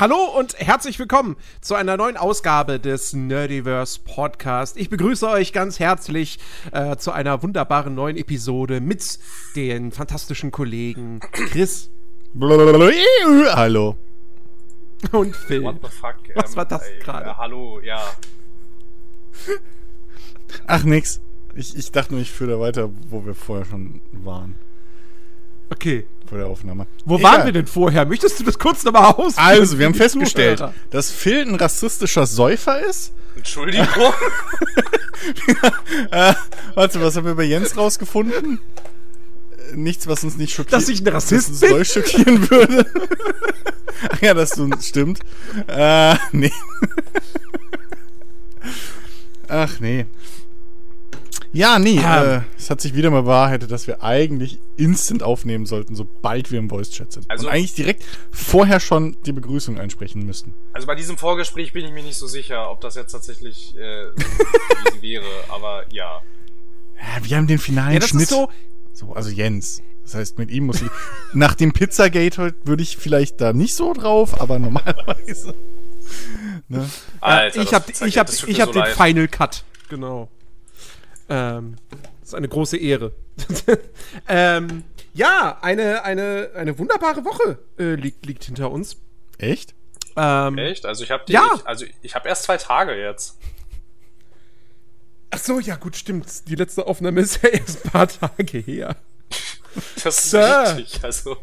Hallo und herzlich willkommen zu einer neuen Ausgabe des Nerdiverse Podcast. Ich begrüße euch ganz herzlich äh, zu einer wunderbaren neuen Episode mit den fantastischen Kollegen Chris. Hallo. Und Phil. What the fuck? Was ähm, war das gerade? Ja, hallo, ja. Ach, nix. Ich, ich dachte nur, ich führe da weiter, wo wir vorher schon waren. Okay. Vor der Aufnahme. Wo Egal. waren wir denn vorher? Möchtest du das kurz nochmal aus? Also, wir haben festgestellt, Zuhörer? dass Phil ein rassistischer Säufer ist. Entschuldigung. äh, warte, was haben wir bei Jens rausgefunden? Nichts, was uns nicht schockiert. Dass ich ein Rassist bin? schockieren würde. Ach ja, das stimmt. Äh, nee. Ach nee. Ja, nee, äh, es hat sich wieder mal bewahrheitet, dass wir eigentlich instant aufnehmen sollten, sobald wir im Voice-Chat sind. Also, Und eigentlich direkt vorher schon die Begrüßung einsprechen müssten. Also bei diesem Vorgespräch bin ich mir nicht so sicher, ob das jetzt tatsächlich äh, wäre, aber ja. Ja, wir haben den finalen ja, das Schnitt. Ist so, so, also Jens. Das heißt, mit ihm muss ich. nach dem Pizzagate heute würde ich vielleicht da nicht so drauf, aber normalerweise. Ne? Alter, ich habe ich hab, ich hab so den leid. Final Cut. Genau. Ähm, das ist eine große Ehre. ähm, ja, eine, eine, eine wunderbare Woche äh, liegt, liegt hinter uns. Echt? Ähm, Echt? Also ich habe ja. Ich, also ich habe erst zwei Tage jetzt. Ach so, ja gut, stimmt. Die letzte Aufnahme ist ja erst ein paar Tage her. Das ist Sir. richtig. Also,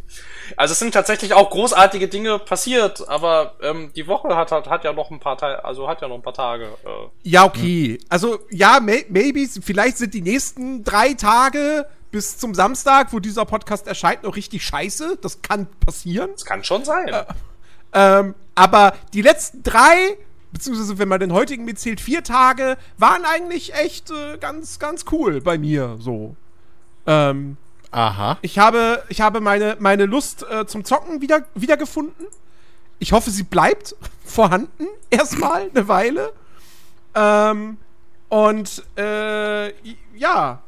also es sind tatsächlich auch großartige Dinge passiert, aber ähm, die Woche hat, hat, hat ja noch ein paar Tage, also hat ja noch ein paar Tage. Äh. Ja, okay. Also ja, may maybe, vielleicht sind die nächsten drei Tage bis zum Samstag, wo dieser Podcast erscheint, noch richtig scheiße. Das kann passieren. Das kann schon sein. Äh, ähm, aber die letzten drei, beziehungsweise wenn man den heutigen mitzählt, vier Tage, waren eigentlich echt äh, ganz, ganz cool bei mir so. Ähm, Aha. Ich habe, ich habe meine, meine Lust äh, zum Zocken wieder, wiedergefunden. Ich hoffe, sie bleibt vorhanden. Erstmal eine Weile. Ähm, und äh, ja.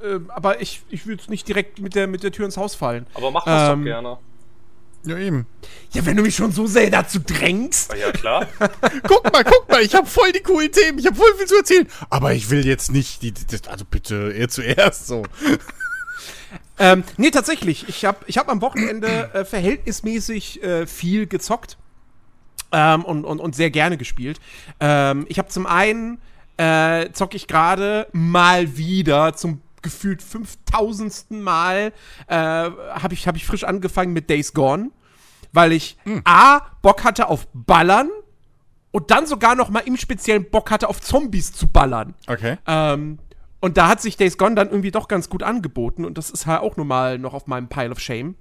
Äh, aber ich, ich würde nicht direkt mit der, mit der Tür ins Haus fallen. Aber mach das ähm, doch gerne. Ja, eben. Ja, wenn du mich schon so sehr dazu drängst. Ja, klar. guck mal, guck mal, ich habe voll die coolen Themen, ich habe voll viel zu erzählen. Aber ich will jetzt nicht, die, die, also bitte, er zuerst so. Ähm, nee, tatsächlich. Ich habe ich hab am Wochenende äh, verhältnismäßig äh, viel gezockt ähm, und, und, und sehr gerne gespielt. Ähm, ich habe zum einen äh, zocke ich gerade mal wieder zum gefühlt 5000. Mal äh, habe ich, hab ich frisch angefangen mit Days Gone, weil ich hm. A, Bock hatte auf Ballern und dann sogar noch mal im speziellen Bock hatte auf Zombies zu ballern. Okay. Ähm, und da hat sich Days Gone dann irgendwie doch ganz gut angeboten und das ist halt auch normal noch auf meinem Pile of Shame.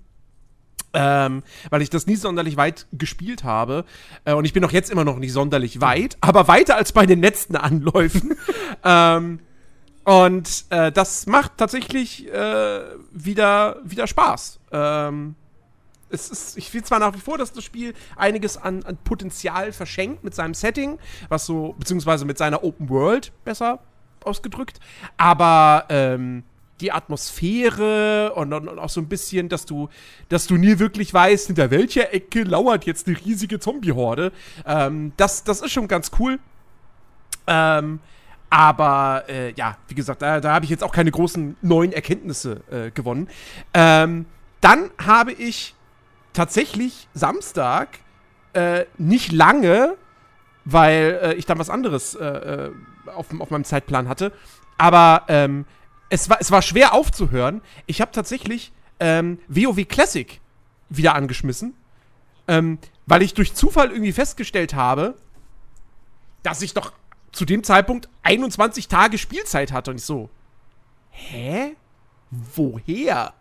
Ähm, weil ich das nie sonderlich weit gespielt habe. Äh, und ich bin auch jetzt immer noch nicht sonderlich weit, aber weiter als bei den letzten Anläufen. ähm, und äh, das macht tatsächlich äh, wieder, wieder Spaß. Ähm, es ist, ich finde zwar nach wie vor, dass das Spiel einiges an, an Potenzial verschenkt mit seinem Setting, was so, beziehungsweise mit seiner Open World besser ausgedrückt. Aber ähm, die Atmosphäre und, und, und, auch so ein bisschen, dass du, dass du nie wirklich weißt, hinter welcher Ecke lauert jetzt eine riesige Zombie-Horde. Ähm, das, das ist schon ganz cool. Ähm, aber äh, ja, wie gesagt, da, da habe ich jetzt auch keine großen neuen Erkenntnisse äh, gewonnen. Ähm, dann habe ich tatsächlich Samstag äh, nicht lange, weil äh, ich dann was anderes äh, äh, auf, auf meinem Zeitplan hatte. Aber ähm, es, war, es war schwer aufzuhören. Ich habe tatsächlich ähm, WoW Classic wieder angeschmissen, ähm, weil ich durch Zufall irgendwie festgestellt habe, dass ich doch zu dem Zeitpunkt 21 Tage Spielzeit hatte. Und ich so, hä? Woher?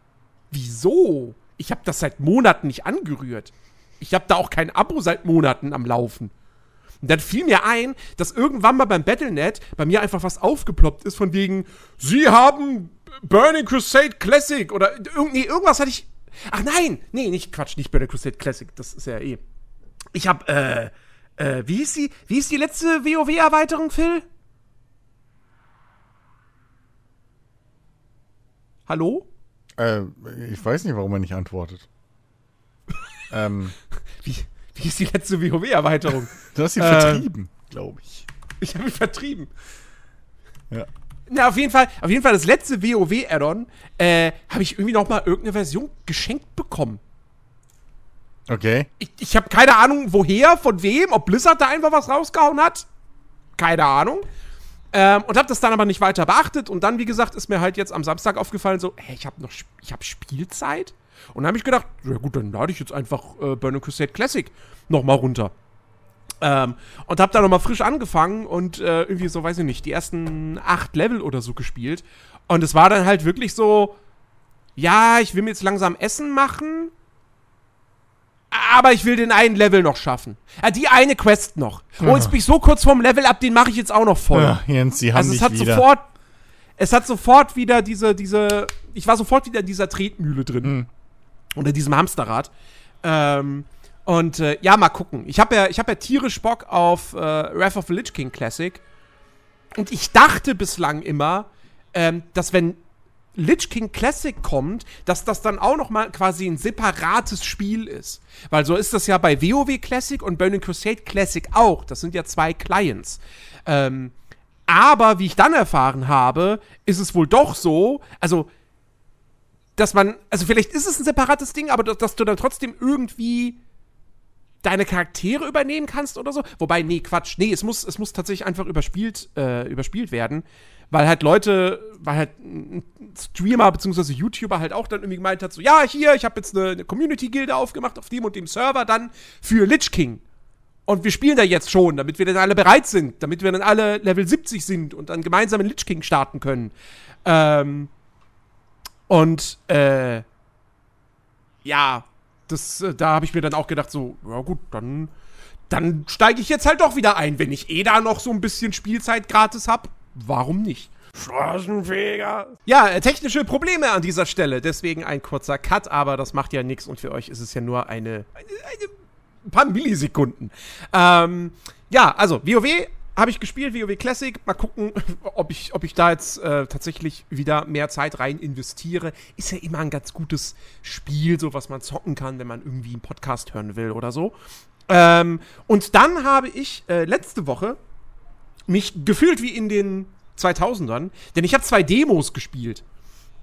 Wieso? Ich habe das seit Monaten nicht angerührt. Ich habe da auch kein Abo seit Monaten am Laufen. Und dann fiel mir ein, dass irgendwann mal beim Battlenet bei mir einfach was aufgeploppt ist von wegen, sie haben Burning Crusade Classic oder nee, irgendwas hatte ich. Ach nein, nee, nicht Quatsch, nicht Burning Crusade Classic, das ist ja eh. Ich hab, äh, äh, wie ist die, wie ist die letzte WoW-Erweiterung, Phil? Hallo? Äh, ich weiß nicht, warum er nicht antwortet. ähm. Wie, Wie ist die letzte WoW-Erweiterung? du hast sie äh, vertrieben, glaube ich. Ich habe ihn vertrieben. Ja. Na, auf jeden Fall, auf jeden Fall das letzte WoW-Addon äh, habe ich irgendwie noch mal irgendeine Version geschenkt bekommen. Okay. Ich, ich habe keine Ahnung, woher, von wem, ob Blizzard da einfach was rausgehauen hat. Keine Ahnung. Ähm, und habe das dann aber nicht weiter beachtet. Und dann, wie gesagt, ist mir halt jetzt am Samstag aufgefallen, so, hey, ich habe noch, ich habe Spielzeit. Und dann habe ich gedacht, ja gut, dann lade ich jetzt einfach äh, Burning Crusade Classic noch mal runter. Ähm, und habe da noch mal frisch angefangen und äh, irgendwie so, weiß ich nicht, die ersten acht Level oder so gespielt. Und es war dann halt wirklich so, ja, ich will mir jetzt langsam Essen machen aber ich will den einen Level noch schaffen. Ja, die eine Quest noch. Ja. Oh, jetzt bin ich so kurz vorm Level ab, den mache ich jetzt auch noch voll. Ja, Jens, sie haben also es hat wieder. sofort, es hat sofort wieder diese, diese, ich war sofort wieder in dieser Tretmühle drin. Mhm. Oder diesem Hamsterrad. Ähm, und äh, ja, mal gucken. Ich habe ja, hab ja tierisch Bock auf äh, Wrath of the Lich King Classic. Und ich dachte bislang immer, ähm, dass wenn Lich King Classic kommt, dass das dann auch noch mal quasi ein separates Spiel ist. Weil so ist das ja bei WoW Classic und Burning Crusade Classic auch. Das sind ja zwei Clients. Ähm, aber wie ich dann erfahren habe, ist es wohl doch so, also dass man, also vielleicht ist es ein separates Ding, aber dass, du dann trotzdem irgendwie deine Charaktere übernehmen kannst oder so. Wobei, nee, Quatsch. Nee, es muss, es muss tatsächlich einfach überspielt, äh, überspielt werden weil halt Leute, weil halt ein Streamer bzw. YouTuber halt auch dann irgendwie gemeint hat, so, ja, hier, ich habe jetzt eine, eine Community-Gilde aufgemacht auf dem und dem Server dann für Lich King. Und wir spielen da jetzt schon, damit wir dann alle bereit sind, damit wir dann alle Level 70 sind und dann gemeinsam in Lich King starten können. Ähm, und, äh, ja, das, äh, da habe ich mir dann auch gedacht, so, ja gut, dann, dann steige ich jetzt halt doch wieder ein, wenn ich eh da noch so ein bisschen Spielzeit gratis habe warum nicht? Straßenfeger. Ja, äh, technische Probleme an dieser Stelle. Deswegen ein kurzer Cut, aber das macht ja nichts und für euch ist es ja nur eine, eine, eine ein paar Millisekunden. Ähm, ja, also WoW habe ich gespielt, WoW Classic. Mal gucken, ob ich, ob ich da jetzt äh, tatsächlich wieder mehr Zeit rein investiere. Ist ja immer ein ganz gutes Spiel, so was man zocken kann, wenn man irgendwie einen Podcast hören will oder so. Ähm, und dann habe ich äh, letzte Woche mich gefühlt wie in den 2000ern, denn ich habe zwei Demos gespielt.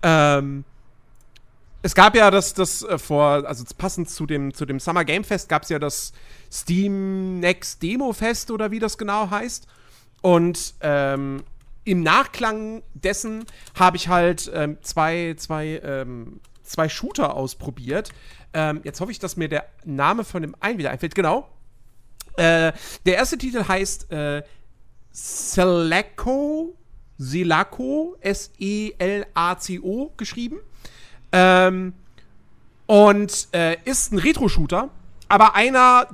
Ähm, es gab ja das, das äh, vor, also passend zu dem, zu dem Summer Game Fest gab es ja das Steam Next Demo Fest oder wie das genau heißt. Und ähm, im Nachklang dessen habe ich halt ähm, zwei, zwei, ähm, zwei Shooter ausprobiert. Ähm, jetzt hoffe ich, dass mir der Name von dem einen wieder einfällt. Genau. Äh, der erste Titel heißt äh, Selaco, Selaco, S-E-L-A-C-O geschrieben. Ähm, und äh, ist ein Retro-Shooter, aber einer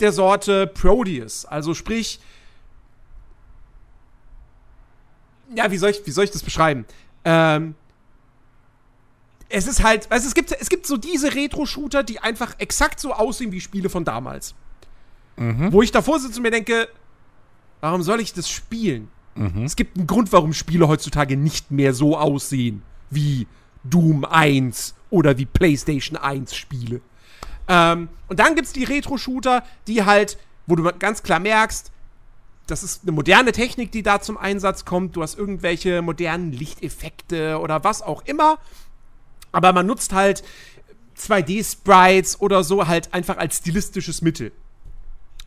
der Sorte Proteus. Also sprich, ja, wie soll ich, wie soll ich das beschreiben? Ähm, es ist halt, also es gibt, es gibt so diese Retro-Shooter, die einfach exakt so aussehen wie Spiele von damals. Mhm. Wo ich davor sitze und mir denke, Warum soll ich das spielen? Mhm. Es gibt einen Grund, warum Spiele heutzutage nicht mehr so aussehen wie Doom 1 oder wie PlayStation 1 Spiele. Ähm, und dann gibt es die Retro-Shooter, die halt, wo du ganz klar merkst, das ist eine moderne Technik, die da zum Einsatz kommt. Du hast irgendwelche modernen Lichteffekte oder was auch immer. Aber man nutzt halt 2D-Sprites oder so halt einfach als stilistisches Mittel.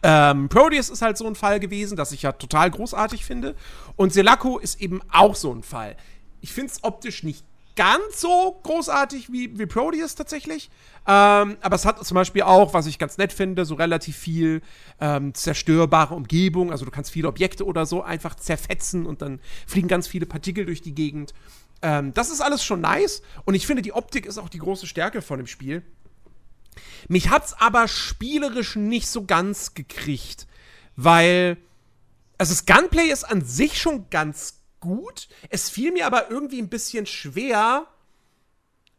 Ähm, Proteus ist halt so ein Fall gewesen, das ich ja total großartig finde. Und Selaco ist eben auch so ein Fall. Ich finde es optisch nicht ganz so großartig wie, wie Proteus tatsächlich. Ähm, aber es hat zum Beispiel auch, was ich ganz nett finde, so relativ viel ähm, zerstörbare Umgebung. Also du kannst viele Objekte oder so einfach zerfetzen und dann fliegen ganz viele Partikel durch die Gegend. Ähm, das ist alles schon nice. Und ich finde, die Optik ist auch die große Stärke von dem Spiel. Mich hat's aber spielerisch nicht so ganz gekriegt, weil also das Gunplay ist an sich schon ganz gut. Es fiel mir aber irgendwie ein bisschen schwer.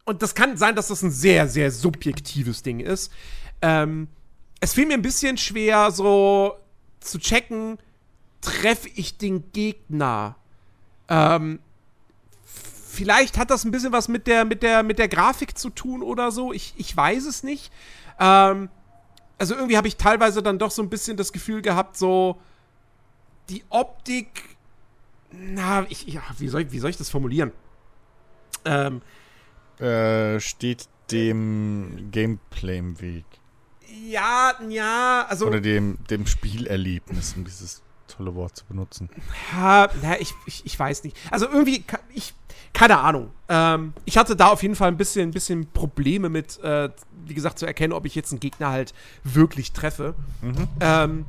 Und das kann sein, dass das ein sehr, sehr subjektives Ding ist. Ähm, es fiel mir ein bisschen schwer, so zu checken, treffe ich den Gegner. Ähm, vielleicht hat das ein bisschen was mit der, mit der, mit der Grafik zu tun oder so. Ich, ich weiß es nicht. Ähm, also irgendwie habe ich teilweise dann doch so ein bisschen das Gefühl gehabt, so die Optik, na, ich, ja, wie soll, wie soll ich das formulieren? Ähm, äh, steht dem Gameplay im Weg. Ja, ja, also. Oder dem, dem Spielerlebnis, um dieses tolle Wort zu benutzen. Ja, na, ich, ich, ich weiß nicht. Also irgendwie, ich, keine Ahnung. Ähm, ich hatte da auf jeden Fall ein bisschen, ein bisschen Probleme mit, äh, wie gesagt, zu erkennen, ob ich jetzt einen Gegner halt wirklich treffe. Mhm. Ähm,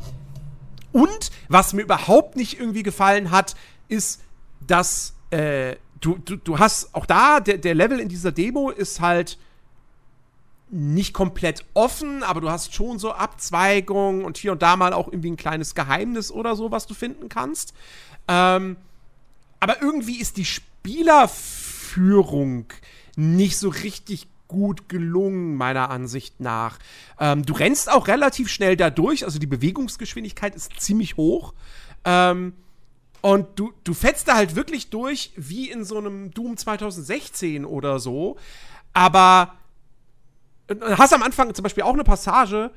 und was mir überhaupt nicht irgendwie gefallen hat, ist, dass äh, du, du, du hast auch da, der, der Level in dieser Demo ist halt nicht komplett offen, aber du hast schon so Abzweigungen und hier und da mal auch irgendwie ein kleines Geheimnis oder so, was du finden kannst. Ähm, aber irgendwie ist die Spielerführung nicht so richtig gut gelungen, meiner Ansicht nach. Ähm, du rennst auch relativ schnell dadurch, also die Bewegungsgeschwindigkeit ist ziemlich hoch. Ähm, und du, du fetzt da halt wirklich durch, wie in so einem Doom 2016 oder so. Aber hast am Anfang zum Beispiel auch eine Passage,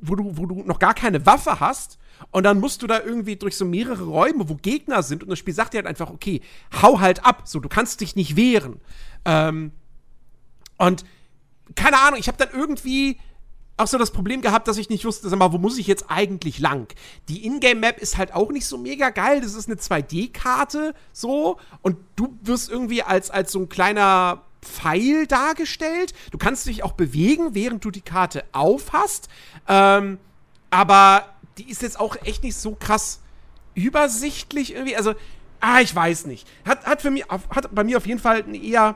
wo du, wo du noch gar keine Waffe hast. Und dann musst du da irgendwie durch so mehrere Räume, wo Gegner sind. Und das Spiel sagt dir halt einfach, okay, hau halt ab. So, du kannst dich nicht wehren. Ähm, und keine Ahnung, ich habe dann irgendwie auch so das Problem gehabt, dass ich nicht wusste, sag mal, wo muss ich jetzt eigentlich lang? Die Ingame-Map ist halt auch nicht so mega geil. Das ist eine 2D-Karte, so. Und du wirst irgendwie als, als so ein kleiner Pfeil dargestellt. Du kannst dich auch bewegen, während du die Karte aufhast. Ähm, aber die ist jetzt auch echt nicht so krass übersichtlich irgendwie. Also, ah, ich weiß nicht. Hat, hat, für mich, hat bei mir auf jeden Fall einen eher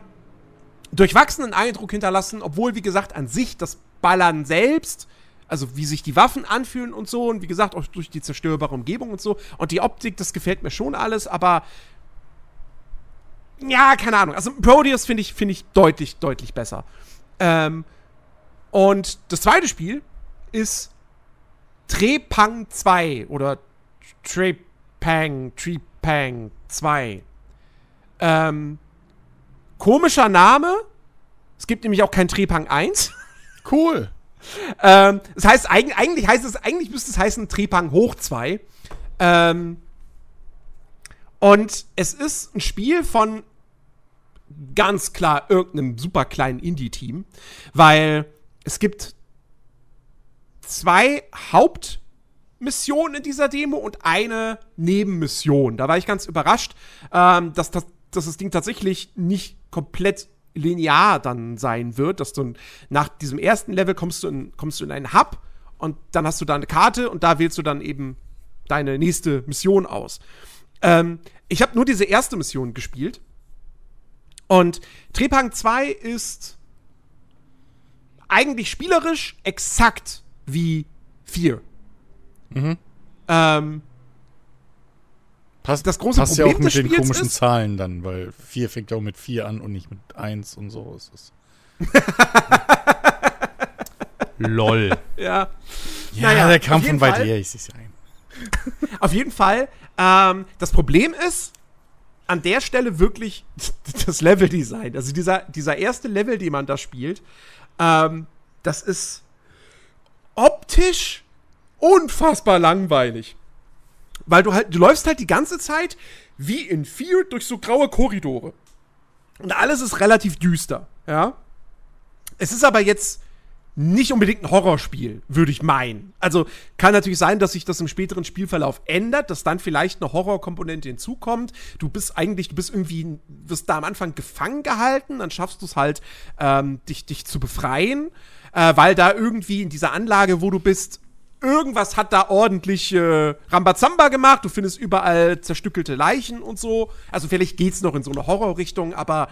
durchwachsenen Eindruck hinterlassen, obwohl, wie gesagt, an sich das Ballern selbst, also wie sich die Waffen anfühlen und so, und wie gesagt, auch durch die zerstörbare Umgebung und so, und die Optik, das gefällt mir schon alles, aber ja, keine Ahnung. Also Proteus finde ich, find ich deutlich, deutlich besser. Ähm, und das zweite Spiel ist Trepang 2 oder Trepang, Trepang 2. Ähm, komischer Name. Es gibt nämlich auch kein Trepang 1. Cool. ähm, das heißt, eigentlich, eigentlich heißt es, eigentlich müsste es heißen Trepang hoch 2. Ähm, und es ist ein Spiel von ganz klar irgendeinem super kleinen Indie-Team, weil es gibt zwei Hauptmissionen in dieser Demo und eine Nebenmission. Da war ich ganz überrascht, ähm, dass, dass, dass das Ding tatsächlich nicht komplett linear dann sein wird, dass du nach diesem ersten Level kommst du in, kommst du in einen Hub und dann hast du da eine Karte und da wählst du dann eben deine nächste Mission aus. Ähm, ich habe nur diese erste Mission gespielt und Trepang 2 ist eigentlich spielerisch exakt wie 4. Mhm. Ähm, passt, das große passt Problem ja auch mit den komischen ist, Zahlen dann, weil 4 fängt ja auch mit 4 an und nicht mit 1 und so. Es ist Lol. Ja. Ja, naja, der kam von weit her, ich sehe ein. auf jeden Fall. Ähm, das Problem ist, an der Stelle wirklich das Leveldesign. Also dieser, dieser erste Level, den man da spielt, ähm, das ist optisch unfassbar langweilig. Weil du halt, du läufst halt die ganze Zeit wie in Fear durch so graue Korridore. Und alles ist relativ düster, ja. Es ist aber jetzt nicht unbedingt ein Horrorspiel, würde ich meinen. Also kann natürlich sein, dass sich das im späteren Spielverlauf ändert, dass dann vielleicht eine Horrorkomponente hinzukommt. Du bist eigentlich, du bist irgendwie, wirst da am Anfang gefangen gehalten, dann schaffst du es halt, ähm, dich, dich zu befreien, äh, weil da irgendwie in dieser Anlage, wo du bist, irgendwas hat da ordentlich äh, Rambazamba gemacht. Du findest überall zerstückelte Leichen und so. Also vielleicht geht's noch in so eine Horrorrichtung, aber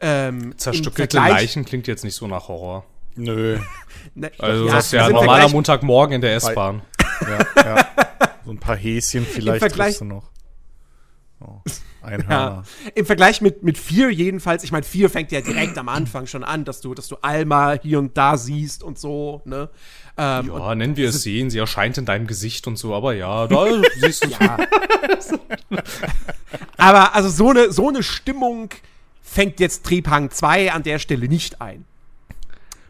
ähm, Zerstückelte Leichen klingt jetzt nicht so nach Horror. Nö. ne, also ja, das ist ja normaler Montagmorgen in der S-Bahn. Ja, ja. So ein paar Häschen vielleicht Im Vergleich, du noch. Oh, ja. Im Vergleich mit, mit vier jedenfalls, ich meine, vier fängt ja direkt am Anfang schon an, dass du, dass du Alma hier und da siehst und so, ne? Ähm, ja, nennen wir es sehen, sie erscheint in deinem Gesicht und so, aber ja, da siehst du ja. aber also so eine, so eine Stimmung fängt jetzt Trepang 2 an der Stelle nicht ein.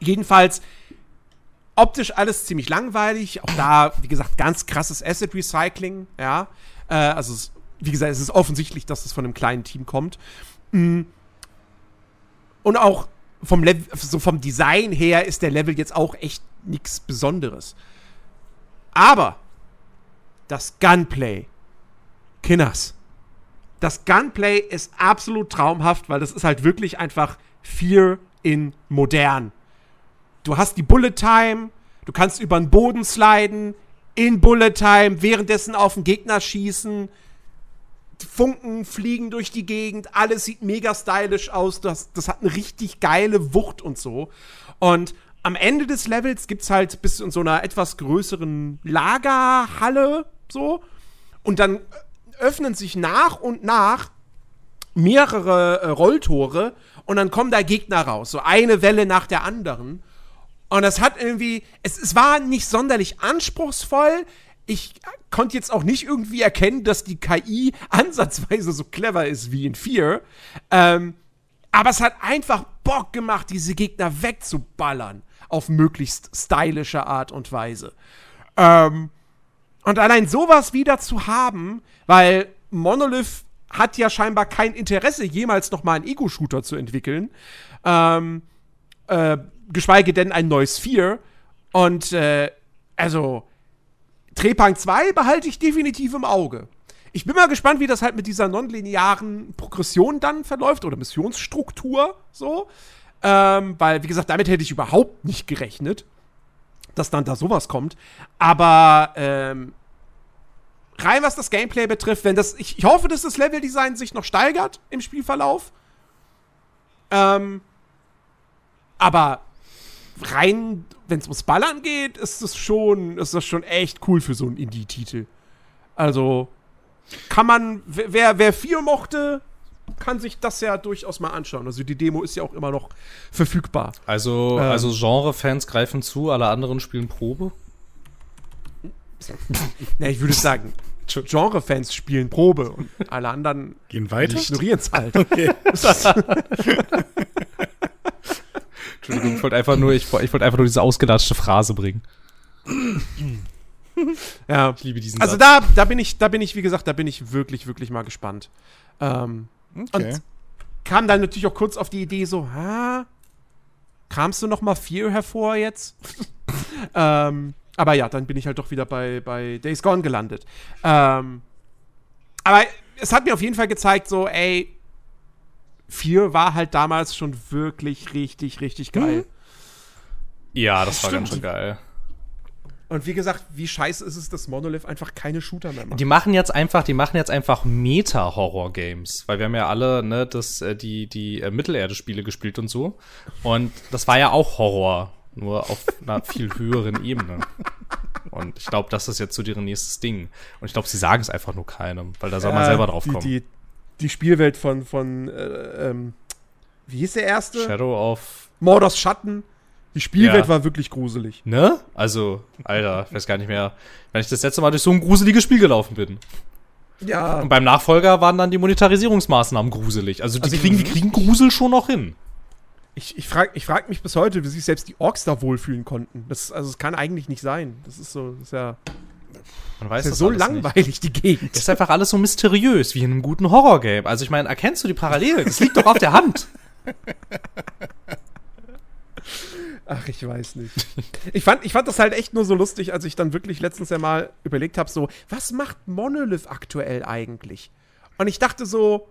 Jedenfalls, Optisch alles ziemlich langweilig. Auch da, wie gesagt, ganz krasses Asset Recycling. Ja, äh, also es, wie gesagt, es ist offensichtlich, dass es von einem kleinen Team kommt. Mm. Und auch vom, Level, so vom Design her ist der Level jetzt auch echt nichts Besonderes. Aber das Gunplay, Kinners, das Gunplay ist absolut traumhaft, weil das ist halt wirklich einfach Fear in modern. Du hast die Bullet Time, du kannst über den Boden sliden, in Bullet Time, währenddessen auf den Gegner schießen. Funken fliegen durch die Gegend, alles sieht mega stylisch aus. Das, das hat eine richtig geile Wucht und so. Und am Ende des Levels gibt es halt bis in so einer etwas größeren Lagerhalle so. Und dann öffnen sich nach und nach mehrere äh, Rolltore und dann kommen da Gegner raus. So eine Welle nach der anderen. Und das hat irgendwie, es, es war nicht sonderlich anspruchsvoll. Ich konnte jetzt auch nicht irgendwie erkennen, dass die KI ansatzweise so clever ist wie in 4. Ähm, aber es hat einfach Bock gemacht, diese Gegner wegzuballern. Auf möglichst stylische Art und Weise. Ähm, und allein sowas wieder zu haben, weil Monolith hat ja scheinbar kein Interesse, jemals noch mal einen Ego-Shooter zu entwickeln. Ähm, äh, geschweige denn ein neues Fear. Und äh, also, Trepang 2 behalte ich definitiv im Auge. Ich bin mal gespannt, wie das halt mit dieser nonlinearen Progression dann verläuft oder Missionsstruktur so. Ähm, weil, wie gesagt, damit hätte ich überhaupt nicht gerechnet, dass dann da sowas kommt. Aber ähm, rein was das Gameplay betrifft, wenn das. Ich, ich hoffe, dass das Leveldesign sich noch steigert im Spielverlauf. Ähm, aber rein, wenn es ums Ballern geht, ist das schon, ist das schon echt cool für so einen Indie-Titel. Also kann man, wer, wer vier mochte, kann sich das ja durchaus mal anschauen. Also die Demo ist ja auch immer noch verfügbar. Also, ähm, also Genre-Fans greifen zu, alle anderen spielen Probe? Na, ich würde sagen, Genre-Fans spielen Probe und alle anderen gehen weiter. Ignorieren es halt. Okay. Entschuldigung, ich wollte einfach nur, ich, ich wollte einfach nur diese ausgedatschte Phrase bringen. ja. Ich liebe diesen Also da, da bin ich, da bin ich, wie gesagt, da bin ich wirklich, wirklich mal gespannt. Ähm, okay. Und kam dann natürlich auch kurz auf die Idee so, ha, kamst du noch mal vier hervor jetzt? ähm, aber ja, dann bin ich halt doch wieder bei, bei Days Gone gelandet. Ähm, aber es hat mir auf jeden Fall gezeigt, so, ey, 4 war halt damals schon wirklich richtig, richtig geil. Mhm. Ja, das, das war stimmt. ganz schön geil. Und wie gesagt, wie scheiße ist es, dass Monolith einfach keine Shooter mehr macht. Die machen jetzt einfach, die machen jetzt einfach Meta-Horror-Games, weil wir haben ja alle, ne, das, äh, die, die äh, Mittelerde-Spiele gespielt und so. Und das war ja auch Horror, nur auf einer viel höheren Ebene. Und ich glaube, das ist jetzt so deren nächstes Ding. Und ich glaube, sie sagen es einfach nur keinem, weil da soll man selber drauf kommen. Die, die Spielwelt von, von äh, ähm, wie hieß der erste? Shadow of Mordors Schatten. Die Spielwelt ja. war wirklich gruselig. Ne? Also, Alter, ich weiß gar nicht mehr, wenn ich das letzte Mal durch so ein gruseliges Spiel gelaufen bin. Ja. Und beim Nachfolger waren dann die Monetarisierungsmaßnahmen gruselig. Also die, also kriegen, die kriegen Grusel schon noch hin. Ich, ich frage ich frag mich bis heute, wie sich selbst die Orks da wohlfühlen konnten. Das, also, es kann eigentlich nicht sein. Das ist so, das ist ja. Man weiß ist ja so langweilig, nicht. die Gegend. Das ist einfach alles so mysteriös, wie in einem guten Horrorgame. Also ich meine, erkennst du die Parallele? Das liegt doch auf der Hand. Ach, ich weiß nicht. Ich fand, ich fand das halt echt nur so lustig, als ich dann wirklich letztens ja mal überlegt habe, so, was macht Monolith aktuell eigentlich? Und ich dachte so,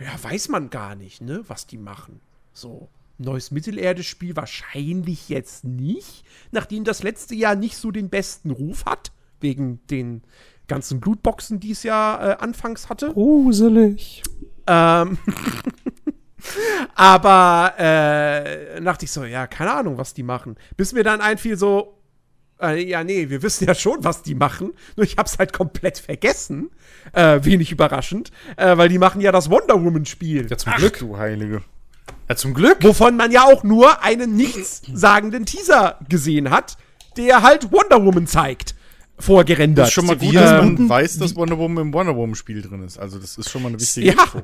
ja, weiß man gar nicht, ne, was die machen. So, neues Mittelerde-Spiel wahrscheinlich jetzt nicht, nachdem das letzte Jahr nicht so den besten Ruf hat wegen den ganzen Blutboxen, die es ja äh, anfangs hatte. Gruselig. Ähm. Aber äh, dachte ich so, ja, keine Ahnung, was die machen. Bis mir dann einfiel so, äh, ja, nee, wir wissen ja schon, was die machen. Nur ich hab's halt komplett vergessen. Äh, wenig überraschend. Äh, weil die machen ja das Wonder Woman-Spiel. Ja, zum Ach, Glück. du Heilige. Ja, zum Glück. Wovon man ja auch nur einen nichtssagenden Teaser gesehen hat, der halt Wonder Woman zeigt vorgerendert. Das ist schon mal gut, dass man weiß, dass Wonder Woman im Wonder Woman Spiel drin ist. Also das ist schon mal eine wichtige ja. Info.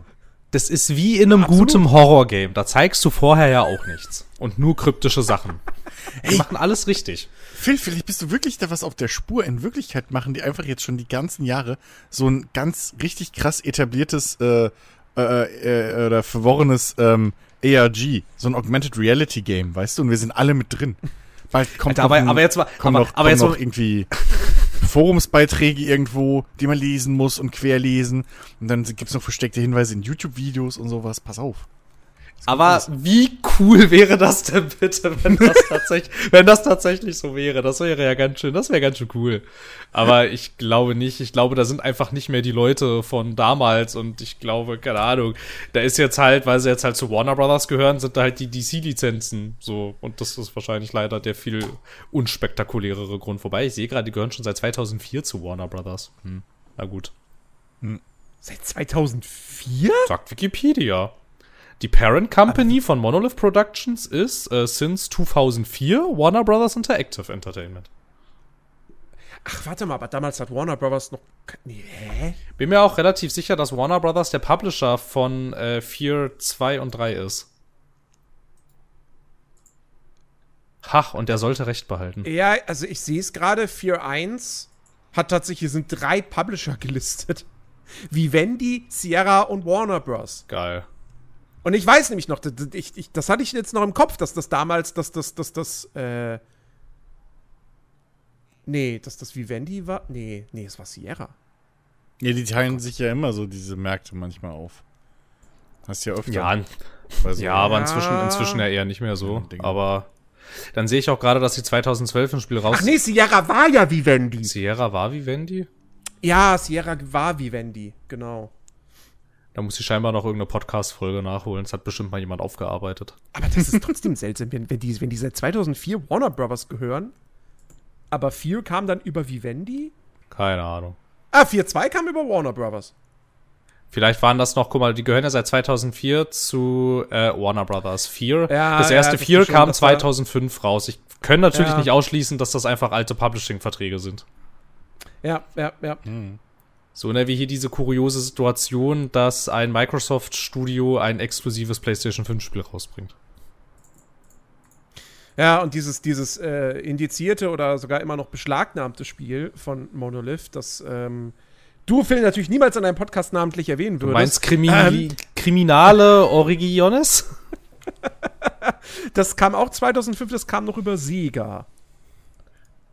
Das ist wie in einem ja, guten Horror-Game. Da zeigst du vorher ja auch nichts. Und nur kryptische Sachen. Die hey, machen alles richtig. Phil, vielleicht bist du wirklich da was auf der Spur. In Wirklichkeit machen die einfach jetzt schon die ganzen Jahre so ein ganz richtig krass etabliertes äh, äh, äh, oder verworrenes ähm, ARG, so ein Augmented Reality Game, weißt du? Und wir sind alle mit drin. Bald kommt Alter, aber, ein, aber jetzt mal, kommt aber, noch, aber jetzt noch irgendwie Forumsbeiträge irgendwo, die man lesen muss und querlesen. Und dann gibt es noch versteckte Hinweise in YouTube-Videos und sowas. Pass auf. Aber wie cool wäre das denn bitte, wenn das tatsächlich, wenn das tatsächlich so wäre? Das wäre ja ganz schön, das wäre ganz schön cool. Aber ich glaube nicht. Ich glaube, da sind einfach nicht mehr die Leute von damals und ich glaube, keine Ahnung, da ist jetzt halt, weil sie jetzt halt zu Warner Brothers gehören, sind da halt die DC-Lizenzen so. Und das ist wahrscheinlich leider der viel unspektakulärere Grund. Wobei, ich sehe gerade, die gehören schon seit 2004 zu Warner Brothers. Hm, na gut. Hm. Seit 2004? Sagt Wikipedia. Die Parent Company von Monolith Productions ist äh, since 2004 Warner Brothers Interactive Entertainment. Ach, warte mal, aber damals hat Warner Brothers noch. Nee, hä? Bin mir auch relativ sicher, dass Warner Brothers der Publisher von äh, 4, 2 und 3 ist. Ach, und der sollte Recht behalten. Ja, also ich sehe es gerade, 4.1 hat tatsächlich, hier sind drei Publisher gelistet. Vivendi, Sierra und Warner Bros. Geil. Und ich weiß nämlich noch, das, ich, ich, das hatte ich jetzt noch im Kopf, dass das damals, dass das, dass das, äh. Nee, dass das Vivendi war. Nee, nee, es war Sierra. Ja, die teilen oh sich ja immer so diese Märkte manchmal auf. Hast ja öfter. Ja, so ja aber inzwischen, inzwischen ja eher nicht mehr so. Aber dann sehe ich auch gerade, dass sie 2012 ein Spiel raus. Ach nee, Sierra war ja Vivendi. Sierra war Vivendi? Ja, Sierra war Vivendi, genau. Da muss ich scheinbar noch irgendeine Podcast-Folge nachholen. Das hat bestimmt mal jemand aufgearbeitet. Aber das ist trotzdem seltsam, wenn, wenn, die, wenn die seit 2004 Warner Brothers gehören. Aber 4 kam dann über Vivendi? Keine Ahnung. Ah, 4.2 kam über Warner Brothers. Vielleicht waren das noch, guck mal, die gehören ja seit 2004 zu äh, Warner Brothers 4. Ja, das erste ja, 4 kam 2005 raus. Ich kann natürlich ja. nicht ausschließen, dass das einfach alte Publishing-Verträge sind. Ja, ja, ja. Hm. So, ne, wie hier diese kuriose Situation, dass ein Microsoft-Studio ein exklusives PlayStation 5-Spiel rausbringt. Ja, und dieses, dieses äh, indizierte oder sogar immer noch beschlagnahmte Spiel von Monolith, das ähm, du, Phil, natürlich niemals in einem Podcast namentlich erwähnen würdest. Du meinst Krimi ähm, Kriminale Origiones? das kam auch 2005, das kam noch über Sega.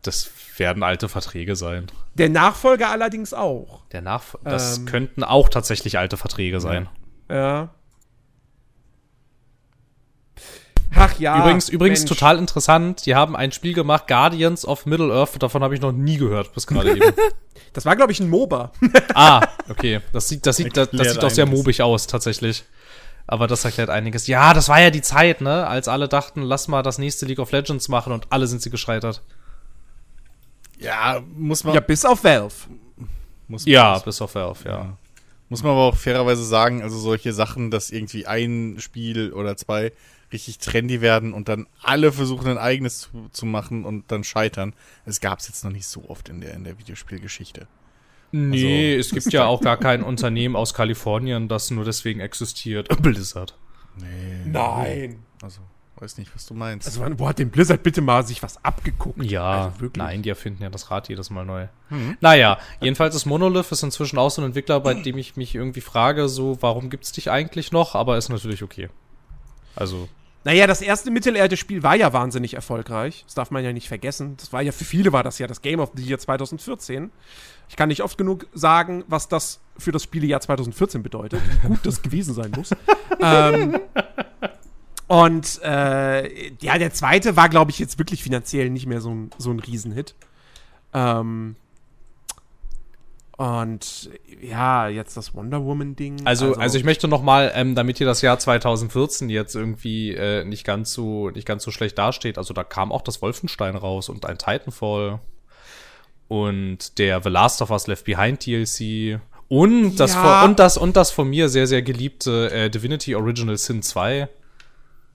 Das werden alte Verträge sein. Der Nachfolger allerdings auch. Der Nachf das ähm, könnten auch tatsächlich alte Verträge sein. Ja. Ach ja. Übrigens, übrigens total interessant. Die haben ein Spiel gemacht, Guardians of Middle Earth. Davon habe ich noch nie gehört bis gerade eben. Das war, glaube ich, ein MOBA. ah, okay. Das sieht, das sieht, das, das sieht auch sehr mobig aus, tatsächlich. Aber das erklärt einiges. Ja, das war ja die Zeit, ne? Als alle dachten, lass mal das nächste League of Legends machen und alle sind sie gescheitert. Ja, muss man. Ja, bis auf Valve. Muss ja, bis auf Valve, ja. ja. Muss man aber auch fairerweise sagen, also solche Sachen, dass irgendwie ein Spiel oder zwei richtig trendy werden und dann alle versuchen, ein eigenes zu, zu machen und dann scheitern. Es gab es jetzt noch nicht so oft in der, in der Videospielgeschichte. Nee, also, es gibt ja auch gar kein Unternehmen aus Kalifornien, das nur deswegen existiert. Blizzard. Nee. Nein. Also. Weiß nicht, was du meinst. Also, wo hat denn Blizzard bitte mal sich was abgeguckt? Ja, also nein, die erfinden ja das Rad jedes Mal neu. Mhm. Naja, jedenfalls ist Monolith ist inzwischen auch so ein Entwickler, bei dem ich mich irgendwie frage, so, warum gibt's dich eigentlich noch? Aber ist natürlich okay. Also. Naja, das erste Mittelerde-Spiel war ja wahnsinnig erfolgreich. Das darf man ja nicht vergessen. Das war ja für viele war das ja das Game of the Year 2014. Ich kann nicht oft genug sagen, was das für das Spielejahr 2014 bedeutet. Wie gut das gewesen sein muss. ähm, und äh, ja, der zweite war, glaube ich, jetzt wirklich finanziell nicht mehr so ein, so ein Riesenhit. Ähm, und ja, jetzt das Wonder Woman-Ding. Also, also, also, ich möchte noch mal, ähm, damit hier das Jahr 2014 jetzt irgendwie äh, nicht ganz so nicht ganz so schlecht dasteht. Also da kam auch das Wolfenstein raus und ein Titanfall und der The Last of Us Left Behind DLC und das ja. von, und das und das von mir sehr sehr geliebte äh, Divinity Original Sin 2.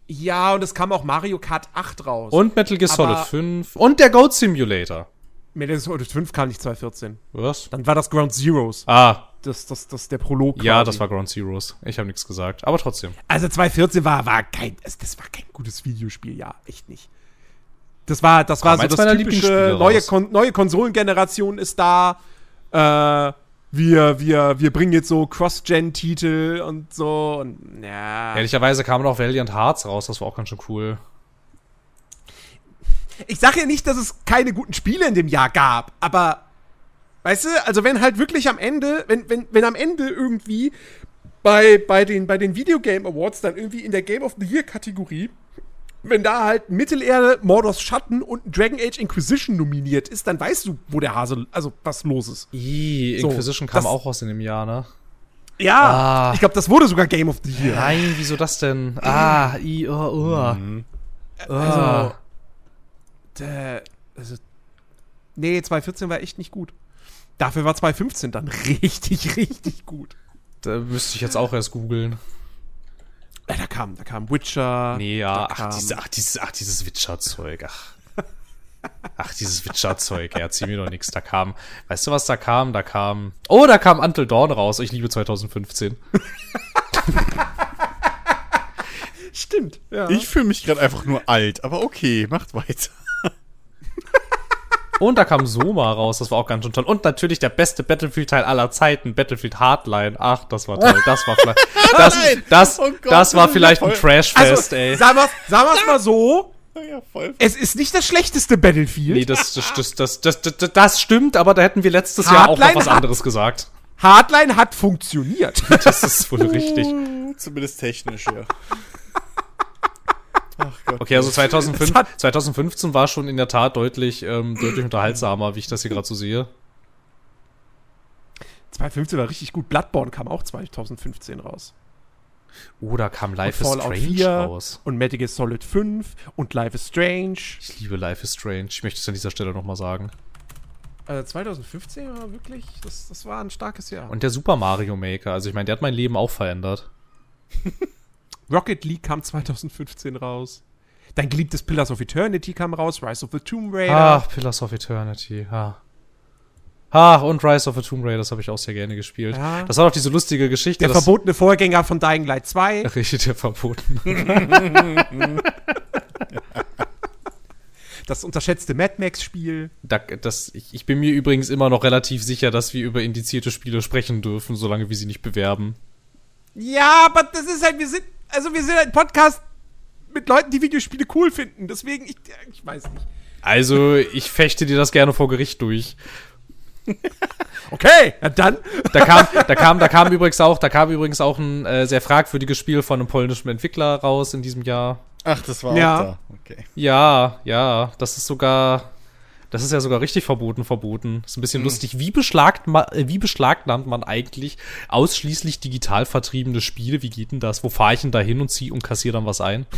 Ja, und es kam auch Mario Kart 8 raus. Und Metal Gear Solid 5 und der Goat Simulator. Metal Solid 5 kam nicht 2014. Was? Dann war das Ground Zeroes. Ah, Das, das, das der Prolog. ja, quasi. das war Ground Zeroes. Ich habe nichts gesagt, aber trotzdem. Also 2014 war, war kein, das war kein gutes Videospiel, ja, echt nicht. Das war, das war so das typische, neue. Kon neue Konsolengeneration ist da, äh, wir, wir, wir bringen jetzt so Cross-Gen-Titel und so und, ja. Ehrlicherweise kam noch Valiant Hearts raus, das war auch ganz schön cool. Ich sage ja nicht, dass es keine guten Spiele in dem Jahr gab, aber, weißt du, also wenn halt wirklich am Ende, wenn, wenn, wenn am Ende irgendwie bei, bei, den, bei den Videogame Awards dann irgendwie in der Game of the Year Kategorie, wenn da halt Mittelerde, Mordors Schatten und Dragon Age Inquisition nominiert ist, dann weißt du, wo der Hase, also was los ist. So, Inquisition kam das- auch raus in dem Jahr, ne? Ja, Ah. ich glaube, das wurde sogar Game of the Year. Nein, wieso das denn? Ah, i, oh, oh. Also, äh, also, nee, 2014 war echt nicht gut. Dafür war 2015 dann richtig, richtig gut. Da müsste ich jetzt auch erst googeln. Äh, Da kam, da kam Witcher. Nee, ja, ach, kam, diese, ach, dieses, ach, dieses Witcher-Zeug, ach. Ach, dieses Witcher-Zeug, ja, erzähl mir doch nichts. Da kam, weißt du, was da kam? Da kam, oh, da kam Until Dawn raus. Ich liebe 2015. Stimmt. Ja. Ich fühle mich gerade einfach nur alt, aber okay, macht weiter. Und da kam Soma raus, das war auch ganz schön toll. Und natürlich der beste Battlefield-Teil aller Zeiten, Battlefield Hardline. Ach, das war toll. Das war vielleicht, das, das, Oh Gott, das war vielleicht ein Trashfest, also, ey. sagen wir's, sagen wir's mal so, Ja, voll. es ist nicht das schlechteste Battlefield. Nee, das, das, das, das, das, das, das stimmt, aber da hätten wir letztes Jahr auch noch Hardline was hat- anderes gesagt. Hardline hat funktioniert. Das ist wohl richtig. Zumindest technisch, ja. Okay, also 2005, Es hat- 2015 war schon in der Tat deutlich, ähm, deutlich unterhaltsamer, wie ich das hier gerade so sehe. 2015 war richtig gut. Bloodborne kam auch 2015 raus. Oh, da kam Life is Strange 4 raus. und Metal Gear Solid 5 und Life is Strange. Ich liebe Life is Strange. Ich möchte es an dieser Stelle nochmal sagen. Äh, 2015 war wirklich, das, das war ein starkes Jahr. Und der Super Mario Maker, also ich meine, der hat mein Leben auch verändert. Rocket League kam 2015 raus. Dein geliebtes Pillars of Eternity kam raus, Rise of the Tomb Raider. Ach, Pillars of Eternity, ha. Ach, und Rise of the Tomb Raider, das habe ich auch sehr gerne gespielt. Ja. Das war doch diese lustige Geschichte. der verbotene Vorgänger von Dying Light 2. Richtig, der verboten. Das unterschätzte Mad Max-Spiel. Da, das, ich, ich bin mir übrigens immer noch relativ sicher, dass wir über indizierte Spiele sprechen dürfen, solange wir sie nicht bewerben. Ja, aber das ist halt, wir sind, also wir sind ein Podcast mit Leuten, die Videospiele cool finden. Deswegen, ich, ich weiß nicht. Also, ich fechte dir das gerne vor Gericht durch. Okay, ja dann. Da kam, da kam, da kam übrigens auch, da kam übrigens auch ein äh, sehr fragwürdiges Spiel von einem polnischen Entwickler raus in diesem Jahr. Ach, das war Ja. auch da. Okay. Ja, ja, das ist sogar, das ist ja sogar richtig verboten, verboten. Ist ein bisschen lustig. Wie beschlagt ma, äh, wie beschlagnahmt man eigentlich ausschließlich digital vertriebene Spiele? Wie geht denn das? Wo fahre ich denn da hin und ziehe und kassiere dann was ein?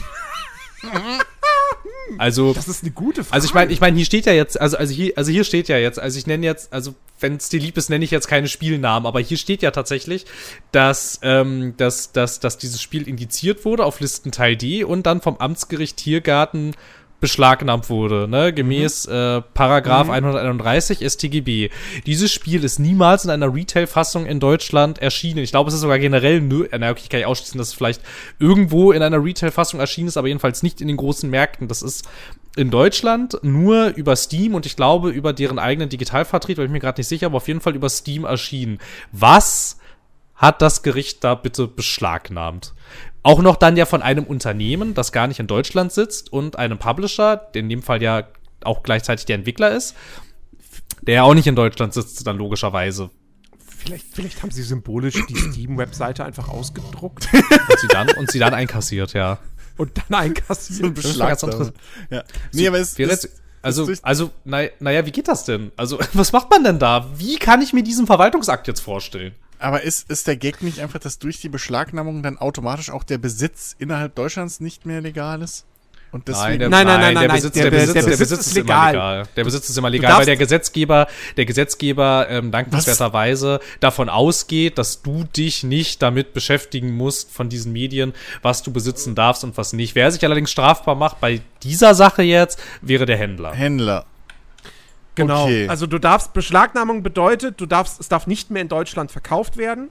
Also, Das ist eine gute Frage. also ich meine, ich meine, hier steht ja jetzt, also, also hier, also hier steht ja jetzt, also ich nenne jetzt, also wenn es dir lieb ist, nenne ich jetzt keine Spielnamen, aber hier steht ja tatsächlich, dass, ähm, dass, dass, dass dieses Spiel indiziert wurde auf Listenteil D und dann vom Amtsgericht Tiergarten beschlagnahmt wurde, ne, gemäß äh, Paragraph 131 StGB. Dieses Spiel ist niemals in einer Retail-Fassung in Deutschland erschienen. Ich glaube, es ist sogar generell, nö, äh, na, okay, ich kann nicht ausschließen, dass es vielleicht irgendwo in einer Retail-Fassung erschienen ist, aber jedenfalls nicht in den großen Märkten. Das ist in Deutschland nur über Steam und ich glaube über deren eigenen Digitalvertrieb, weil ich mir gerade nicht sicher, aber auf jeden Fall über Steam erschienen. Was hat das Gericht da bitte beschlagnahmt? Auch noch dann ja von einem Unternehmen, das gar nicht in Deutschland sitzt und einem Publisher, der in dem Fall ja auch gleichzeitig der Entwickler ist, der ja auch nicht in Deutschland sitzt, dann logischerweise. vielleicht, vielleicht haben sie symbolisch die Steam-Webseite einfach ausgedruckt Und sie dann, und sie dann einkassiert, ja. und dann einkassiert. Ganz interessant. Ja. Nee, aber es ist, jetzt, also, also, naja, wie geht das denn? Also, was macht man denn da? Wie kann ich mir diesen Verwaltungsakt jetzt vorstellen? Aber ist, ist der Gag nicht einfach, dass durch die Beschlagnahmung dann automatisch auch der Besitz innerhalb Deutschlands nicht mehr legal ist? Und deswegen. der, Nein, nein, nein, der nein, Besitz, der der, Be- Besitz, der der Besitz Besitz ist legal. legal. Der Besitz ist immer legal, weil der Gesetzgeber, der Gesetzgeber ähm, dankenswerterweise davon ausgeht, dass du dich nicht damit beschäftigen musst von diesen Medien, was du besitzen darfst und was nicht. Wer sich allerdings strafbar macht bei dieser Sache jetzt, wäre der Händler. Händler. Genau. Okay. Also du darfst, Beschlagnahmung bedeutet, du darfst, es darf nicht mehr in Deutschland verkauft werden.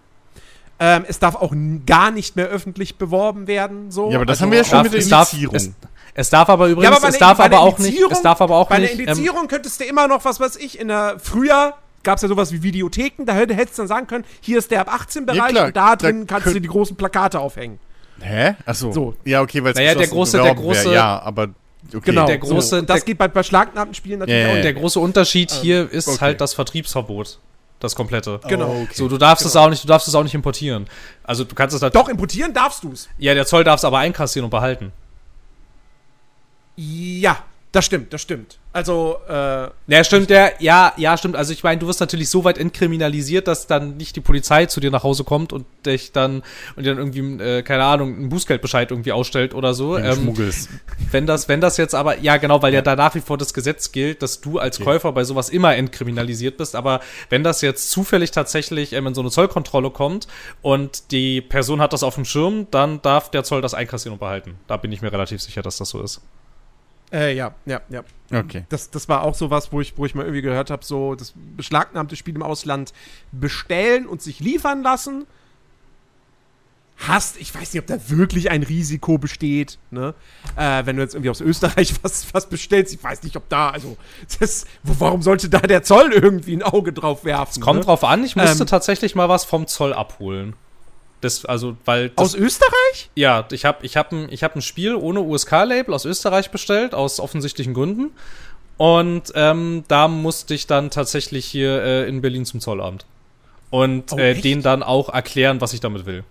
Ähm, es darf auch gar nicht mehr öffentlich beworben werden. So. Ja, aber das also, haben wir ja schon mit der Indizierung. Es, es darf aber übrigens, ja, aber es darf aber auch nicht, es darf aber auch bei nicht. Bei der ähm, Indizierung ähm, könntest du immer noch, was weiß ich, in der Frühjahr gab es ja sowas wie Videotheken, da hättest du dann sagen können, hier ist der ab 18 Bereich ja, und da drin da kannst du die großen Plakate aufhängen. Hä? Achso. So. Ja, okay, weil es naja, der große, der große, ja, aber Okay. Genau, der große, so. das geht bei beschlagnahmten Spielen natürlich yeah. auch. Und der große Unterschied ähm, hier ist okay. halt das Vertriebsverbot. Das komplette. Genau. Oh, okay. So, du darfst genau. es auch nicht, du darfst es auch nicht importieren. Also du kannst es halt. Doch, importieren darfst du es. Ja, der Zoll darf es aber einkassieren und behalten. Ja, das stimmt, das stimmt. Also, äh. Ja, stimmt, der, ja, ja, stimmt. Also ich meine, du wirst natürlich so weit entkriminalisiert, dass dann nicht die Polizei zu dir nach Hause kommt und dich dann und dir dann irgendwie, äh, keine Ahnung, einen Bußgeldbescheid irgendwie ausstellt oder so. Ähm, Schmuggels. Wenn das, wenn das jetzt aber, ja genau, weil ja. ja da nach wie vor das Gesetz gilt, dass du als okay. Käufer bei sowas immer entkriminalisiert bist. Aber wenn das jetzt zufällig tatsächlich ähm, in so eine Zollkontrolle kommt und die Person hat das auf dem Schirm, dann darf der Zoll das einkassieren und behalten. Da bin ich mir relativ sicher, dass das so ist. Äh, ja, ja, ja. Okay. Das, das war auch so was, wo ich, wo ich mal irgendwie gehört habe, so das beschlagnahmte Spiel im Ausland bestellen und sich liefern lassen. Hast, ich weiß nicht, ob da wirklich ein Risiko besteht, ne? Äh, wenn du jetzt irgendwie aus Österreich was, was bestellst, ich weiß nicht, ob da, also, das, warum sollte da der Zoll irgendwie ein Auge drauf werfen? Es kommt ne? drauf an, ich musste ähm, tatsächlich mal was vom Zoll abholen. Das, also, weil das, aus Österreich? Ja, ich habe ich hab ein, ich hab ein Spiel ohne USK-Label aus Österreich bestellt, aus offensichtlichen Gründen. Und ähm, da musste ich dann tatsächlich hier äh, in Berlin zum Zollamt. Und oh, äh, denen dann auch erklären, was ich damit will.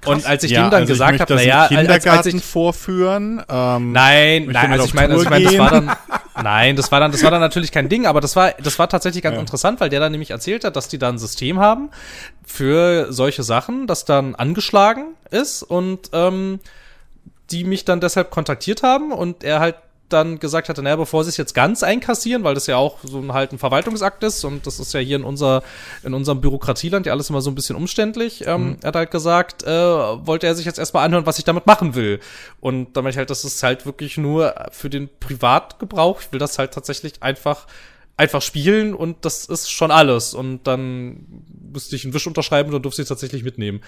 Krass. Und als ich ja, dem dann also gesagt habe, naja, Kindergarten als, als ich, vorführen. Ähm, nein, nein, also ich meine, also ich meine, das war dann, nein, das war dann, das war dann natürlich kein Ding, aber das war, das war tatsächlich ganz ja. interessant, weil der dann nämlich erzählt hat, dass die da ein System haben für solche Sachen, das dann angeschlagen ist und ähm, die mich dann deshalb kontaktiert haben und er halt dann gesagt hatte, naja, bevor sie es jetzt ganz einkassieren, weil das ja auch so ein, halt ein Verwaltungsakt ist und das ist ja hier in, unser, in unserem Bürokratieland ja alles immer so ein bisschen umständlich, ähm, mhm. er hat halt gesagt, äh, wollte er sich jetzt erstmal anhören, was ich damit machen will. Und damit halt, das ist halt wirklich nur für den Privatgebrauch. Ich will das halt tatsächlich einfach einfach spielen und das ist schon alles. Und dann müsste ich einen Wisch unterschreiben und dann durfte ich es tatsächlich mitnehmen.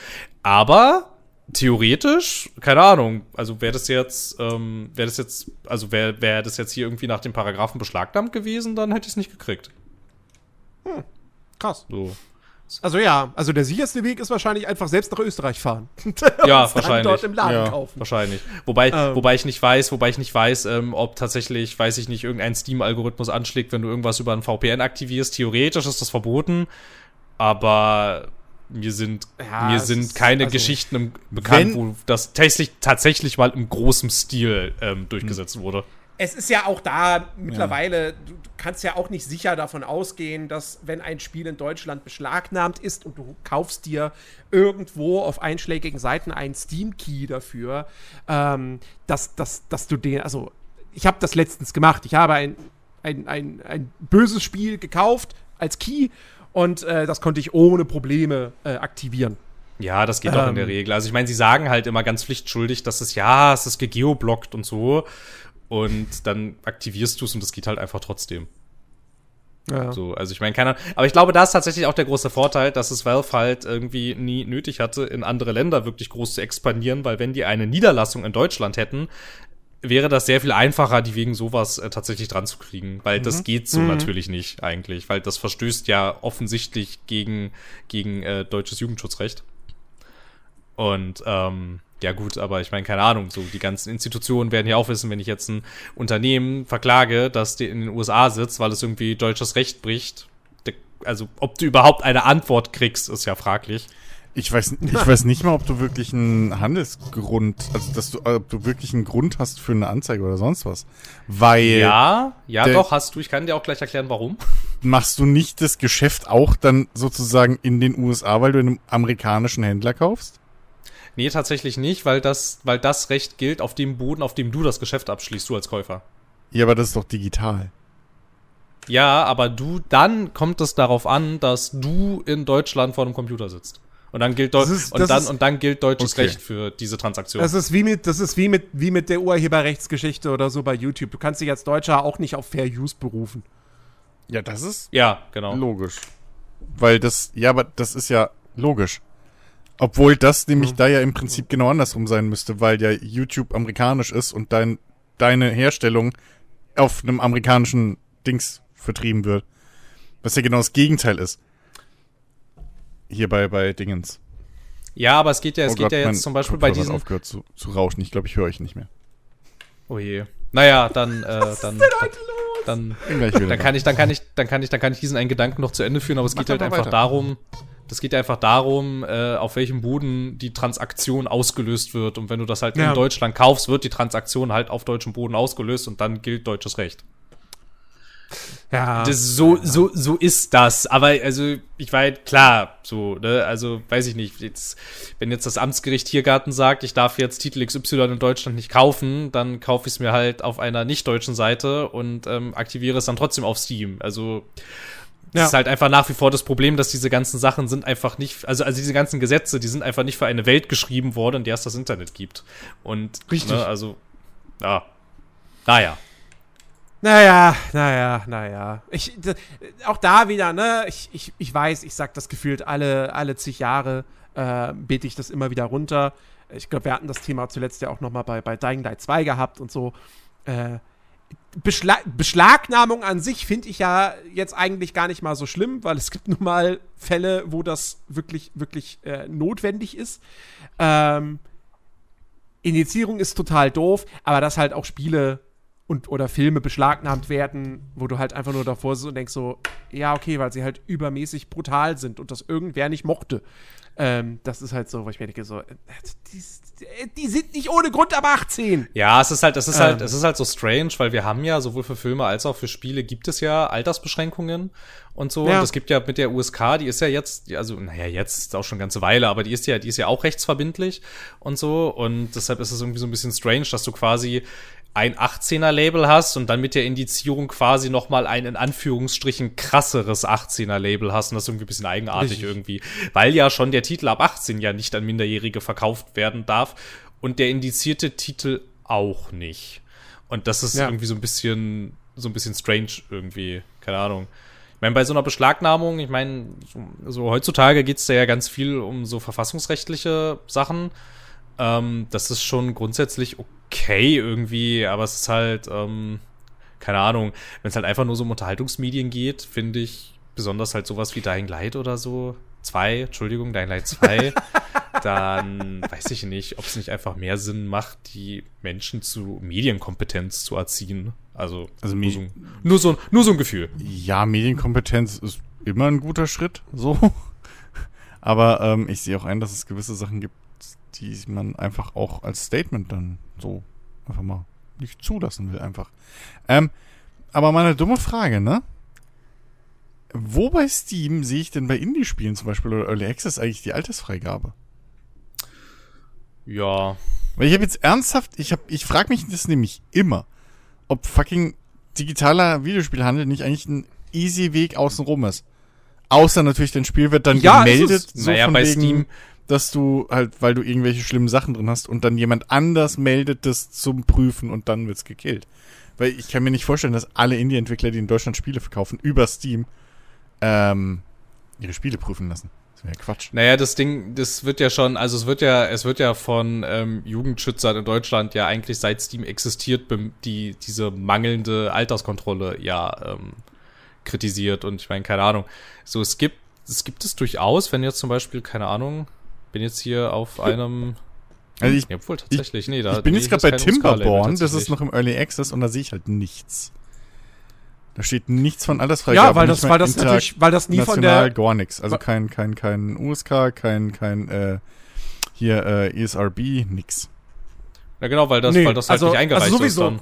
Aber theoretisch, keine Ahnung, also wäre das jetzt, ähm, wäre das jetzt, also wäre wär das jetzt hier irgendwie nach dem Paragraphen beschlagnahmt gewesen, dann hätte ich es nicht gekriegt. Hm, krass. So. Also ja, also der sicherste Weg ist wahrscheinlich einfach selbst nach Österreich fahren. ja, wahrscheinlich. dort im Laden ja, kaufen. Wahrscheinlich. Wobei, ähm. wobei ich nicht weiß, wobei ich nicht weiß, ähm, ob tatsächlich, weiß ich nicht, irgendein Steam-Algorithmus anschlägt, wenn du irgendwas über ein VPN aktivierst. Theoretisch ist das verboten, aber mir sind, ja, mir sind keine also, Geschichten bekannt, wo das tatsächlich, tatsächlich mal im großen Stil ähm, durchgesetzt wurde. Es ist ja auch da mittlerweile, ja. du, du kannst ja auch nicht sicher davon ausgehen, dass wenn ein Spiel in Deutschland beschlagnahmt ist und du kaufst dir irgendwo auf einschlägigen Seiten einen Steam-Key dafür, ähm, dass, dass, dass du den, also ich habe das letztens gemacht. Ich habe ein, ein, ein, ein böses Spiel gekauft als Key und äh, das konnte ich ohne Probleme äh, aktivieren. Ja, das geht ähm, auch in der ähm. Regel. Also ich meine, sie sagen halt immer ganz pflichtschuldig, dass es ja, es ist gegeoblockt und so. Und dann aktivierst du es und es geht halt einfach trotzdem. Ja. So, also ich meine, keiner. Aber ich glaube, da ist tatsächlich auch der große Vorteil, dass es Valve halt irgendwie nie nötig hatte, in andere Länder wirklich groß zu expandieren, weil wenn die eine Niederlassung in Deutschland hätten, wäre das sehr viel einfacher, die wegen sowas äh, tatsächlich dran zu kriegen, weil mhm. das geht so mhm. natürlich nicht eigentlich, weil das verstößt ja offensichtlich gegen, gegen äh, deutsches Jugendschutzrecht. Und ähm, ja gut, aber ich meine, keine Ahnung, so die ganzen Institutionen werden ja auch wissen, wenn ich jetzt ein Unternehmen verklage, das in den USA sitzt, weil es irgendwie deutsches Recht bricht, also ob du überhaupt eine Antwort kriegst, ist ja fraglich. Ich weiß, ich weiß nicht mal, ob du wirklich einen Handelsgrund, also dass du, ob du wirklich einen Grund hast für eine Anzeige oder sonst was. Weil. Ja, ja, doch, hast du. Ich kann dir auch gleich erklären, warum. Machst du nicht das Geschäft auch dann sozusagen in den USA, weil du einen amerikanischen Händler kaufst? Nee, tatsächlich nicht, weil das, weil das Recht gilt auf dem Boden, auf dem du das Geschäft abschließt, du als Käufer. Ja, aber das ist doch digital. Ja, aber du, dann kommt es darauf an, dass du in Deutschland vor einem Computer sitzt. Und dann gilt, Deu ist, und dann, ist, und dann gilt deutsches okay. Recht für diese Transaktion. Das ist wie mit, das ist wie mit, wie mit der Urheberrechtsgeschichte oder so bei YouTube. Du kannst dich als Deutscher auch nicht auf Fair Use berufen. Ja, das ist Ja, genau. logisch. Weil das, ja, aber das ist ja logisch. Obwohl das nämlich da ja im Prinzip genau andersrum sein müsste, weil ja YouTube amerikanisch ist und dein, deine Herstellung auf einem amerikanischen Dings vertrieben wird. Was ja genau das Gegenteil ist. Hier bei, bei Dingens. Ja, aber es geht ja, es Oh geht Gott, ja jetzt zum Beispiel bei Kopfhörer diesen. aufgehört zu, zu rauschen. Ich glaube, ich höre euch nicht mehr. Oh je. Naja, dann, äh, dann, dann, Bin gleich wieder dann da. kann ich, dann kann ich, dann kann ich, dann kann ich diesen einen Gedanken noch zu Ende führen, aber es Mach geht halt einfach weiter. darum, das geht einfach darum, äh, auf welchem Boden die Transaktion ausgelöst wird. Und wenn du das halt Ja. in Deutschland kaufst, wird die Transaktion halt auf deutschem Boden ausgelöst und dann gilt deutsches Recht. Ja. Das, so, so, so ist das. Aber also, ich war halt klar, so, ne, also weiß ich nicht, jetzt, wenn jetzt das Amtsgericht Tiergarten sagt, ich darf jetzt Titel XY in Deutschland nicht kaufen, dann kaufe ich es mir halt auf einer nicht-deutschen Seite und ähm, aktiviere es dann trotzdem auf Steam. Also das Ja. ist halt einfach nach wie vor das Problem, dass diese ganzen Sachen sind einfach nicht, also, also diese ganzen Gesetze, die sind einfach nicht für eine Welt geschrieben worden, in der es das Internet gibt. Und, Richtig. Ne, also, ja. Naja. Naja, naja, naja. Ich, auch da wieder, ne? Ich, ich, ich weiß, ich sag das gefühlt alle, alle zig Jahre, äh, bete ich das immer wieder runter. Ich glaube, wir hatten das Thema zuletzt ja auch noch mal bei, bei Dying Light 2 gehabt und so. Äh, Beschla Beschlagnahmung an sich finde ich ja jetzt eigentlich gar nicht mal so schlimm, weil es gibt nun mal Fälle, wo das wirklich, wirklich äh, notwendig ist. Ähm, Indizierung ist total doof, aber dass halt auch Spiele und oder Filme beschlagnahmt werden, wo du halt einfach nur davor sitzt und denkst so, ja, okay, weil sie halt übermäßig brutal sind und das irgendwer nicht mochte. Ähm, das ist halt so, wo ich mir denke, so, äh, die, die sind nicht ohne Grund ab 18. Ja, es ist halt, es ist halt, Ähm. es ist halt so strange, weil wir haben ja sowohl für Filme als auch für Spiele gibt es ja Altersbeschränkungen und so. Ja. Und es gibt ja mit der USK, die ist ja jetzt, also naja, jetzt ist auch schon eine ganze Weile, aber die ist ja, die ist ja auch rechtsverbindlich und so. Und deshalb ist es irgendwie so ein bisschen strange, dass du quasi ein 18er Label hast und dann mit der Indizierung quasi noch mal ein in Anführungsstrichen krasseres 18er Label hast und das ist irgendwie ein bisschen eigenartig Richtig. irgendwie, weil ja schon der Titel ab 18 ja nicht an Minderjährige verkauft werden darf und der indizierte Titel auch nicht. Und das ist Ja. irgendwie so ein bisschen so ein bisschen strange irgendwie, keine Ahnung. Ich meine, bei so einer Beschlagnahmung, ich meine, so, so heutzutage geht's da ja ganz viel um so verfassungsrechtliche Sachen. Ähm, das ist schon grundsätzlich okay irgendwie, aber es ist halt, ähm, keine Ahnung, wenn es halt einfach nur so um Unterhaltungsmedien geht, finde ich besonders halt sowas wie Dying Light oder so. Zwei, Entschuldigung, Dying Light 2, dann weiß ich nicht, ob es nicht einfach mehr Sinn macht, die Menschen zu Medienkompetenz zu erziehen. Also, Also nur, so, ein- nur, so, nur so ein Gefühl. Ja, Medienkompetenz ist immer ein guter Schritt, so. Aber ähm, ich sehe auch ein, dass es gewisse Sachen gibt, die man einfach auch als Statement dann so einfach mal nicht zulassen will, einfach. Ähm, aber mal eine dumme Frage, ne? Wo bei Steam sehe ich denn bei Indie-Spielen zum Beispiel oder Early Access eigentlich die Altersfreigabe? Ja, Weil ich habe jetzt ernsthaft, ich habe, ich frage mich das nämlich immer, ob fucking digitaler Videospielhandel nicht eigentlich ein easy Weg außenrum ist. Außer natürlich, dein Spiel wird dann Ja, ist gemeldet, es. so Naja, bei wegen, Steam- dass du halt, weil du irgendwelche schlimmen Sachen drin hast und dann jemand anders meldet das zum Prüfen und dann wird's gekillt. Weil ich kann mir nicht vorstellen, dass alle Indie-Entwickler, die in Deutschland Spiele verkaufen, über Steam ähm, ihre Spiele prüfen lassen. Das wäre ja Quatsch. Naja, das Ding, das wird ja schon, also es wird ja, es wird ja von ähm, Jugendschützern in Deutschland ja eigentlich seit Steam existiert, die diese mangelnde Alterskontrolle ja ähm, kritisiert und ich meine, keine Ahnung. So, es gibt, es gibt es durchaus, wenn jetzt zum Beispiel, keine Ahnung, bin jetzt hier auf einem, Also ich, ja, obwohl tatsächlich, nee, da ich bin nee, jetzt gerade bei Timberborn, das ist noch im Early Access und da sehe ich halt nichts. Da steht nichts von Altersfreigabe. Ja, weil das, weil das natürlich, weil das nie von der. gar nichts. Also kein, kein, kein USK, kein, kein, äh, hier, äh, ESRB, nix. Ja, genau, weil das, Nee, weil das halt also- nicht eingereicht also ist sowieso.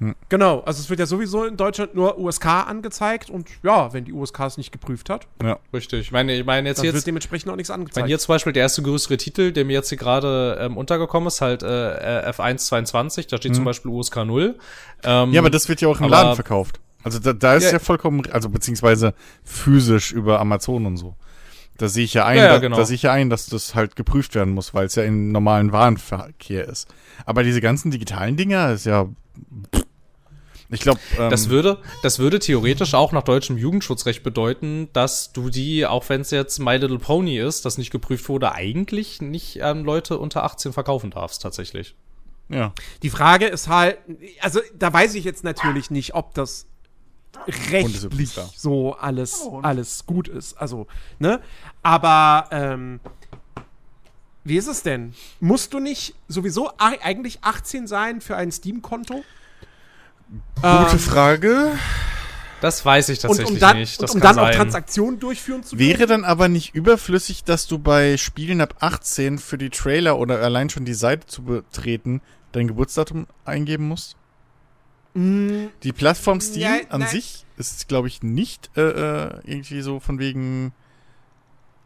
Dann. Genau, also es wird ja sowieso in Deutschland nur USK angezeigt und ja, wenn die USK es nicht geprüft hat, Ja. Richtig. Ich meine, ich meine jetzt dann jetzt wird dementsprechend auch nichts Ich meine, angezeigt. hier zum Beispiel der erste größere Titel, der mir jetzt hier gerade ähm, untergekommen ist, halt äh, F122, da steht zum Beispiel USK 0. Ähm. Ja, aber das wird ja auch im aber- Laden verkauft. Also da, da ist ja. Ja. vollkommen, also beziehungsweise physisch über Amazon und so. Da sehe ich ja ein, Ja, ja, da, genau. da sehe ich ja ein, dass das halt geprüft werden muss, weil es ja im normalen Warenverkehr ist. Aber diese ganzen digitalen Dinger ist ja. Ich glaube, ähm, das würde, das würde theoretisch auch nach deutschem Jugendschutzrecht bedeuten, dass du die, auch wenn es jetzt My Little Pony ist, das nicht geprüft wurde, eigentlich nicht an Leute unter 18 verkaufen darfst, tatsächlich. ja. Die Frage ist halt, also da weiß ich jetzt natürlich nicht, ob das rechtlich so alles, alles gut ist. Also, ne? Aber, ähm, wie ist es denn? Musst du nicht sowieso eigentlich 18 sein für ein Steam-Konto? Gute Ähm, Frage. Das weiß ich Und tatsächlich um dann, nicht. und Das um kann dann auch sein. Transaktionen durchführen zu können? Wäre dann aber nicht überflüssig, dass du bei Spielen ab 18 für die Trailer oder allein schon die Seite zu betreten dein Geburtsdatum eingeben musst? Mm, Die Plattform Steam Ja, an nein. sich ist, glaube ich, nicht äh, äh, irgendwie so von wegen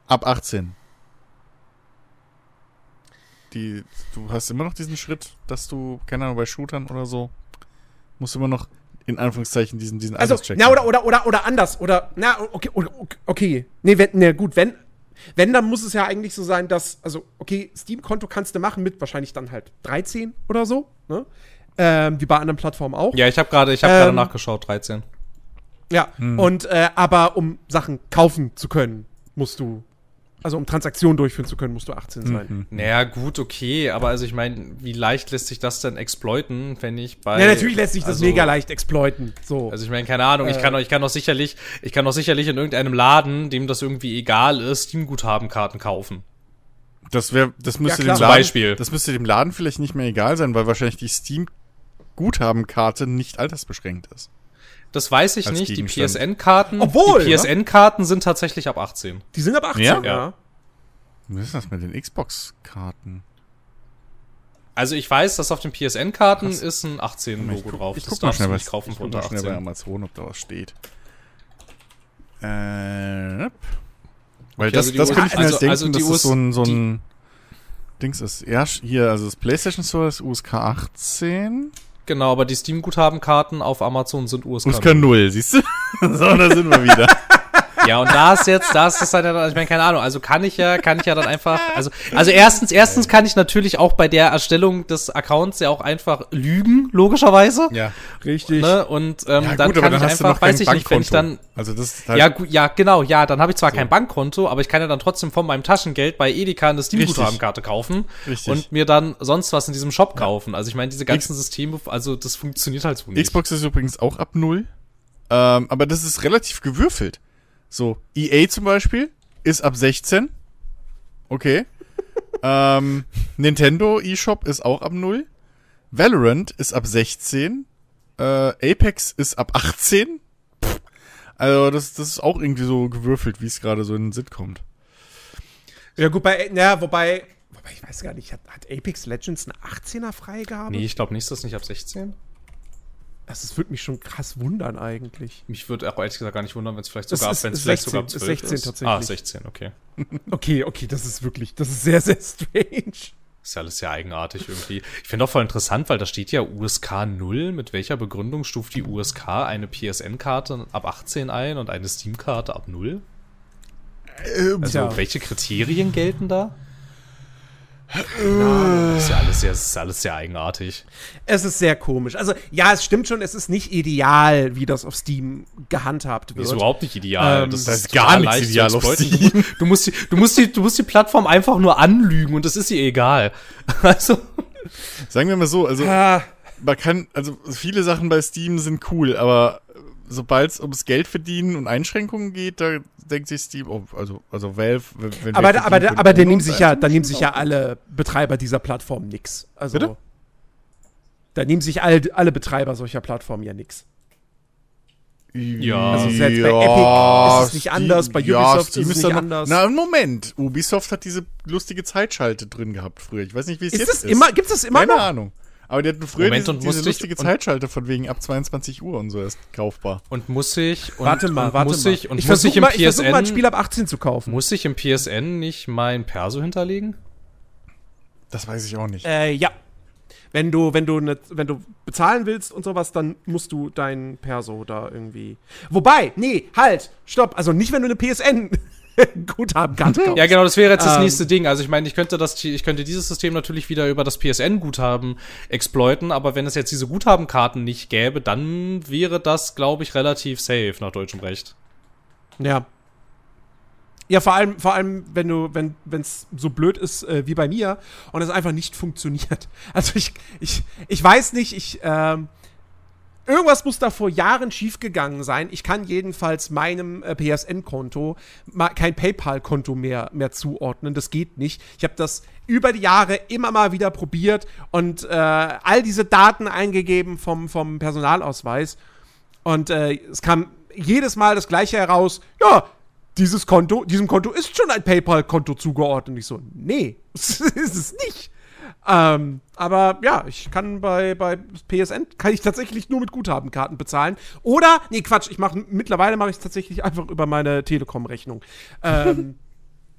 ab 18. Die, du hast immer noch diesen Schritt, dass du, keine Ahnung, bei Shootern oder so, musst du immer noch in Anführungszeichen diesen, diesen Also, Alterscheck na, oder, oder, oder, oder anders. Oder, na, okay, okay, okay. Nee, wenn, ne, gut, wenn, wenn, dann muss es ja eigentlich so sein, dass, also, okay, Steam-Konto kannst du machen mit wahrscheinlich dann halt 13 oder so, ne? Ähm, wie bei anderen Plattformen auch. Ja, ich habe gerade, ich habe gerade Ähm, nachgeschaut, 13. Ja, und, äh, aber um Sachen kaufen zu können, musst du, also um Transaktionen durchführen zu können, musst du 18 sein. Mhm. Naja, gut, okay, aber also ich meine, wie leicht lässt sich das denn exploiten, wenn ich bei. Ja, natürlich lässt sich das also, mega leicht exploiten. So. Also ich meine, keine Ahnung, ich Äh. kann doch, ich kann doch sicherlich, ich kann doch sicherlich in irgendeinem Laden, dem das irgendwie egal ist, Steam-Guthabenkarten kaufen. Das wäre, das müsste klar. dem Laden, Beispiel. das müsste dem Laden vielleicht nicht mehr egal sein, weil wahrscheinlich die Steam Guthabenkarte nicht altersbeschränkt ist. Das weiß ich nicht. Die. PSN-Karten, Obwohl, die ne? PSN-Karten sind tatsächlich ab 18. Die sind ab 18, Ja? ja. Was ist das mit den Xbox-Karten? Also ich weiß, dass auf den PSN-Karten ist ein 18-Logo drauf. Ich das guck mal darfst schnell, du was, nicht kaufen ich von guck mal schnell bei 18. Amazon, ob da was steht. Äh, weil Okay, das, also das könnte ich mir also- jetzt denken, also dass das so ein, so ein Dings ist. Ja, hier, also das PlayStation Store ist USK 18. Genau, aber die Steam-Guthabenkarten auf Amazon sind USK. USK 0, siehst du? so, da sind wir wieder. Ja, und da ist jetzt, da ist das dann ich meine, keine Ahnung, also kann ich ja, kann ich ja dann einfach, also, also erstens, erstens kann ich natürlich auch bei der Erstellung des Accounts ja auch einfach lügen, logischerweise. ja. Richtig. Ne? Und ähm, Ja, dann gut, aber kann dann ich einfach, weiß ich nicht, wenn ich dann, Also das ist halt ja, ja, genau, ja, dann habe ich zwar kein Bankkonto, aber ich kann ja dann trotzdem von meinem Taschengeld bei Edeka eine Steam-Guthabenkarte kaufen Richtig. und mir dann sonst was in diesem Shop kaufen. Also ich meine, diese ganzen Systeme, also das funktioniert halt so nicht. Xbox ist übrigens auch ab 0. Ähm, aber das ist relativ gewürfelt. So, EA zum Beispiel ist ab 16. Okay. ähm, Nintendo eShop ist auch ab 0. Valorant ist ab 16. Äh, Apex ist ab 18. Pff. Also, das, das ist auch irgendwie so gewürfelt, wie es gerade so in den Sinn kommt. Ja, gut, bei, ja, wobei, wobei, ich weiß gar nicht, hat, hat Apex Legends eine 18er Freigabe? Nee, ich glaube nicht, ist das nicht ab 16? Das ist, würde mich schon krass wundern eigentlich. Mich würde auch ehrlich gesagt gar nicht wundern, wenn es vielleicht Es sogar, wenn es vielleicht 16, sogar ab ist 12 16 ist. tatsächlich. Ah, 16, okay. Okay, okay, das ist wirklich, das ist sehr, sehr strange. Ist ja alles sehr eigenartig irgendwie. Ich finde auch voll interessant, weil da steht ja USK 0. Mit welcher Begründung stuft die USK eine PSN-Karte ab 18 ein und eine Steam-Karte ab 0? Also, Tja. welche Kriterien gelten da? Das ist ja alles sehr, das ist alles sehr eigenartig. Es ist sehr komisch. Also, ja, es stimmt schon, es ist nicht ideal, wie das auf Steam gehandhabt wird. Ist überhaupt nicht ideal. Ähm, das, das ist gar nichts ideal auf mu- du, musst die, du, musst die, du musst die Plattform einfach nur anlügen und das ist ihr egal. Also, Sagen wir mal so, also Ah, man kann, also viele Sachen bei Steam sind cool, aber sobald es ums Geld verdienen und Einschränkungen geht, da denkt sich Steam, oh, also, also Valve, wenn aber, wir aber, aber, da können, nehmen sich ja, da nehmen sich ja auf. alle Betreiber dieser Plattform nix. Also, Bitte? da nehmen sich alle, alle Betreiber solcher Plattformen ja nix. Ja. Also selbst bei Epic ist es nicht anders, bei Ubisoft ist es nicht da noch- anders. Na, Moment. Ubisoft hat diese lustige Zeitschalte drin gehabt früher. Ich weiß nicht, wie es Ist jetzt das ist. immer, gibt es das immer Keine noch? Ahnung. Aber die hatten früher Moment, diese, und diese lustige und- Zeitschalte von wegen ab 22 Uhr und so erst kaufbar. und muss ich, und, Warte mal, und warte muss mal. ich, und ich muss ich versuche im mal, ich mal ein Spiel ab 18 zu kaufen. muss ich im PSN nicht mein Perso hinterlegen? Das weiß ich auch nicht. Äh, ja. Wenn du, wenn du, ne, wenn du bezahlen willst und sowas, dann musst du dein Perso da irgendwie. Wobei, nee, halt, stopp. Also nicht, wenn du eine PSN Guthabenkarte kaufst. Ja, genau, das wäre jetzt das Ähm. nächste Ding. Also ich meine, ich könnte das, ich könnte dieses System natürlich wieder über das PSN-Guthaben exploiten, aber wenn es jetzt diese Guthabenkarten nicht gäbe, dann wäre das, glaube ich, relativ safe nach deutschem Recht. Ja. Ja, vor allem, vor allem, wenn du, wenn, es so blöd ist äh, wie bei mir und es einfach nicht funktioniert. Also ich, ich, ich weiß nicht, ich, ähm, irgendwas muss da vor Jahren schiefgegangen sein. Ich kann jedenfalls meinem äh, PSN-Konto kein PayPal-Konto mehr, mehr zuordnen. Das geht nicht. Ich habe das über die Jahre immer mal wieder probiert und äh, all diese Daten eingegeben vom, vom Personalausweis. Und äh, es kam jedes Mal das gleiche heraus. Ja, dieses Konto, diesem Konto ist schon ein PayPal-Konto zugeordnet. Ich so, nee, ist es nicht. Ähm, aber ja, ich kann bei, bei PSN kann ich tatsächlich nur mit Guthabenkarten bezahlen. Oder, nee, Quatsch, ich mache mittlerweile mache ich es tatsächlich einfach über meine Telekom-Rechnung. Ähm,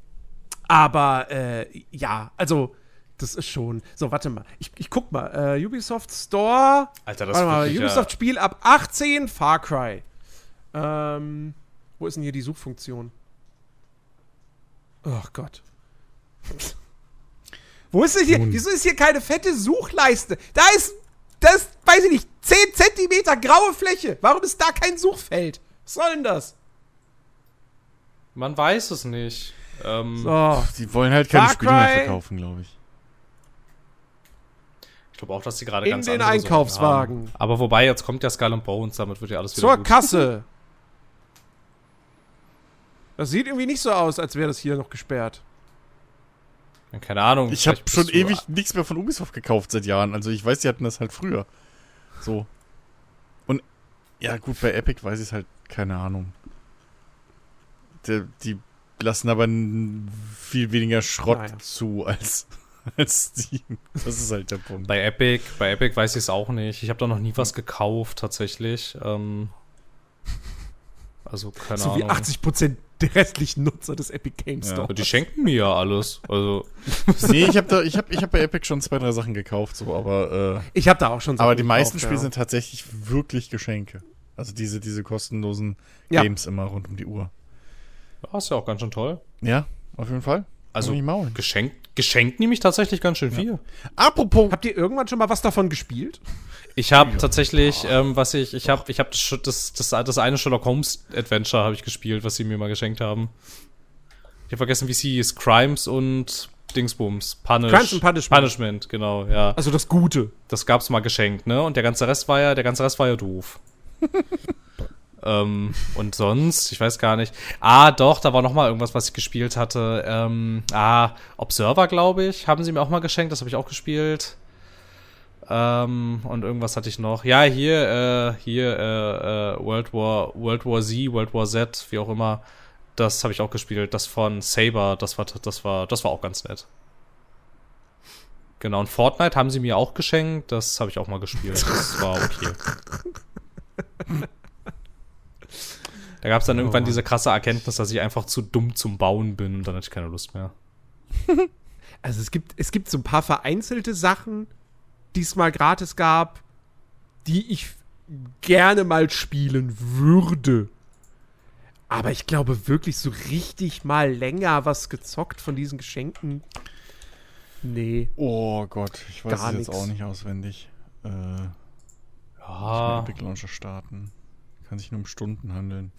aber äh, ja, also das ist schon. So, warte mal. Ich, ich guck mal. Äh, Ubisoft Store. Alter, das warte mal, Ubisoft Spiel ab 18 Far Cry. Ähm, wo ist denn hier die Suchfunktion? Oh Gott. Wo ist denn hier? Wieso ist hier keine fette Suchleiste? Da ist, das, ist, weiß ich nicht, 10 Zentimeter graue Fläche. Warum ist da kein Suchfeld? Was soll denn das? Man weiß es nicht. Ähm, So. Die wollen halt keine Far Spiele mehr verkaufen, glaube ich. Ich glaube auch, dass sie gerade In ganz den andere Sorgen Einkaufswagen. haben. Aber wobei, jetzt kommt ja Skull and Bones, damit wird ja alles wieder Zur gut. Kasse. Das sieht irgendwie nicht so aus, als wäre das hier noch gesperrt. Ja, Keine Ahnung. Ich habe schon ewig nichts mehr von Ubisoft gekauft seit Jahren. Also ich weiß, die hatten das halt früher. So. Und ja, gut, bei Epic weiß ich es halt, keine Ahnung. Der, die lassen aber viel weniger Schrott Naja. zu als, als Steam. Das ist halt der Punkt. Bei Epic, bei Epic weiß ich es auch nicht. Ich habe da noch nie was gekauft, tatsächlich. Ähm, also, keine So wie Ahnung. 80% der restlichen Nutzer des Epic Games Ja. Store. Die schenken mir ja alles. Also, nee, ich habe da, ich habe, ich habe bei Epic schon zwei, drei Sachen gekauft, so, aber, äh, Ich habe da auch schon aber Sachen die meisten gekauft, Spiele ja. sind tatsächlich wirklich Geschenke. Also diese, diese kostenlosen Ja. Games immer rund um die Uhr. ja, ist ja auch ganz schön toll. Ja, auf jeden Fall. Also, geschenkt, geschenkt nehme ich tatsächlich ganz schön viel. Apropos, Habt ihr irgendwann schon mal was davon gespielt? Ich habe tatsächlich, ähm, was ich, ich habe, ich habe das, das, das, das eine Sherlock Holmes Adventure habe ich gespielt, was sie mir mal geschenkt haben. Ich habe vergessen, wie sie hieß. Crimes und Dingsbums. Punish. Crimes and Punishment. Punishment, genau, ja. Also das Gute. Das gab's mal geschenkt, ne? Und der ganze Rest war ja, der ganze Rest war ja doof. ähm, und sonst, ich weiß gar nicht. Ah, doch, da war noch mal irgendwas, was ich gespielt hatte. Ähm, ah, Observer, glaube ich, haben sie mir auch mal geschenkt. Das habe ich auch gespielt. Ähm, und irgendwas hatte ich noch. Ja, hier, äh, hier, äh, äh, World War, World War Z, World War Z, wie auch immer. Das habe ich auch gespielt. Das von Saber, das war, das war, das war auch ganz nett. Genau, und Fortnite haben sie mir auch geschenkt. Das habe ich auch mal gespielt. Das war okay. Da gab es dann irgendwann diese krasse Erkenntnis, dass ich einfach zu dumm zum Bauen bin und dann hatte ich keine Lust mehr. Also es gibt, es gibt so ein paar vereinzelte Sachen, die es mal gratis gab, die ich gerne mal spielen würde. Aber ich glaube wirklich so richtig mal länger was gezockt von diesen Geschenken. Nee. oh Gott, ich weiß es jetzt auch nicht auswendig. Äh, Ja, Epic Launcher starten. Kann sich nur um Stunden handeln.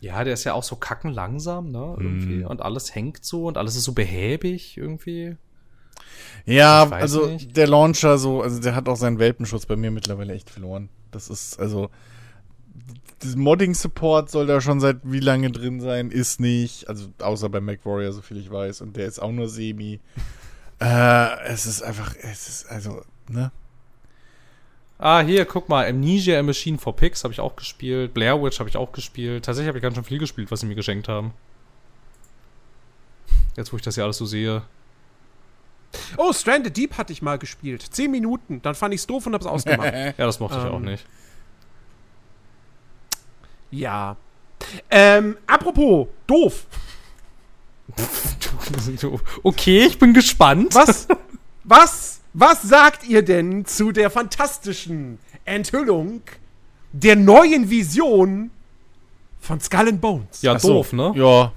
ja, der ist ja auch so kacken langsam, ne? Irgendwie. Mm. Und alles hängt so und alles ist so behäbig irgendwie. Ja, also nicht. der Launcher so, also der hat auch seinen Welpenschutz bei mir mittlerweile echt verloren. Das ist, also das Modding-Support soll da schon seit wie lange drin sein, ist nicht. Also außer bei MacWarrior, so viel ich weiß. Und der ist auch nur semi. äh, es ist einfach, es ist, also, ne? Ah, hier, guck mal, Amnesia a Machine for Pigs habe ich auch gespielt. Blair Witch habe ich auch gespielt. Tatsächlich habe ich ganz schön viel gespielt, was sie mir geschenkt haben. Jetzt, wo ich das ja alles so sehe. Oh, Stranded Deep hatte ich mal gespielt. Zehn Minuten. Dann fand ich's doof und hab's ausgemacht. Ja, das mochte ich Ähm, auch nicht. ja. Ähm, apropos, doof. Okay, ich bin gespannt. Was, was, was sagt ihr denn zu der fantastischen Enthüllung der neuen Vision Von Skull and Bones. Ja, so, doof, ne? Ja.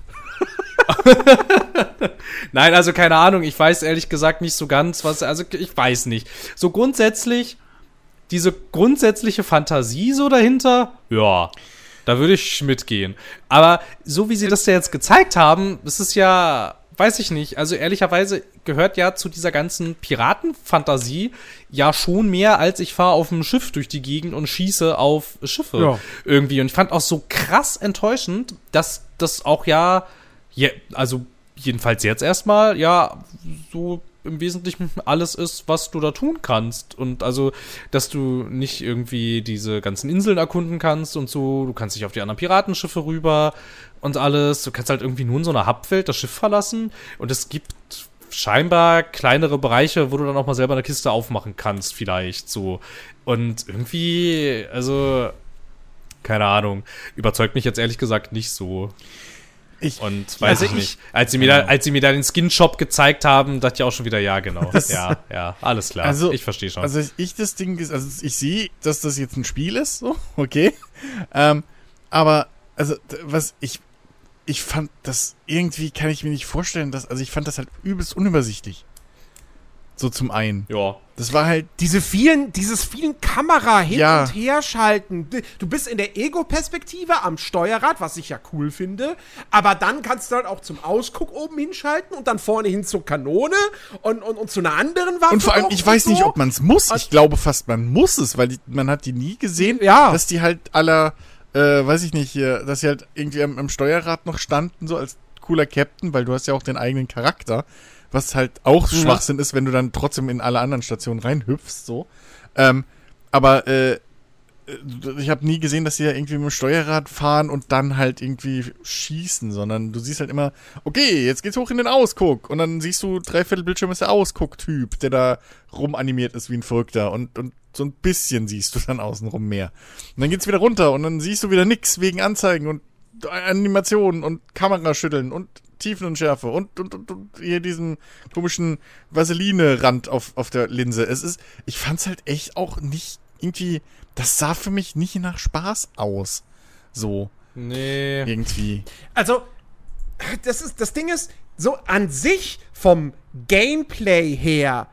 Nein, also keine Ahnung. Ich weiß ehrlich gesagt nicht so ganz, was. Also ich weiß nicht. So grundsätzlich, diese grundsätzliche Fantasie so dahinter, ja, da würde ich mitgehen. Aber so wie sie das ja jetzt gezeigt haben, das ist ja, weiß ich nicht. Also ehrlicherweise gehört ja zu dieser ganzen Piratenfantasie ja schon mehr, als ich fahre auf einem Schiff durch die Gegend und schieße auf Schiffe Ja. irgendwie. Und ich fand auch so krass enttäuschend, dass das auch ja, ja also jedenfalls jetzt erstmal, ja, so im Wesentlichen alles ist, was du da tun kannst. Und also, dass du nicht irgendwie diese ganzen Inseln erkunden kannst und so, du kannst dich auf die anderen Piratenschiffe rüber und alles. Du kannst halt irgendwie nur in so einer Hubwelt das Schiff verlassen. Und es gibt scheinbar kleinere Bereiche, wo du dann auch mal selber eine Kiste aufmachen kannst, vielleicht so. Und irgendwie, also, keine Ahnung, überzeugt mich jetzt ehrlich gesagt nicht so. Ich, Und weiß Also ich ich- nicht. Als sie, mir da, als sie mir da den Skin-Shop gezeigt haben, dachte ich auch schon wieder, ja, genau. ja, ja, alles klar. Also- ich verstehe schon. Also ich das Ding ist, also ich sehe, dass das jetzt ein Spiel ist, so, okay. Ähm, aber, also, was ich, ich fand das, irgendwie kann ich mir nicht vorstellen, dass, also ich fand das halt übelst unübersichtlich. So zum einen. ja. Das war halt, Diese vielen, dieses vielen Kamera hin Ja. und her schalten. Du bist in der Ego-Perspektive am Steuerrad, was ich ja cool finde. Aber dann kannst du halt auch zum Ausguck oben hinschalten und dann vorne hin zur Kanone und, und, und zu einer anderen Waffe. und vor allem, ich weiß und nicht, so. ob man es muss. Ich glaube fast, man muss es, weil die, man hat die nie gesehen, Ja. dass die halt aller, äh, weiß ich nicht, dass sie halt irgendwie am, am Steuerrad noch standen, so als cooler Captain, weil du hast ja auch den eigenen Charakter, was halt auch Ja. Schwachsinn ist, wenn du dann trotzdem in alle anderen Stationen reinhüpfst, so. Ähm, aber äh, ich habe nie gesehen, dass sie ja irgendwie mit dem Steuerrad fahren und dann halt irgendwie schießen, sondern du siehst halt immer, okay, jetzt geht's hoch in den Ausguck und dann siehst du, dreiviertel Bildschirm ist der Ausguck-Typ, der da rumanimiert ist wie ein Verrückter und, und so ein bisschen siehst du dann außenrum mehr. Und dann geht's wieder runter und dann siehst du wieder nix wegen Anzeigen und Animationen und Kameraschütteln und Tiefenunschärfe und, und, und, und hier diesen komischen Vaseline-Rand auf, auf der Linse. Es ist, ich fand's halt echt auch nicht irgendwie, das sah für mich nicht nach Spaß aus. So, Nee. irgendwie. Also, das ist, das Ding ist, so an sich vom Gameplay her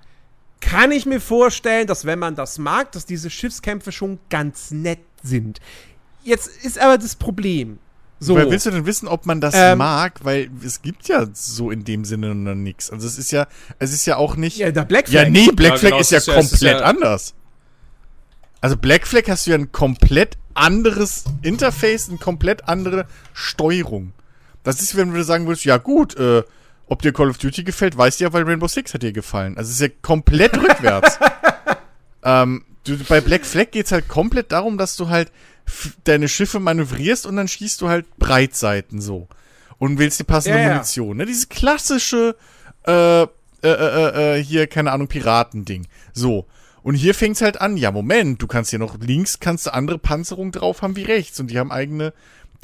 kann ich mir vorstellen, dass wenn man das mag, dass diese Schiffskämpfe schon ganz nett sind. Jetzt ist aber das Problem. So. Woher willst du denn wissen, ob man das Ähm, mag? Weil es gibt ja so in dem Sinne noch nichts. Also es ist ja, es ist ja auch nicht. ja, der Black Ja, Flag. nee, Black Ja, Flag genau, ist ja ist ja- ist komplett ja- anders. Also Black Flag hast du ja ein komplett anderes Interface, eine komplett andere Steuerung. Das ist, wenn du sagen würdest, ja gut, äh, ob dir Call of Duty gefällt, weißt du ja, weil Rainbow Six hat dir gefallen. Also es ist ja komplett rückwärts. ähm, du, bei Black Flag geht's halt komplett darum, dass du halt deine Schiffe manövrierst und dann schießt du halt Breitseiten so. Und wählst die passende ja. Munition. Ne? Dieses klassische, äh, äh, äh, äh, hier, keine Ahnung, Piratending. So. Und hier fängt's halt an, ja, Moment, du kannst hier noch links, kannst du andere Panzerung drauf haben wie rechts und die haben eigene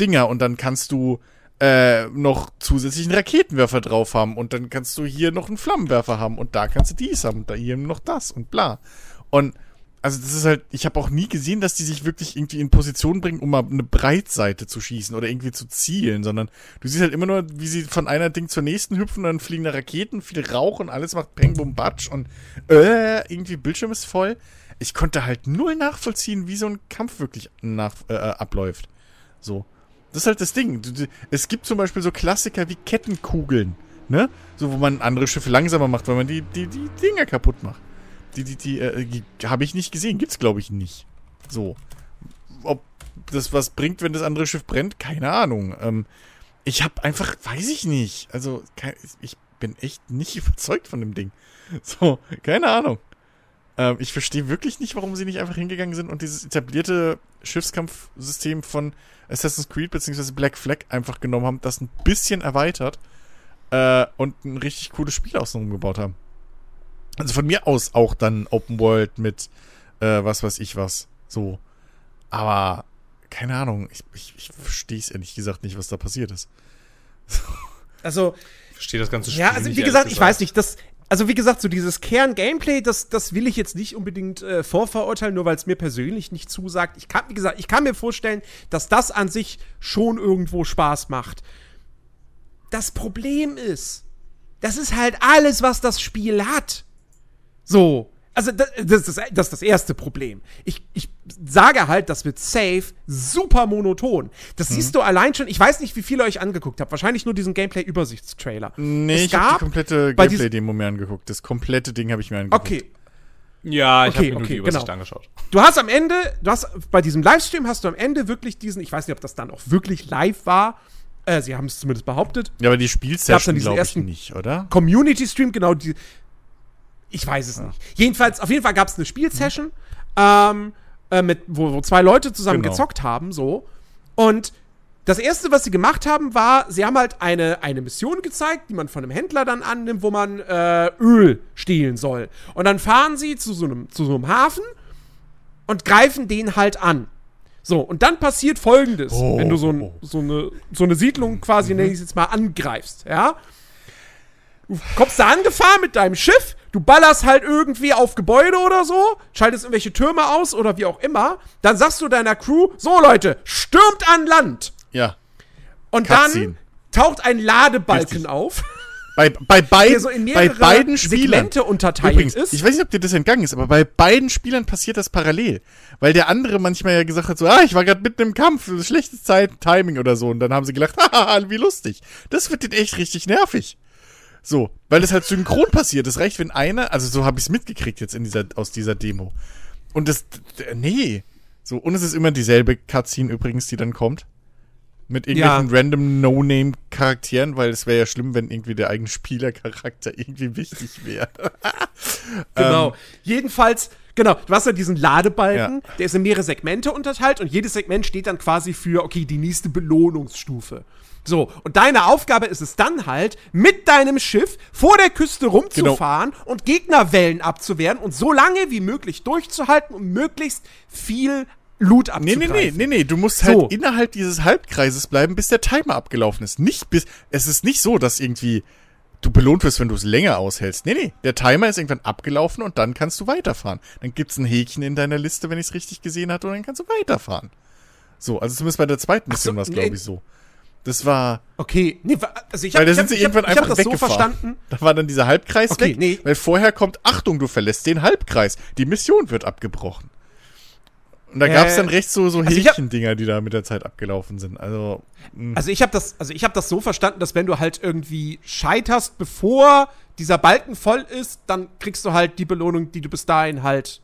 Dinger und dann kannst du äh, noch zusätzlichen Raketenwerfer drauf haben und dann kannst du hier noch einen Flammenwerfer haben und da kannst du dies haben und da hier noch das und bla. Und also das ist halt, ich habe auch nie gesehen, dass die sich wirklich irgendwie in Position bringen, um mal eine Breitseite zu schießen oder irgendwie zu zielen, sondern du siehst halt immer nur, wie sie von einer Ding zur nächsten hüpfen und dann fliegen da Raketen, viel Rauch und alles macht Peng, Bum, Batsch und äh, irgendwie Bildschirm ist voll. Ich konnte halt null nachvollziehen, wie so ein Kampf wirklich nach, äh, abläuft. So. Das ist halt das Ding. Es gibt zum Beispiel so Klassiker wie Kettenkugeln, ne? So, wo man andere Schiffe langsamer macht, weil man die, die, die Dinger kaputt macht. Die, die, die, äh, habe ich nicht gesehen. Gibt's, glaube ich, nicht. So. Ob das was bringt, wenn das andere Schiff brennt, keine Ahnung. Ähm, ich habe einfach, weiß ich nicht. Also, ich bin echt nicht überzeugt von dem Ding. So, keine Ahnung. Ähm, ich verstehe wirklich nicht, warum sie nicht einfach hingegangen sind und dieses etablierte Schiffskampfsystem von Assassin's Creed bzw. Black Flag einfach genommen haben, das ein bisschen erweitert äh, und ein richtig cooles Spiel außenrum gebaut haben. Also von mir aus auch dann Open World mit äh, was weiß ich was. So. Aber keine Ahnung, ich, ich, ich verstehe es ehrlich gesagt nicht, was da passiert ist. Also, Ich verstehe das ganze Spiel ja, also nicht, wie ehrlich gesagt, ich weiß nicht, das, also wie gesagt, so dieses Kern-Gameplay, das, das will ich jetzt nicht unbedingt äh, vorverurteilen, nur weil es mir persönlich nicht zusagt. Ich kann, wie gesagt, ich kann mir vorstellen, dass das an sich schon irgendwo Spaß macht. Das Problem ist, das ist halt alles, was das Spiel hat. So. Also, das, das, ist, das ist das erste Problem. Ich, ich sage halt, das wird safe super monoton. Das mhm. siehst du allein schon. Ich weiß nicht, wie viele euch angeguckt habt. Wahrscheinlich nur diesen Gameplay-Übersichtstrailer. Nee, es ich habe die komplette Gameplay-Demo mir angeguckt. Das komplette Ding habe ich mir angeguckt. Okay. Ja, ich okay, habe mir okay, die Übersicht genau. angeschaut. Du hast am Ende, du hast bei diesem Livestream hast du am Ende wirklich diesen, ich weiß nicht, ob das dann auch wirklich live war. Äh, sie haben es zumindest behauptet. Ja, aber die Spielsession glaube ich nicht, oder? Community Stream, genau die. Ich weiß es nicht. Jedenfalls, auf jeden Fall gab es eine Spielsession, mhm. ähm, äh, mit, wo, wo, zwei Leute zusammen genau. gezockt haben, so. Und das erste, was sie gemacht haben, war, sie haben halt eine, eine Mission gezeigt, die man von einem Händler dann annimmt, wo man äh, Öl stehlen soll. Und dann fahren sie zu so, einem, zu so einem Hafen und greifen den halt an. So, und dann passiert folgendes, oh, wenn du so, ein, so, eine, so eine Siedlung quasi, mhm. nenne ich es jetzt mal, angreifst, ja. Du kommst da angefahren mit deinem Schiff, du ballerst halt irgendwie auf Gebäude oder so, schaltest irgendwelche Türme aus oder wie auch immer, dann sagst du deiner Crew, so Leute, stürmt an Land. Ja. Und Cutscene. dann taucht ein Ladebalken Richtig. auf. Bei, bei, beid, so bei beiden Spielern Segmente unterteilt Übrigens, ist. Ich weiß nicht, ob dir das entgangen ist, aber bei beiden Spielern passiert das parallel. Weil der andere manchmal ja gesagt hat, so, ah, ich war gerade mitten im Kampf, schlechtes Zeit, Timing oder so. Und dann haben sie gelacht, haha, wie lustig. Das wird denen echt richtig nervig. So, weil das halt synchron passiert. Das reicht, wenn einer, also so habe ich es mitgekriegt jetzt in dieser, aus dieser Demo. Und das, nee. So, und es ist immer dieselbe Cutscene übrigens, die dann kommt. Mit irgendwelchen ja. random No-Name-Charakteren, weil es wäre ja schlimm, wenn irgendwie der eigene Spielercharakter irgendwie wichtig wäre. genau. Ähm, Jedenfalls, genau, du hast ja diesen Ladebalken, ja. der ist in mehrere Segmente unterteilt und jedes Segment steht dann quasi für, okay, die nächste Belohnungsstufe. So, und deine Aufgabe ist es dann halt, mit deinem Schiff vor der Küste rumzufahren genau. und Gegnerwellen abzuwehren und so lange wie möglich durchzuhalten, um möglichst viel Loot abzugreifen. Nee, nee, nee, nee, nee, du musst halt so. innerhalb dieses Halbkreises bleiben, bis der Timer abgelaufen ist. Nicht bis, es ist nicht so, dass irgendwie du belohnt wirst, wenn du es länger aushältst. Nee, nee, der Timer ist irgendwann abgelaufen und dann kannst du weiterfahren. Dann gibt's ein Häkchen in deiner Liste, wenn ich es richtig gesehen hatte, und dann kannst du weiterfahren. So, also zumindest bei der zweiten Mission so, war es, glaube ich, so. Das war. Okay, nee, also ich habe hab, ich hab, ich hab das so verstanden. Da war dann dieser Halbkreis okay, weg, nee. weil vorher kommt, Achtung, du verlässt den Halbkreis. Die Mission wird abgebrochen. Und da gab es dann recht so, so also Häkchendinger, die da mit der Zeit abgelaufen sind. Also, mh. also ich habe das, also ich habe das so verstanden, dass wenn du halt irgendwie scheiterst, bevor dieser Balken voll ist, dann kriegst du halt die Belohnung, die du bis dahin halt,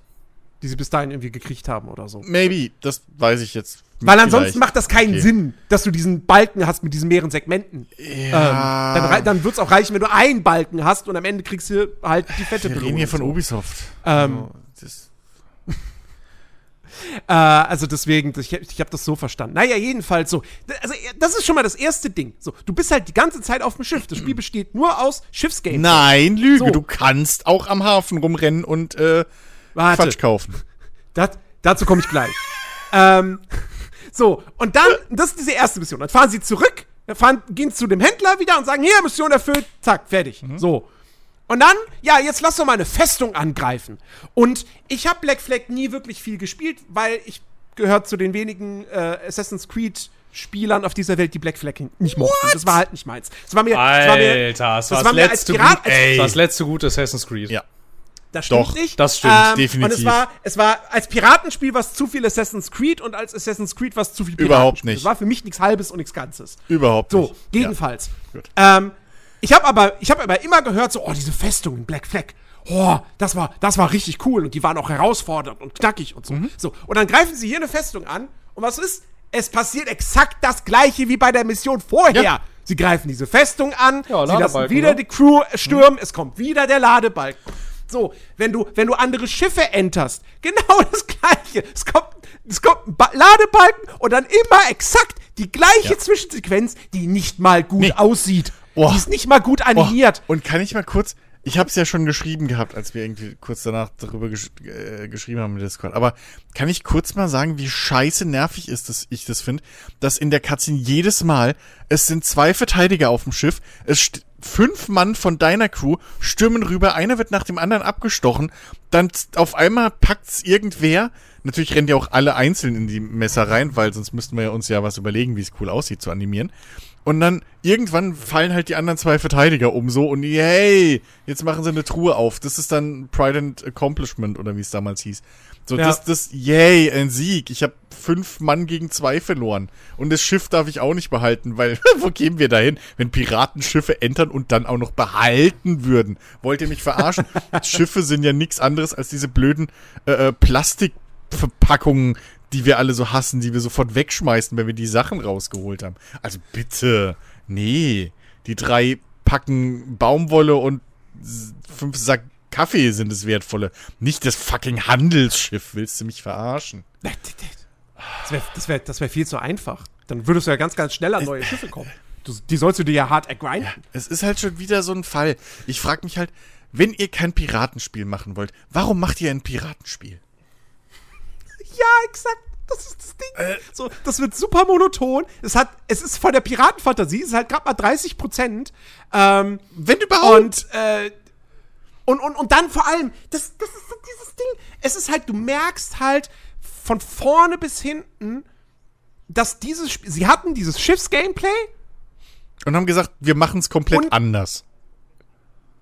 die sie bis dahin irgendwie gekriegt haben oder so. Maybe, das weiß ich jetzt. Weil ansonsten macht das keinen okay. Sinn, dass du diesen Balken hast mit diesen mehreren Segmenten. Ja. Ähm, dann dann wird es auch reichen, wenn du einen Balken hast und am Ende kriegst du halt die fette Belohnung. Wir reden hier von so. Ubisoft. Ähm, also, äh, also deswegen, ich, ich habe das so verstanden. Naja, jedenfalls so. Also, das ist schon mal das erste Ding. So, du bist halt die ganze Zeit auf dem Schiff. Das Spiel besteht nur aus Schiffsgames. Nein, Lüge. So. Du kannst auch am Hafen rumrennen und äh, Warte. Quatsch kaufen. Das, dazu komme ich gleich. ähm, so, und dann, das ist diese erste Mission. Dann fahren sie zurück, fahren, gehen zu dem Händler wieder und sagen, hier, Mission erfüllt, zack, fertig. Mhm. So. Und dann, ja, jetzt lass doch mal eine Festung angreifen. Und ich habe Black Flag nie wirklich viel gespielt, weil ich gehört zu den wenigen äh, Assassin's Creed Spielern auf dieser Welt, die Black Flag nicht mochten. What? Das war halt nicht meins. Das war mir, Alter, das war mir, das war das, war mir als Pirat, gut, ey. das war das letzte gute Assassin's Creed. Ja. Das stimmt Doch, nicht. Das stimmt, ähm, definitiv. Und es war, es war als Piratenspiel was zu viel Assassin's Creed und als Assassin's Creed was zu viel Piratenspiel. Überhaupt nicht. Es war für mich nichts Halbes und nichts Ganzes. Überhaupt so, nicht. So, jedenfalls. Ja. Ähm, ich habe aber, ich habe aber immer gehört, so, oh, diese Festung in Black Flag. Oh, das war, das war richtig cool und die waren auch herausfordernd und knackig und so. Mhm. So. Und dann greifen sie hier eine Festung an und was ist? Es passiert exakt das gleiche wie bei der Mission vorher. Ja. Sie greifen diese Festung an, ja, sie lassen wieder ja. die Crew stürmen, mhm. es kommt wieder der Ladebalken. So, wenn du, wenn du andere Schiffe enterst, genau das gleiche. Es kommt, es kommt ein ba Ladebalken und dann immer exakt die gleiche ja. Zwischensequenz, die nicht mal gut nee. aussieht. Oh. Die ist nicht mal gut animiert. Oh. Und kann ich mal kurz, ich habe es ja schon geschrieben gehabt, als wir irgendwie kurz danach darüber gesch äh, geschrieben haben mit Discord. Aber kann ich kurz mal sagen, wie scheiße nervig ist das, ich das finde, dass in der Cutscene jedes Mal, es sind zwei Verteidiger auf dem Schiff, es fünf Mann von deiner Crew stürmen rüber, einer wird nach dem anderen abgestochen, dann auf einmal packt's irgendwer. Natürlich rennen ja auch alle einzeln in die Messer rein, weil sonst müssten wir uns ja was überlegen, wie es cool aussieht zu animieren. Und dann irgendwann fallen halt die anderen zwei Verteidiger um so und yay, jetzt machen sie eine Truhe auf. Das ist dann Pride and Accomplishment oder wie es damals hieß. So, ja. das, das, yay, ein Sieg. Ich habe fünf Mann gegen zwei verloren. Und das Schiff darf ich auch nicht behalten, weil, wo gehen wir dahin, wenn Piratenschiffe entern und dann auch noch behalten würden? Wollt ihr mich verarschen? Schiffe sind ja nichts anderes als diese blöden äh, äh Plastikverpackungen, die wir alle so hassen, die wir sofort wegschmeißen, wenn wir die Sachen rausgeholt haben. Also bitte, nee. Die drei Packen Baumwolle und fünf Sack Kaffee sind das Wertvolle. Nicht das fucking Handelsschiff. Willst du mich verarschen? Das wäre das wär, das wär viel zu einfach. Dann würdest du ja ganz, ganz schnell an neue Schiffe kommen. Die sollst du dir ja hart ergrinden. Ja, es ist halt schon wieder so ein Fall. Ich frage mich halt, wenn ihr kein Piratenspiel machen wollt, warum macht ihr ein Piratenspiel? Ja, exakt. Das ist das Ding. Äh, so, das wird super monoton. Es hat, es ist von der Piratenfantasie, es ist halt gerade mal 30 Prozent. Ähm, Wenn überhaupt. Und, äh, und, und, und dann vor allem, das, das ist dieses Ding. Es ist halt, du merkst halt von vorne bis hinten, dass dieses Spiel, sie hatten dieses Schiffs-Gameplay. Und haben gesagt, wir machen es komplett und, anders.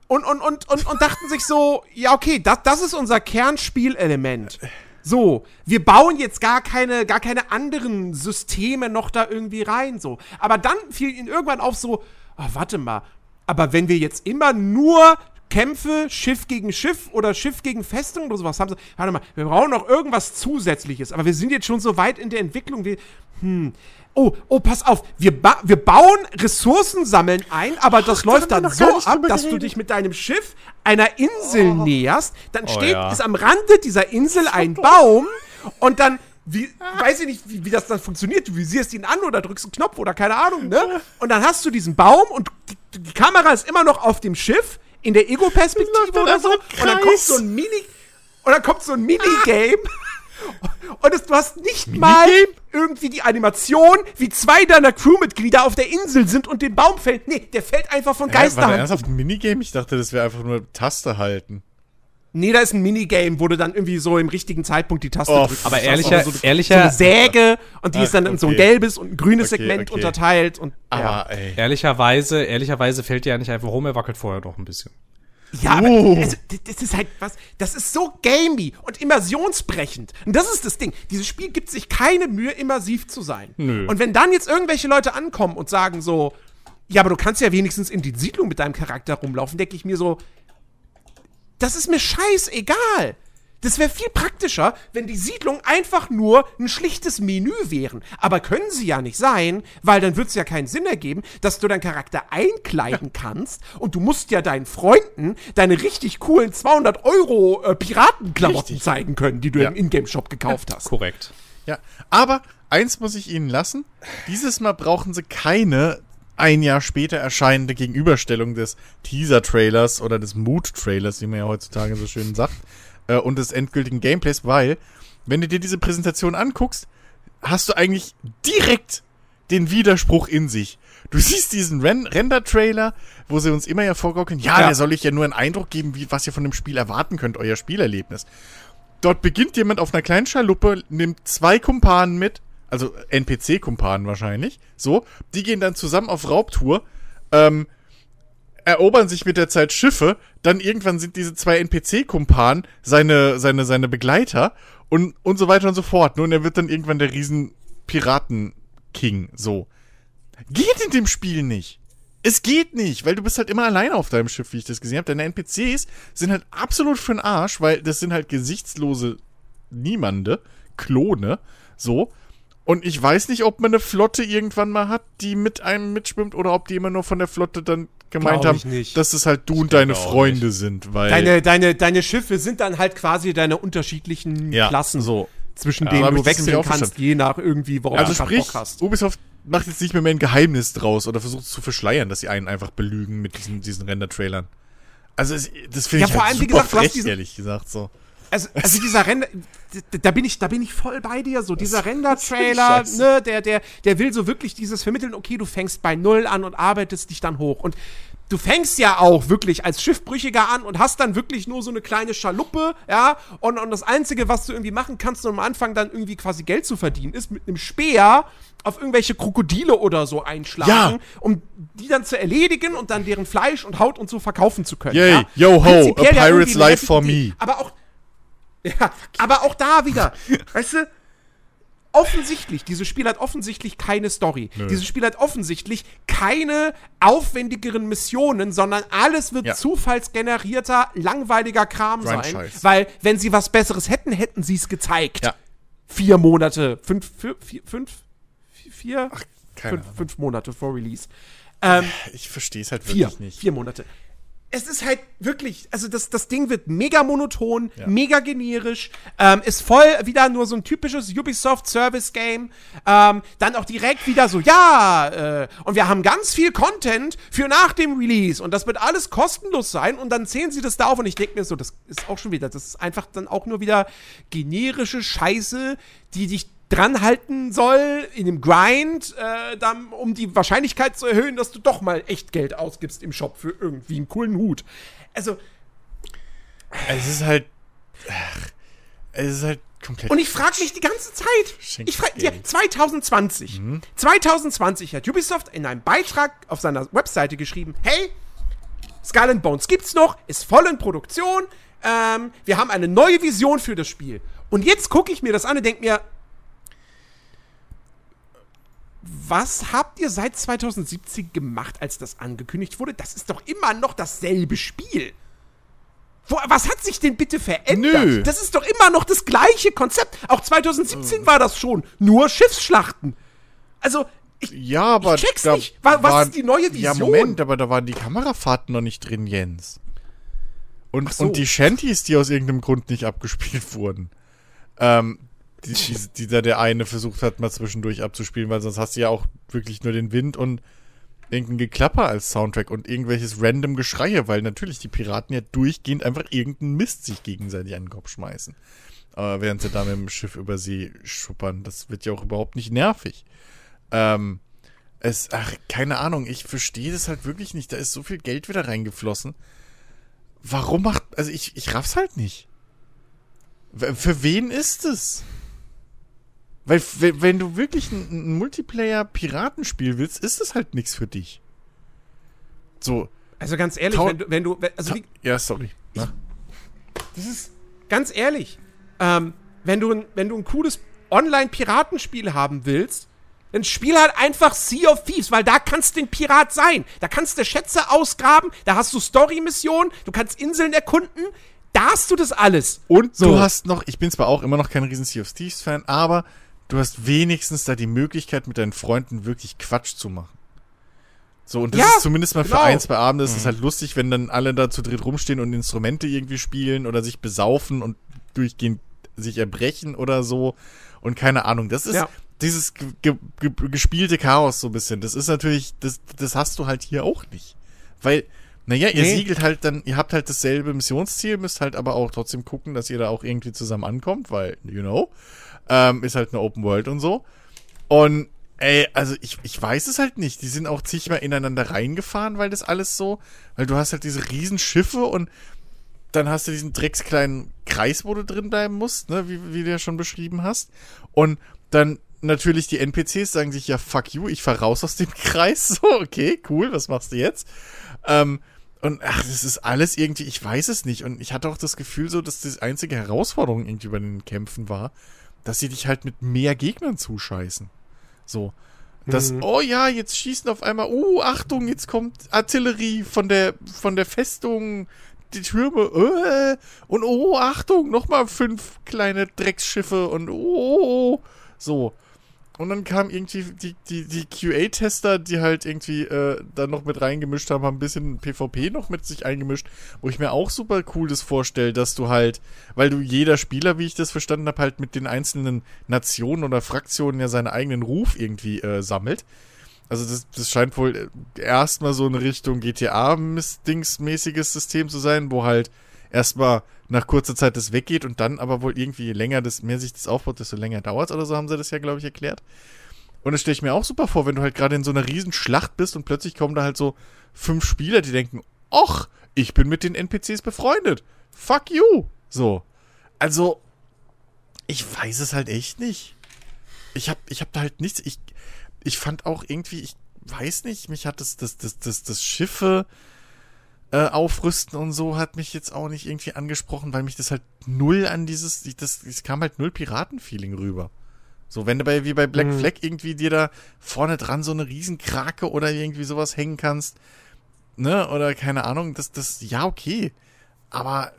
Und, und, und, und, und dachten sich so, ja, okay, das, das ist unser Kernspielelement. So, wir bauen jetzt gar keine, gar keine anderen Systeme noch da irgendwie rein, so. Aber dann fiel ihnen irgendwann auf so, oh, warte mal, aber wenn wir jetzt immer nur Kämpfe, Schiff gegen Schiff oder Schiff gegen Festung oder sowas haben sie, warte mal, wir brauchen noch irgendwas Zusätzliches, aber wir sind jetzt schon so weit in der Entwicklung, wir, hm, oh, oh, pass auf, wir, ba wir bauen Ressourcen sammeln ein, aber das Ach, läuft dann so ab, dass du dich mit deinem Schiff einer Insel oh. näherst, dann oh, steht, ja. ist am Rande dieser Insel ein Baum und dann wie, weiß ich nicht, wie, wie, das dann funktioniert. Du visierst ihn an oder drückst einen Knopf oder keine Ahnung, ne? Und dann hast du diesen Baum und die, die Kamera ist immer noch auf dem Schiff in der Ego-Perspektive oder so. Und dann kommt so ein Mini, und dann kommt so ein Minigame. Und es, du hast nicht mal irgendwie die Animation, wie zwei deiner Crewmitglieder auf der Insel sind und den Baum fällt. Nee, der fällt einfach von Geisterhand. War das ernsthaft ein Minigame? Ich dachte, das wäre einfach nur Taste halten. Nee, da ist ein Minigame, wo du dann irgendwie so im richtigen Zeitpunkt die Taste oh, drückst. Aber ehrlicher, so, ehrlicher. So eine Säge und die Ach, ist dann in okay. so ein gelbes und ein grünes okay, Segment okay. unterteilt und. Aber, ja. ey. Ehrlicherweise, ehrlicherweise fällt dir ja nicht einfach rum, er wackelt vorher doch ein bisschen. Ja, aber oh. also, das ist halt was, das ist so gamey und immersionsbrechend. Und das ist das Ding. Dieses Spiel gibt sich keine Mühe, immersiv zu sein. Nö. Und wenn dann jetzt irgendwelche Leute ankommen und sagen so, ja, aber du kannst ja wenigstens in die Siedlung mit deinem Charakter rumlaufen, denke ich mir so, das ist mir scheißegal. Das wäre viel praktischer, wenn die Siedlung einfach nur ein schlichtes Menü wären. Aber können sie ja nicht sein, weil dann würde es ja keinen Sinn ergeben, dass du deinen Charakter einkleiden kannst und du musst ja deinen Freunden deine richtig coolen 200 Euro äh, Piratenklamotten richtig. zeigen können, die du ja. im Ingame-Shop gekauft hast. Korrekt. Ja, aber eins muss ich ihnen lassen. Dieses Mal brauchen sie keine ein Jahr später erscheinende Gegenüberstellung des Teaser-Trailers oder des Mood-Trailers, wie man ja heutzutage so schön sagt, äh, und des endgültigen Gameplays, weil, wenn du dir diese Präsentation anguckst, hast du eigentlich direkt den Widerspruch in sich. Du siehst diesen Ren Render-Trailer, wo sie uns immer ja vorgaukeln, ja, ja, der soll euch ja nur einen Eindruck geben, wie, was ihr von dem Spiel erwarten könnt, euer Spielerlebnis. Dort beginnt jemand auf einer kleinen Schaluppe, nimmt zwei Kumpanen mit, also NPC-Kumpanen wahrscheinlich, so, die gehen dann zusammen auf Raubtour, ähm, erobern sich mit der Zeit Schiffe, dann irgendwann sind diese zwei NPC-Kumpanen seine, seine, seine Begleiter und, und so weiter und so fort. Nun, er wird dann irgendwann der riesen Piraten-King, so. Geht in dem Spiel nicht. Es geht nicht, weil du bist halt immer alleine auf deinem Schiff, wie ich das gesehen habe. Deine NPCs sind halt absolut für den Arsch, weil das sind halt gesichtslose Niemande, Klone, so. Und ich weiß nicht, ob man eine Flotte irgendwann mal hat, die mit einem mitschwimmt oder ob die immer nur von der Flotte dann gemeint haben, dass es halt du ich und deine Freunde nicht. sind. Weil deine, deine, deine Schiffe sind dann halt quasi deine unterschiedlichen ja, Klassen, so, zwischen ja, denen du wechseln kannst, je nach irgendwie, worauf also du sprich, Bock hast. Ubisoft macht jetzt nicht mehr, mehr ein Geheimnis draus oder versucht es zu verschleiern, dass sie einen einfach belügen mit diesen, diesen Render-Trailern. Also das finde ja, ich halt allem, super gesagt, frech, ehrlich gesagt, so. Also, also dieser Render, da bin ich, da bin ich voll bei dir. So dieser Render-Trailer, ne, der, der, der will so wirklich dieses vermitteln. Okay, du fängst bei null an und arbeitest dich dann hoch. Und du fängst ja auch wirklich als Schiffbrüchiger an und hast dann wirklich nur so eine kleine Schaluppe, ja, und, und das Einzige, was du irgendwie machen kannst, um am Anfang dann irgendwie quasi Geld zu verdienen, ist mit einem Speer auf irgendwelche Krokodile oder so einschlagen, Ja. um die dann zu erledigen und dann deren Fleisch und Haut und so verkaufen zu können. Yay, ja? yo ho, a pirate's life for me. Aber auch, ja, aber auch da wieder, weißt du, offensichtlich, dieses Spiel hat offensichtlich keine Story. Dieses Spiel hat offensichtlich keine aufwendigeren Missionen, sondern alles wird Ja. zufallsgenerierter, langweiliger Kram sein. Grindscheiß. Weil, wenn sie was Besseres hätten, hätten sie es gezeigt. Ja. Vier Monate, fünf, vier, vier, fünf, vier, keine fünf, fünf Monate vor Release. Ähm, Ich verstehe es halt vier, wirklich nicht. vier Monate. Es ist halt wirklich, also das, das Ding wird mega monoton, Ja. mega generisch, ähm, ist voll wieder nur so ein typisches Ubisoft-Service-Game. Ähm, dann auch direkt wieder so, ja, äh, und wir haben ganz viel Content für nach dem Release und das wird alles kostenlos sein und dann zählen sie das da auf und ich denke mir so, das ist auch schon wieder, das ist einfach dann auch nur wieder generische Scheiße, die dich dran halten soll in dem Grind, äh, dann, um die Wahrscheinlichkeit zu erhöhen, dass du doch mal echt Geld ausgibst im Shop für irgendwie einen coolen Hut. Also, Es ist halt. Ach, es ist halt komplett. und ich frage mich die ganze Zeit. Ich frage dir, 2020. Mhm. 2020 hat Ubisoft in einem Beitrag auf seiner Webseite geschrieben: Hey, Skull and Bones gibt's noch, ist voll in Produktion. Ähm, wir haben eine neue Vision für das Spiel. Und jetzt gucke ich mir das an und denke mir, was habt ihr seit 2017 gemacht, als das angekündigt wurde? Das ist doch immer noch dasselbe Spiel. Wo, was hat sich denn bitte verändert? Nö. Das ist doch immer noch das gleiche Konzept. Auch 2017 war das schon. Nur Schiffsschlachten. Also, ich, ja, aber. ich check's nicht. Wa- was waren- ist die neue Ja, Vision? Moment, aber da waren die Kamerafahrten noch nicht drin, Jens. Und, so. und die Shanties, die aus irgendeinem Grund nicht abgespielt wurden. Ähm, die, die, da der eine versucht hat, mal zwischendurch abzuspielen, weil sonst hast du ja auch wirklich nur den Wind und irgendein Geklapper als Soundtrack und irgendwelches random Geschreie, weil natürlich die Piraten ja durchgehend einfach irgendeinen Mist sich gegenseitig an den Kopf schmeißen. Äh, während sie da mit dem Schiff über See schuppern. Das wird ja auch überhaupt nicht nervig. Ähm, es, ach, keine Ahnung, ich verstehe das halt wirklich nicht. Da ist so viel Geld wieder reingeflossen. Warum macht, also ich, ich raff's halt nicht. Für wen ist es? Weil, wenn du wirklich ein, ein Multiplayer-Piratenspiel willst, ist es halt nichts für dich. So, also ganz ehrlich, wenn du, wenn du, also wie, ja, sorry. Na? das ist ganz ehrlich, ähm, wenn du, ein- wenn du ein cooles Online-Piratenspiel haben willst, dann spiel halt einfach Sea of Thieves, weil da kannst du ein Pirat sein. Da kannst du Schätze ausgraben, da hast du Story-Missionen, du kannst Inseln erkunden, da hast du das alles. Und So. du hast noch, ich bin zwar auch immer noch kein riesen Sea of Thieves Fan, aber du hast wenigstens da die Möglichkeit, mit deinen Freunden wirklich Quatsch zu machen. So, und das Ja, ist zumindest mal für genau. ein, zwei Abende ist es halt lustig, wenn dann alle da zu dritt rumstehen und Instrumente irgendwie spielen oder sich besaufen und durchgehend sich erbrechen oder so. Und keine Ahnung, das ist Ja. dieses ge ge ge gespielte Chaos so ein bisschen. Das ist natürlich, das, das hast du halt hier auch nicht. Weil, naja, ihr Nee. siegelt halt dann, ihr habt halt dasselbe Missionsziel, müsst halt aber auch trotzdem gucken, dass ihr da auch irgendwie zusammen ankommt, weil, you know, ähm, ist halt eine Open World und so. Und, ey, also ich, ich weiß es halt nicht. Die sind auch zigmal ineinander reingefahren, weil das alles so, weil du hast halt diese riesen Schiffe und dann hast du diesen dreckskleinen Kreis, wo du drin bleiben musst, ne, wie, wie du ja schon beschrieben hast. Und dann natürlich die NPCs sagen sich, ja, fuck you, ich fahr raus aus dem Kreis. So, okay, cool, was machst du jetzt? Ähm, und ach, das ist alles irgendwie, ich weiß es nicht. Und ich hatte auch das Gefühl so, dass die einzige Herausforderung irgendwie bei den Kämpfen war, dass sie dich halt mit mehr Gegnern zuscheißen. So. Das, oh ja, jetzt schießen auf einmal, oh, Achtung, jetzt kommt Artillerie von der, von der Festung, die Türme, äh, und oh, Achtung, nochmal fünf kleine Drecksschiffe und oh, so. Und dann kamen irgendwie die, die, die QA-Tester, die halt irgendwie äh, dann noch mit reingemischt haben, haben ein bisschen PvP noch mit sich eingemischt, wo ich mir auch super cool das vorstelle, dass du halt, weil du jeder Spieler, wie ich das verstanden habe, halt mit den einzelnen Nationen oder Fraktionen ja seinen eigenen Ruf irgendwie äh, sammelt. Also das, das scheint wohl äh, erstmal so eine Richtung GTA-Dings-mäßiges System zu sein, wo halt erstmal nach kurzer Zeit das weggeht und dann aber wohl irgendwie je länger das mehr sich das aufbaut, desto länger dauert oder so haben sie das ja, glaube ich, erklärt. Und das stelle ich mir auch super vor, wenn du halt gerade in so einer riesen Schlacht bist und plötzlich kommen da halt so fünf Spieler, die denken, ach, ich bin mit den NPCs befreundet. Fuck you. So. Also, ich weiß es halt echt nicht. Ich hab, ich hab da halt nichts. Ich, ich fand auch irgendwie, ich weiß nicht, mich hat das, das, das, das, das Schiffe äh, aufrüsten und so hat mich jetzt auch nicht irgendwie angesprochen, weil mich das halt null an dieses, das, das kam halt null Piratenfeeling rüber. So, wenn du bei, wie bei Black mhm. Flag irgendwie dir da vorne dran so eine Riesenkrake oder irgendwie sowas hängen kannst, ne, oder keine Ahnung, das, das, ja, okay. Aber,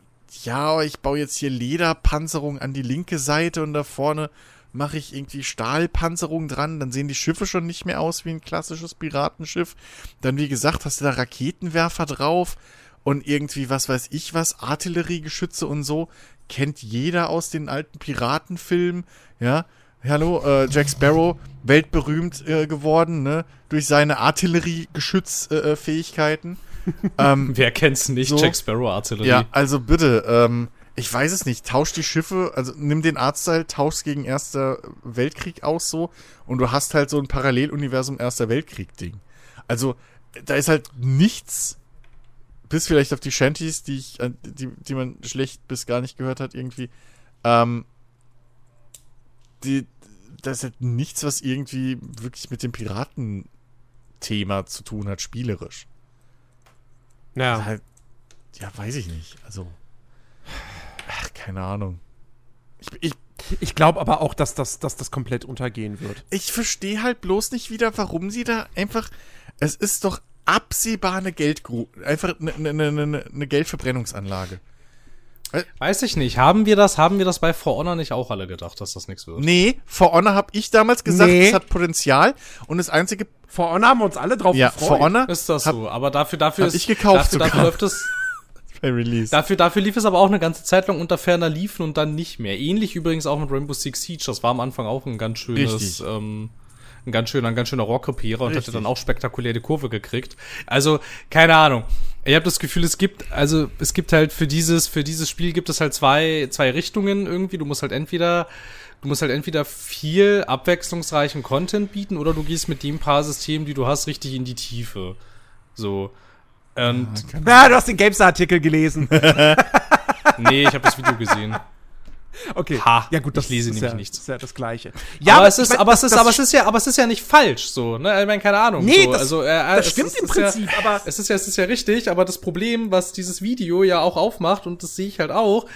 ja, ich baue jetzt hier Lederpanzerung an die linke Seite und da vorne mache ich irgendwie Stahlpanzerung dran, dann sehen die Schiffe schon nicht mehr aus wie ein klassisches Piratenschiff. Dann, wie gesagt, hast du da Raketenwerfer drauf und irgendwie, was weiß ich was, Artilleriegeschütze und so. Kennt jeder aus den alten Piratenfilmen, ja. Hallo, äh, Jack Sparrow, weltberühmt äh, geworden, ne? Durch seine Artilleriegeschützfähigkeiten. Äh, ähm, Wer kennt's nicht, so. Jack Sparrow Artillerie? Ja, also bitte, ähm, ich weiß es nicht, tausch die Schiffe, also nimm den Artstyle, tausch gegen Erster Weltkrieg aus so und du hast halt so ein Paralleluniversum Erster Weltkrieg-Ding. Also, da ist halt nichts, bis vielleicht auf die Shanties, die ich, die, die man schlecht bis gar nicht gehört hat, irgendwie. Ähm, die, da ist halt nichts, was irgendwie wirklich mit dem Piraten-Thema zu tun hat, spielerisch. Ja. Halt, ja, weiß ich nicht. Also. Ach, keine Ahnung. Ich, ich, ich glaube aber auch, dass das, dass das komplett untergehen wird. Ich verstehe halt bloß nicht wieder, warum sie da einfach. Es ist doch absehbar eine Geldgru einfach eine, eine, eine, eine Geldverbrennungsanlage. Weiß ich nicht. Haben wir das, haben wir das bei For Honor nicht auch alle gedacht, dass das nichts wird? Nee, For Honor habe ich damals gesagt, nee. es hat Potenzial und das einzige For Honor haben wir uns alle drauf ja, gefreut. For Honor ist das so, aber dafür dafür ist ich gekauft dafür, dafür läuft es bei Release. Dafür, dafür lief es aber auch eine ganze Zeit lang unter ferner Liefen und dann nicht mehr. Ähnlich übrigens auch mit Rainbow Six Siege. Das war am Anfang auch ein ganz schönes, ähm, ein ganz schöner, ein ganz schöner Rohrkrepierer und hatte dann auch spektakulär die Kurve gekriegt. Also, keine Ahnung. Ich habe das Gefühl, es gibt, also es gibt halt für dieses, für dieses Spiel gibt es halt zwei, zwei Richtungen irgendwie. Du musst halt entweder, du musst halt entweder viel abwechslungsreichen Content bieten oder du gehst mit dem paar Systemen, die du hast, richtig in die Tiefe. So. Und ja, du hast den GameStar-Artikel gelesen. nee, ich habe das Video gesehen. Okay. Ha, ja gut, das ich lese nämlich ja, nichts. ist ja das Gleiche. Ja, aber, es ist, aber es ist, aber es ist ja, aber es ist ja nicht falsch, so. Ne, ich meine, keine Ahnung. Nee, so. das, also, äh, das stimmt im Prinzip, ja, aber es ist ja, es ist ja richtig. Aber das Problem, was dieses Video ja auch aufmacht und das sehe ich halt auch,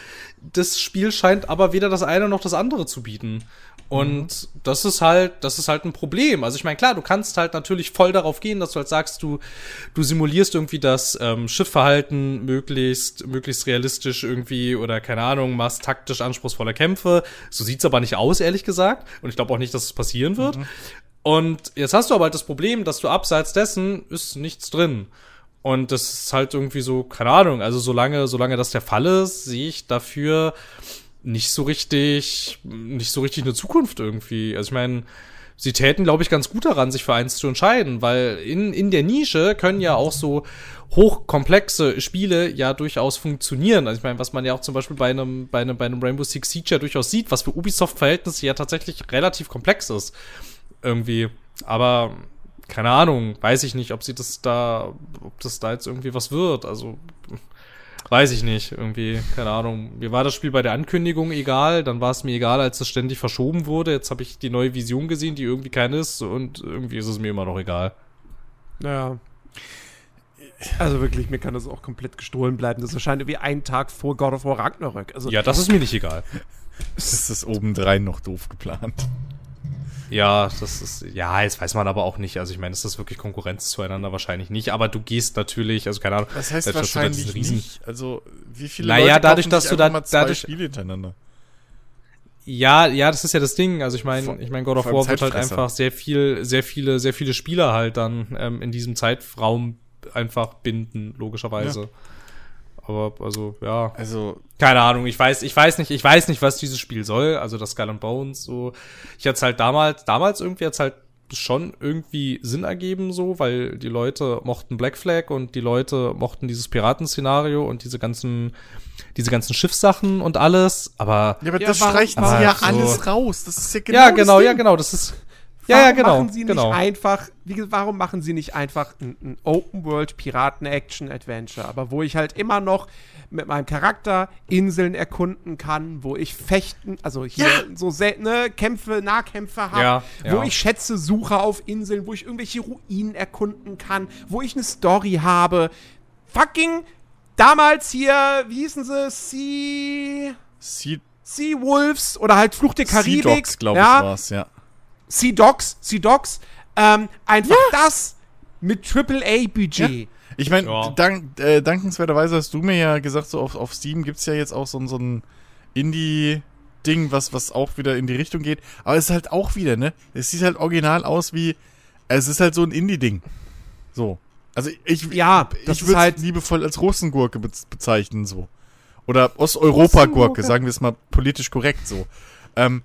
das Spiel scheint aber weder das eine noch das andere zu bieten. Und mhm. das ist halt, das ist halt ein Problem. Also ich meine, klar, du kannst halt natürlich voll darauf gehen, dass du halt sagst, du, du simulierst irgendwie das ähm, Schiffverhalten möglichst, möglichst realistisch irgendwie oder keine Ahnung, machst taktisch anspruchsvolle Kämpfe. So sieht's aber nicht aus, ehrlich gesagt. Und ich glaube auch nicht, dass es passieren wird. Mhm. Und jetzt hast du aber halt das Problem, dass du abseits dessen ist nichts drin. Und das ist halt irgendwie so, keine Ahnung, also solange, solange das der Fall ist, sehe ich dafür nicht so richtig, nicht so richtig eine Zukunft irgendwie. Also ich meine, sie täten, glaube ich, ganz gut daran, sich für eins zu entscheiden, weil in, in der Nische können ja auch so hochkomplexe Spiele ja durchaus funktionieren. Also ich meine, was man ja auch zum Beispiel bei einem, bei einem, bei einem Rainbow Six Siege ja durchaus sieht, was für Ubisoft-Verhältnisse ja tatsächlich relativ komplex ist. Irgendwie. Aber keine Ahnung, weiß ich nicht, ob sie das da, ob das da jetzt irgendwie was wird. Also Weiß ich nicht, irgendwie, keine Ahnung. Mir war das Spiel bei der Ankündigung egal, dann war es mir egal, als es ständig verschoben wurde. Jetzt habe ich die neue Vision gesehen, die irgendwie keine ist und irgendwie ist es mir immer noch egal. Naja. Also wirklich, mir kann das auch komplett gestohlen bleiben. Das erscheint wie ein Tag vor God of War Ragnarök. Also ja, das ist mir nicht egal. das ist obendrein noch doof geplant. Ja, das ist, ja, jetzt weiß man aber auch nicht. Also ich meine, ist das wirklich Konkurrenz zueinander? Wahrscheinlich nicht. Aber du gehst natürlich, also keine Ahnung. Das heißt wahrscheinlich da Riesen nicht. Also wie viele naja, Leute dadurch, dass du da, dadurch, Spiele hintereinander? Ja, ja, das ist ja das Ding. Also ich meine, ich meine, God of War wird halt einfach sehr viel, sehr viele, sehr viele Spieler halt dann ähm, in diesem Zeitraum einfach binden, logischerweise. Ja. Aber also, ja. Also. Keine Ahnung, ich weiß, ich weiß nicht, ich weiß nicht, was dieses Spiel soll. Also das Skull and Bones, so. Ich hatte halt damals, damals irgendwie hat's halt schon irgendwie Sinn ergeben, so, weil die Leute mochten Black Flag und die Leute mochten dieses Piratenszenario und diese ganzen, diese ganzen Schiffssachen und alles, aber. Ja, aber ja, das streichen sie ja so alles raus. Das ist ja genau. Ja, genau, ja, genau, das ist. Ja, ja, genau. Machen sie genau. nicht einfach, wie, warum machen sie nicht einfach ein, ein Open-World-Piraten-Action-Adventure, aber wo ich halt immer noch mit meinem Charakter Inseln erkunden kann, wo ich fechten, also hier ja. so seltene Kämpfe, Nahkämpfe habe, ja, wo ja. ich Schätze suche auf Inseln, wo ich irgendwelche Ruinen erkunden kann, wo ich eine Story habe. Fucking damals hier, wie hießen sie? Sea. Sea. Sea Wolves oder halt Fluch der Karibik. Sea Dogs, glaube ich, war's, ja. Sea Dogs, Sea Dogs. Ähm, einfach das mit AAA-Budget. Ich meine, ja. dank, äh, dankenswerterweise hast du mir ja gesagt, so auf, auf Steam gibt es ja jetzt auch so, so ein Indie-Ding, was, was auch wieder in die Richtung geht. Aber es ist halt auch wieder, ne? Es sieht halt original aus wie. Es ist halt so ein Indie-Ding. So. Also ich, ja, ich würde halt liebevoll als Russengurke bezeichnen, so. Oder Osteuropa-Gurke, sagen wir es mal politisch korrekt so. Ähm,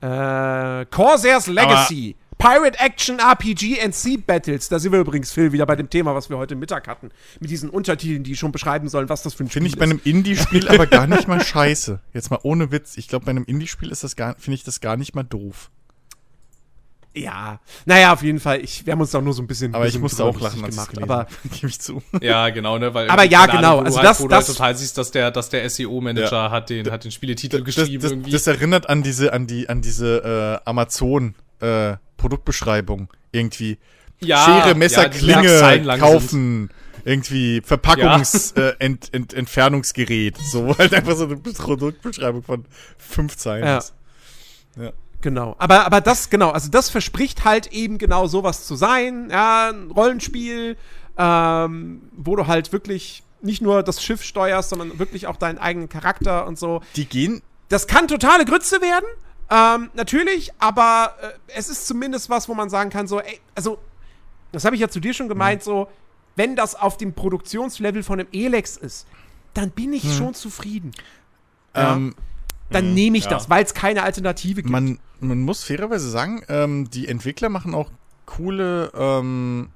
äh, Corsairs Legacy. Pirate Action RPG and Sea Battles. Da sind wir übrigens, Phil, wieder bei dem Thema, was wir heute Mittag hatten. Mit diesen Untertiteln, die schon beschreiben sollen, was das für ein Spiel ist. Finde ich bei einem Indie-Spiel aber gar nicht mal scheiße. Jetzt mal ohne Witz. Ich glaube, bei einem Indie-Spiel ist das gar, finde ich das gar nicht mal doof. Ja, naja, auf jeden Fall. Ich, wir haben uns auch nur so ein bisschen. Aber ich musste auch lachen, gemacht, aber gebe ich zu. Ja, genau, ne, weil. Aber ja, genau. Ahnung, also das, halt, das total siehst, dass der, dass der SEO-Manager ja. hat den, hat den Spieletitel das, geschrieben das, irgendwie. Das erinnert an diese, an die, an diese äh, Amazon äh, Produktbeschreibung irgendwie. Ja, Schere, Messer, ja, Klinge kaufen. Sind. Irgendwie Verpackungsentfernungsgerät. Ja. Äh, so halt einfach so eine Produktbeschreibung von fünf Zeilen. Ja. ja. Genau. Aber, aber das, genau, also das verspricht halt eben genau sowas zu sein. Ja, ein Rollenspiel, ähm, wo du halt wirklich nicht nur das Schiff steuerst, sondern wirklich auch deinen eigenen Charakter und so. Die gehen. Das kann totale Grütze werden. Ähm, natürlich, aber äh, es ist zumindest was, wo man sagen kann, so, ey, also, das habe ich ja zu dir schon gemeint, mhm. so, wenn das auf dem Produktionslevel von einem Elex ist, dann bin ich mhm. schon zufrieden. Ähm, ja? Dann mhm, nehme ich ja. das, weil es keine Alternative gibt. Man, man muss fairerweise sagen, ähm, die Entwickler machen auch coole ähm,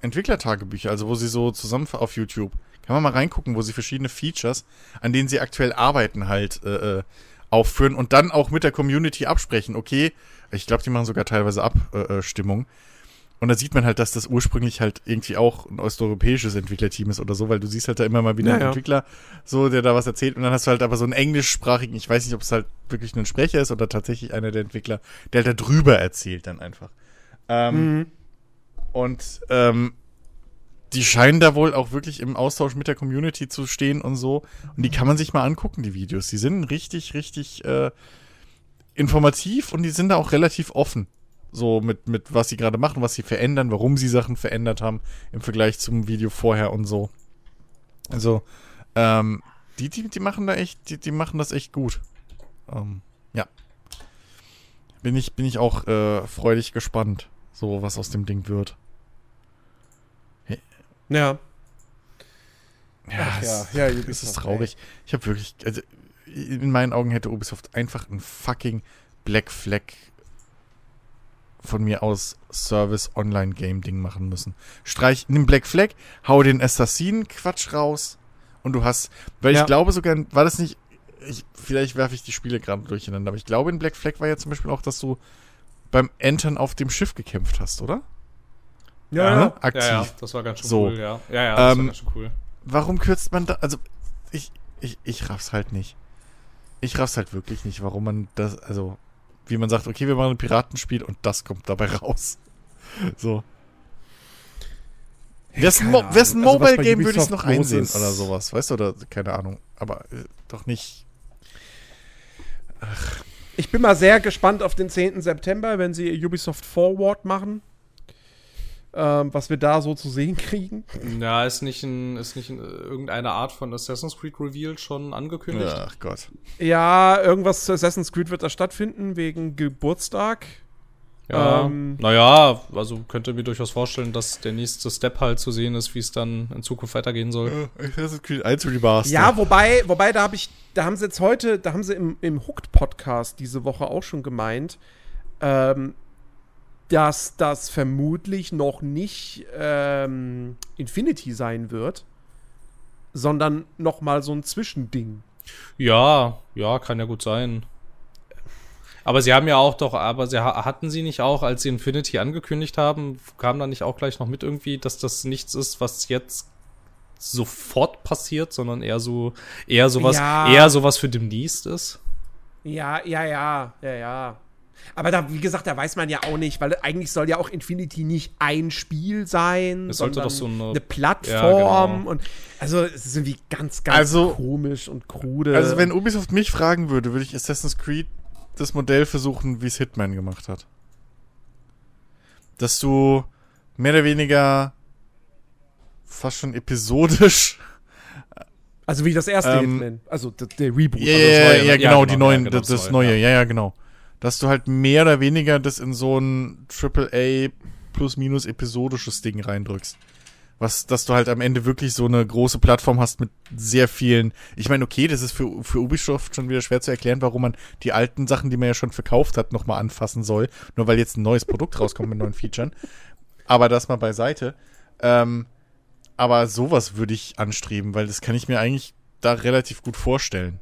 Entwicklertagebücher, also wo sie so zusammen auf YouTube. Kann man mal reingucken, wo sie verschiedene Features, an denen sie aktuell arbeiten, halt äh, äh aufführen und dann auch mit der Community absprechen. Okay, ich glaube, die machen sogar teilweise Abstimmung. Und da sieht man halt, dass das ursprünglich halt irgendwie auch ein osteuropäisches Entwicklerteam ist oder so, weil du siehst halt da immer mal wieder ja, einen ja. Entwickler, so, der da was erzählt und dann hast du halt aber so einen englischsprachigen, ich weiß nicht, ob es halt wirklich ein Sprecher ist oder tatsächlich einer der Entwickler, der halt da drüber erzählt dann einfach. Ähm, mhm. Und ähm, die scheinen da wohl auch wirklich im Austausch mit der Community zu stehen und so. Und die kann man sich mal angucken, die Videos. Die sind richtig, richtig äh, informativ und die sind da auch relativ offen. So mit, mit was sie gerade machen, was sie verändern, warum sie Sachen verändert haben im Vergleich zum Video vorher und so. Also, ähm, die, die, die machen da echt, die, die machen das echt gut. Ähm, ja. Bin ich, bin ich auch äh, freudig gespannt, so was aus dem Ding wird. Ja. Ja, Ach, ja, ja, es ist traurig. Ey. Ich habe wirklich, also in meinen Augen hätte Ubisoft einfach ein fucking Black Flag von mir aus Service Online Game Ding machen müssen. Streich, nimm Black Flag, hau den Assassinen Quatsch raus und du hast, weil ja. ich glaube sogar, war das nicht, ich, vielleicht werfe ich die Spiele gerade durcheinander, aber ich glaube in Black Flag war ja zum Beispiel auch, dass du beim Entern auf dem Schiff gekämpft hast, oder? Ja, ja. Ne? Aktiv. Ja, ja, das war ganz schön so. cool, ja. Ja, ja, das ähm, war ganz schön cool. Warum kürzt man da, also, ich, ich, ich raff's halt nicht. Ich raff's halt wirklich nicht, warum man das, also, wie man sagt, okay, wir machen ein Piratenspiel und das kommt dabei raus. So. Wäre ein, Mo ein also, Mobile-Game, würde ich es noch einsehen oder sowas, weißt du, oder keine Ahnung. Aber äh, doch nicht. Ach. Ich bin mal sehr gespannt auf den 10. September, wenn sie Ubisoft Forward machen ähm, was wir da so zu sehen kriegen. Ja, ist nicht, ein, ist nicht ein, irgendeine Art von Assassin's Creed Reveal schon angekündigt? Ach Gott. Ja, irgendwas zu Assassin's Creed wird da stattfinden, wegen Geburtstag. Ja, ähm, naja, also könnte mir durchaus vorstellen, dass der nächste Step halt zu sehen ist, wie es dann in Zukunft weitergehen soll. Assassin's Creed 1 Remaster. Ja, wobei, wobei, da habe ich, da haben sie jetzt heute, da haben sie im, im Hooked-Podcast diese Woche auch schon gemeint, ähm, dass das vermutlich noch nicht ähm, Infinity sein wird, sondern noch mal so ein Zwischending. Ja, ja, kann ja gut sein. Aber sie haben ja auch doch, aber sie hatten sie nicht auch, als sie Infinity angekündigt haben, kam da nicht auch gleich noch mit irgendwie, dass das nichts ist, was jetzt sofort passiert, sondern eher so, eher sowas, ja. eher sowas für demnächst ist? Ja, ja, ja, ja, ja. Aber da, wie gesagt, da weiß man ja auch nicht, weil eigentlich soll ja auch Infinity nicht ein Spiel sein, es sollte doch so eine, eine Plattform ja, genau. und also es ist irgendwie ganz, ganz also, komisch und krude. Also wenn Ubisoft mich fragen würde, würde ich Assassin's Creed das Modell versuchen, wie es Hitman gemacht hat. Dass du mehr oder weniger fast schon episodisch also wie das erste ähm, Hitman, also der, der Reboot. Ja, also ja, ja, genau, ja, die genau, neuen, ja, genau, das, das neue, ja. ja, genau dass du halt mehr oder weniger das in so ein AAA plus minus episodisches Ding reindrückst. Was, dass du halt am Ende wirklich so eine große Plattform hast mit sehr vielen. Ich meine, okay, das ist für, für Ubisoft schon wieder schwer zu erklären, warum man die alten Sachen, die man ja schon verkauft hat, nochmal anfassen soll. Nur weil jetzt ein neues Produkt rauskommt mit neuen Features. Aber das mal beiseite. Ähm, aber sowas würde ich anstreben, weil das kann ich mir eigentlich da relativ gut vorstellen.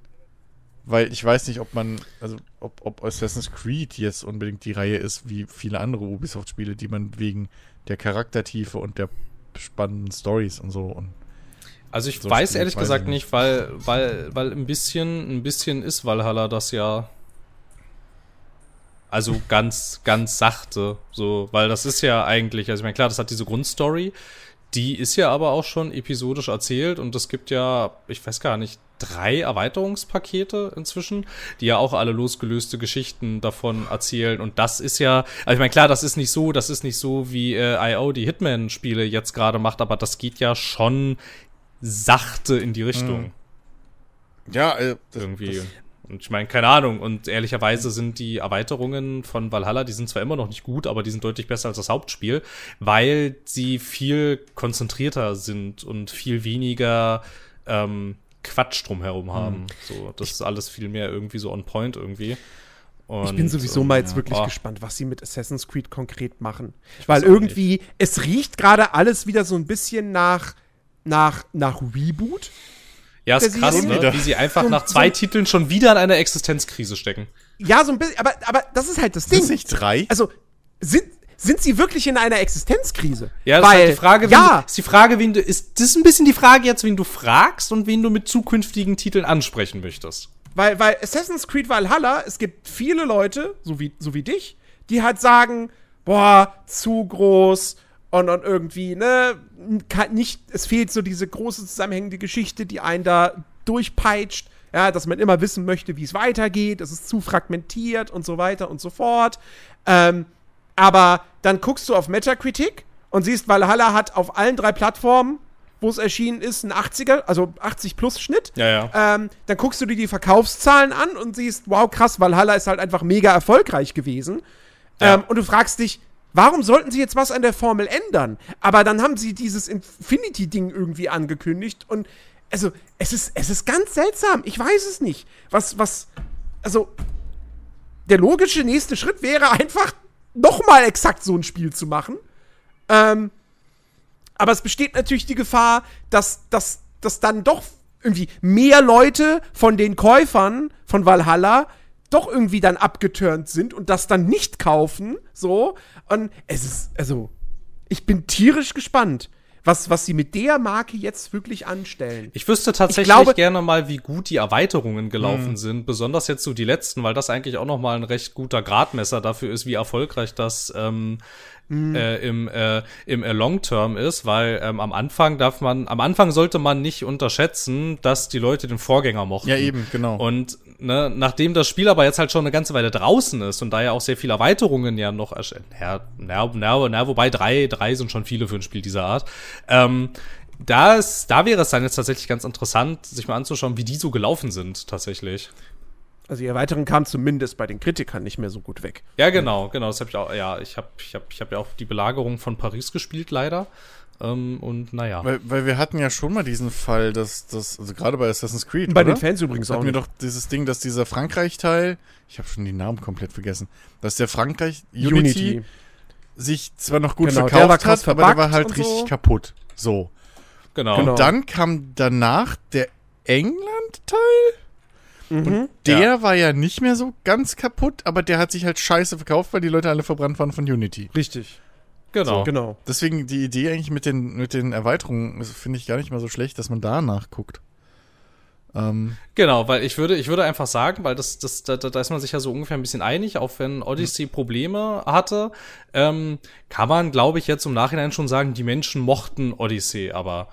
Weil ich weiß nicht, ob man, also ob, ob Assassin's Creed jetzt unbedingt die Reihe ist, wie viele andere Ubisoft-Spiele, die man wegen der Charaktertiefe und der spannenden Stories und so und also ich so weiß ehrlich gesagt nicht, weil, weil, weil ein bisschen, ein bisschen ist Valhalla das ja. Also ganz, ganz sachte, so, weil das ist ja eigentlich, also ich meine, klar, das hat diese Grundstory, die ist ja aber auch schon episodisch erzählt und es gibt ja, ich weiß gar nicht, drei Erweiterungspakete inzwischen, die ja auch alle losgelöste Geschichten davon erzählen. Und das ist ja, also ich meine, klar, das ist nicht so, das ist nicht so, wie äh, IO die Hitman-Spiele jetzt gerade macht, aber das geht ja schon sachte in die Richtung. Ja, äh, das, irgendwie. Das und ich meine, keine Ahnung. Und ehrlicherweise sind die Erweiterungen von Valhalla, die sind zwar immer noch nicht gut, aber die sind deutlich besser als das Hauptspiel, weil sie viel konzentrierter sind und viel weniger ähm, Quatsch drumherum hm. haben. Mhm. So, das ist alles viel mehr irgendwie so on point irgendwie. Und, ich bin sowieso mal jetzt ja, wirklich oh. gespannt, was sie mit Assassin's Creed konkret machen. Weil irgendwie, nicht. es riecht gerade alles wieder so ein bisschen nach, nach, nach Reboot. Ja, ist krass, ne? wie sie einfach so, nach zwei so Titeln schon wieder in einer Existenzkrise stecken. Ja, so ein bisschen, aber, aber das ist halt das Ding. Sind nicht drei? Also, sind, sind sie wirklich in einer Existenzkrise? Ja, das Weil, ist halt die Frage, ja, du, ist die Frage, wen du, ist, das ist ein bisschen die Frage jetzt, wen du fragst und wen du mit zukünftigen Titeln ansprechen möchtest. Weil, weil Assassin's Creed Valhalla, es gibt viele Leute, so wie, so wie dich, die halt sagen, boah, zu groß und, und irgendwie, ne, nicht, es fehlt so diese große zusammenhängende Geschichte, die einen da durchpeitscht, ja, dass man immer wissen möchte, wie es weitergeht, es ist zu fragmentiert und so weiter und so fort. Ähm, aber dann guckst du auf Metacritic und siehst, Valhalla hat auf allen drei Plattformen, wo es erschienen ist, einen 80er, also 80 plus Schnitt. Ja, ja. Ähm, dann guckst du dir die Verkaufszahlen an und siehst, wow, krass, Valhalla ist halt einfach mega erfolgreich gewesen. Ja. Ähm, und du fragst dich, warum sollten sie jetzt was an der Formel ändern? Aber dann haben sie dieses Infinity-Ding irgendwie angekündigt und also, es ist, es ist ganz seltsam. Ich weiß es nicht. Was, was, also, der logische nächste Schritt wäre einfach nochmal exakt so ein Spiel zu machen. Ähm, aber es besteht natürlich die Gefahr, dass, dass, dass dann doch irgendwie mehr Leute von den Käufern von Valhalla doch irgendwie dann abgeturnt sind und das dann nicht kaufen. So. Und es ist, also, ich bin tierisch gespannt was, was sie mit der Marke jetzt wirklich anstellen. Ich wüsste tatsächlich ich glaube, gerne mal, wie gut die Erweiterungen gelaufen mh. sind, besonders jetzt so die letzten, weil das eigentlich auch noch mal ein recht guter Gradmesser dafür ist, wie erfolgreich das ähm, mhm. äh, im, äh, im äh, Long Term ist, weil ähm, am Anfang darf man, am Anfang sollte man nicht unterschätzen, dass die Leute den Vorgänger mochten. Ja, eben, genau. Und ne, nachdem das Spiel aber jetzt halt schon eine ganze Weile draußen ist und da ja auch sehr viele Erweiterungen ja noch erscheinen, ja, na, na, na, wobei drei, drei sind schon viele für ein Spiel dieser Art, ähm, das, da wäre es dann jetzt tatsächlich ganz interessant, sich mal anzuschauen, wie die so gelaufen sind, tatsächlich. Also die Erweiterung kam zumindest bei den Kritikern nicht mehr so gut weg. Ja, genau, genau. Das habe ich auch. Ja, ich habe, ich habe, ich habe ja auch die Belagerung von Paris gespielt, leider. Ähm, und naja. Weil, weil wir hatten ja schon mal diesen Fall, dass das, also gerade bei Assassin's Creed. Bei oder? den Fans übrigens auch. Hatten wir doch dieses Ding, dass dieser Frankreich-Teil, ich habe schon die Namen komplett vergessen, dass der Frankreich Unity, Unity. sich zwar noch gut genau, verkauft hat, aber der war halt richtig kaputt. So. Genau. Und genau. dann kam danach der England-Teil Mhm. Und der ja. war ja nicht mehr so ganz kaputt, aber der hat sich halt scheiße verkauft, weil die Leute alle verbrannt waren von Unity. Richtig. Genau. So, genau. Deswegen die Idee eigentlich mit den, mit den Erweiterungen finde ich gar nicht mal so schlecht, dass man da nachguckt. Ähm. Genau, weil ich würde, ich würde einfach sagen, weil das, das, da, da ist man sich ja so ungefähr ein bisschen einig, auch wenn Odyssey Probleme hatte, ähm, kann man, glaube ich, jetzt im Nachhinein schon sagen, die Menschen mochten Odyssey, aber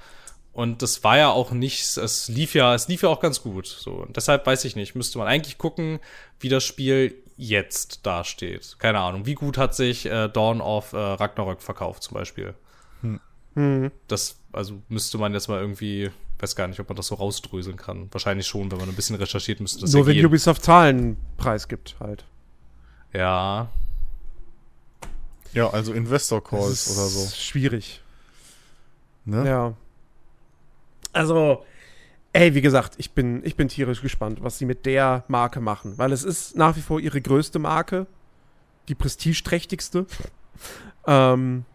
und das war ja auch nicht, es lief ja, es lief ja auch ganz gut. So, und deshalb weiß ich nicht, müsste man eigentlich gucken, wie das Spiel jetzt dasteht. Keine Ahnung, wie gut hat sich äh, Dawn of äh, Ragnarök verkauft zum Beispiel. Hm. hm. Das, also müsste man jetzt mal irgendwie weiß gar nicht, ob man das so rausdröseln kann. Wahrscheinlich schon, wenn man ein bisschen recherchiert, müsste das Nur ja wenn gehen. Ubisoft Zahlen preisgibt, halt. Ja. Ja, also Investor Calls oder so. Schwierig. Ne? Ja. Also, ey, wie gesagt, ich bin, ich bin tierisch gespannt, was sie mit der Marke machen. Weil es ist nach wie vor ihre größte Marke. Die prestigeträchtigste. ähm,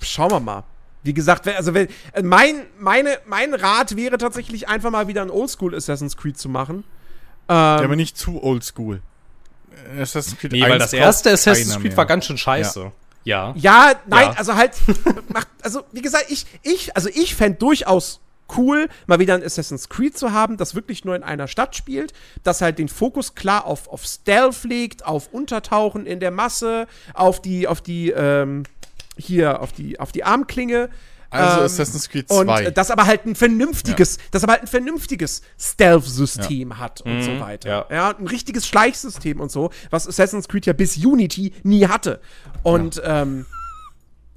schauen wir mal. Wie gesagt, also wenn, äh, mein, meine, mein Rat wäre tatsächlich einfach mal wieder ein Oldschool Assassin's Creed zu machen. Ähm, ja, aber nicht zu Oldschool. Assassin's Creed Nee, weil das erste Assassin's Creed mehr. war ganz schön scheiße. Ja. Ja, ja nein, ja. also halt, also wie gesagt, ich, ich, also ich fände durchaus cool, mal wieder ein Assassin's Creed zu haben, das wirklich nur in einer Stadt spielt, das halt den Fokus klar auf, auf Stealth legt, auf Untertauchen in der Masse, auf die, auf die, ähm, hier auf die, auf die Armklinge. Also ähm, Assassin's Creed 2. Und das aber halt ein vernünftiges, ja. das aber halt ein vernünftiges Stealth-System ja. hat und mhm, so weiter. Ja. ja. ein richtiges Schleichsystem und so, was Assassin's Creed ja bis Unity nie hatte. Und ähm,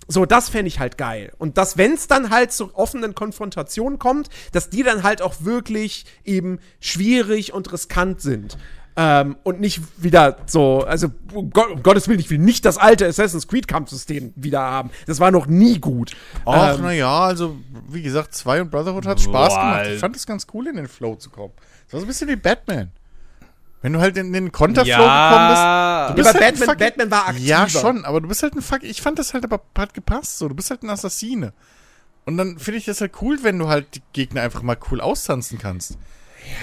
so, das fände ich halt geil. Und dass, wenn es dann halt zu offenen Konfrontationen kommt, dass die dann halt auch wirklich eben schwierig und riskant sind. Ähm, und nicht wieder so, also um, Gott, um Gottes Willen, ich will nicht das alte Assassin's Creed Kampfsystem wieder haben. Das war noch nie gut. Ach, ähm, naja, also wie gesagt, 2 und Brotherhood hat Spaß gemacht. Ich fand es ganz cool, in den Flow zu kommen. Das war so ein bisschen wie Batman. Wenn du halt in den Konterflow ja. gekommen bist. Du bist halt Batman, Batman war aktiv. Ja, schon, aber du bist halt ein Fuck. Ich fand das halt aber hat gepasst so. Du bist halt ein Assassine. Und dann finde ich das halt cool, wenn du halt die Gegner einfach mal cool austanzen kannst.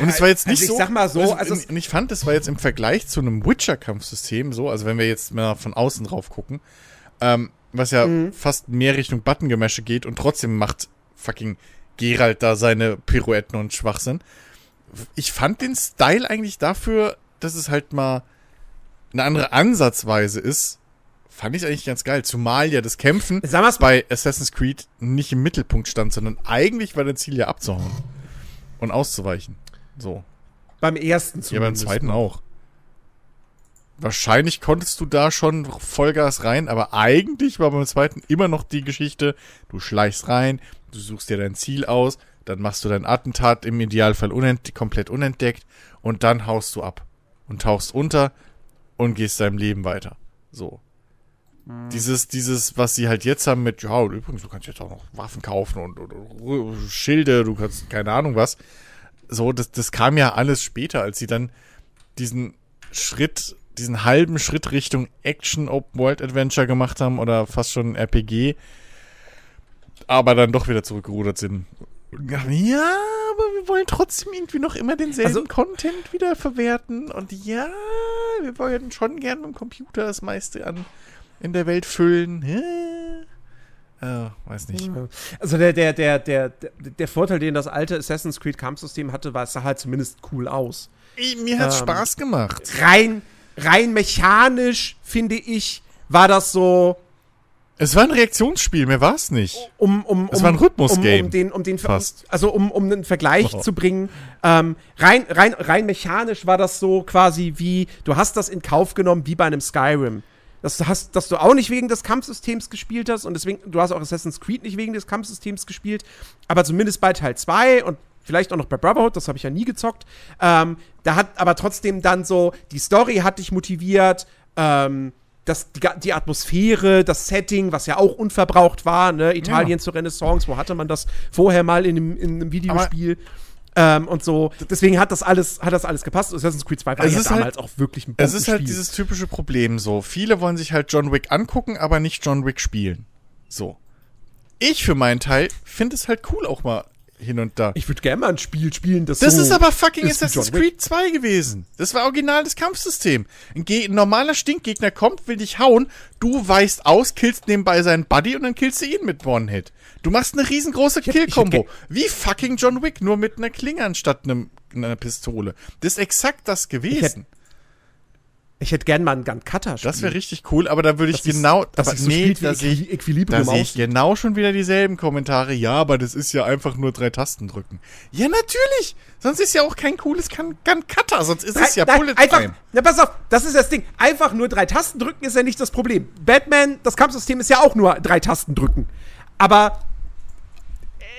Und es war jetzt nicht also ich so. sag mal so, also, also und ich fand, es war jetzt im Vergleich zu einem Witcher-Kampfsystem so, also wenn wir jetzt mal von außen drauf gucken, ähm, was ja mhm. fast mehr Richtung Buttongemäsche geht und trotzdem macht fucking Geralt da seine Pirouetten und Schwachsinn. Ich fand den Style eigentlich dafür, dass es halt mal eine andere Ansatzweise ist, fand ich eigentlich ganz geil. Zumal ja das Kämpfen bei Assassin's Creed nicht im Mittelpunkt stand, sondern eigentlich war dein Ziel ja abzuhauen und auszuweichen. So. Beim ersten zumindest. Ja, beim zweiten auch. Wahrscheinlich konntest du da schon Vollgas rein, aber eigentlich war beim zweiten immer noch die Geschichte, du schleichst rein, du suchst dir dein Ziel aus, dann machst du dein Attentat im Idealfall unent komplett unentdeckt und dann haust du ab und tauchst unter und gehst deinem Leben weiter. So. Mhm. Dieses, dieses, was sie halt jetzt haben mit, ja, übrigens, du kannst jetzt auch noch Waffen kaufen und, und, und Schilde, du kannst keine Ahnung was so, das, das kam ja alles später, als sie dann diesen Schritt, diesen halben Schritt Richtung Action Open World Adventure gemacht haben oder fast schon RPG, aber dann doch wieder zurückgerudert sind. Ja, aber wir wollen trotzdem irgendwie noch immer denselben also, Content wieder verwerten und ja, wir wollen schon gerne mit dem Computer das meiste an in der Welt füllen. Äh, weiß nicht. Also der, der, der, der, der Vorteil, den das alte Assassin's Creed Kampfsystem hatte, war, es sah halt zumindest cool aus. Mir hat ähm, Spaß gemacht. Rein, rein mechanisch, finde ich, war das so. Es war ein Reaktionsspiel, mehr war es nicht. Um, um, es war ein Rhythmusgame. Um, um, den, um den, Fast. Also um, um einen Vergleich oh. zu bringen, ähm, rein, rein, rein mechanisch war das so quasi wie, du hast das in Kauf genommen wie bei einem Skyrim dass du, hast, dass du auch nicht wegen des Kampfsystems gespielt hast und deswegen, du hast auch Assassin's Creed nicht wegen des Kampfsystems gespielt, aber zumindest bei Teil 2 und vielleicht auch noch bei Brotherhood, das habe ich ja nie gezockt. Ähm, da hat aber trotzdem dann so, die Story hat dich motiviert, ähm, das, die, die, Atmosphäre, das Setting, was ja auch unverbraucht war, ne? Italien ja. zur Renaissance, wo hatte man das vorher mal in einem, in einem Videospiel? Ähm, und so. Deswegen hat das alles, hat das alles gepasst. Assassin's Creed 2 war ja damals halt, auch wirklich ein Es ist halt dieses typische Problem so. Viele wollen sich halt John Wick angucken, aber nicht John Wick spielen. So. Ich für meinen Teil finde es halt cool, auch mal hin und da. Ich würde gerne mal ein Spiel spielen, das Das so ist aber fucking ist Assassin's. Creed 2 gewesen. Das war original das Kampfsystem. Ein, ein normaler Stinkgegner kommt, will dich hauen, du weichst aus, killst nebenbei seinen Buddy und dann killst du ihn mit One-Hit. Du machst eine riesengroße ge- Wie fucking John Wick, nur mit einer Klinge anstatt einem, einer Pistole. Das ist exakt das gewesen. Ich hätte gern mal einen Gun Cutter spielen. Das wäre richtig cool, aber da würde ich Das ist- genau, das aber ist so nee, da sehe ich, da sehe ich genau schon wieder dieselben Kommentare. Ja, aber das ist ja einfach nur drei Tasten drücken. Ja, natürlich. Sonst ist ja auch kein cooles Gun Gun Cutter, sonst ist es ja Nein, Bullet einfach, Time. na pass auf, das ist das Ding. Einfach nur drei Tasten drücken ist ja nicht das Problem. Batman, das Kampfsystem ist ja auch nur drei Tasten drücken. Aber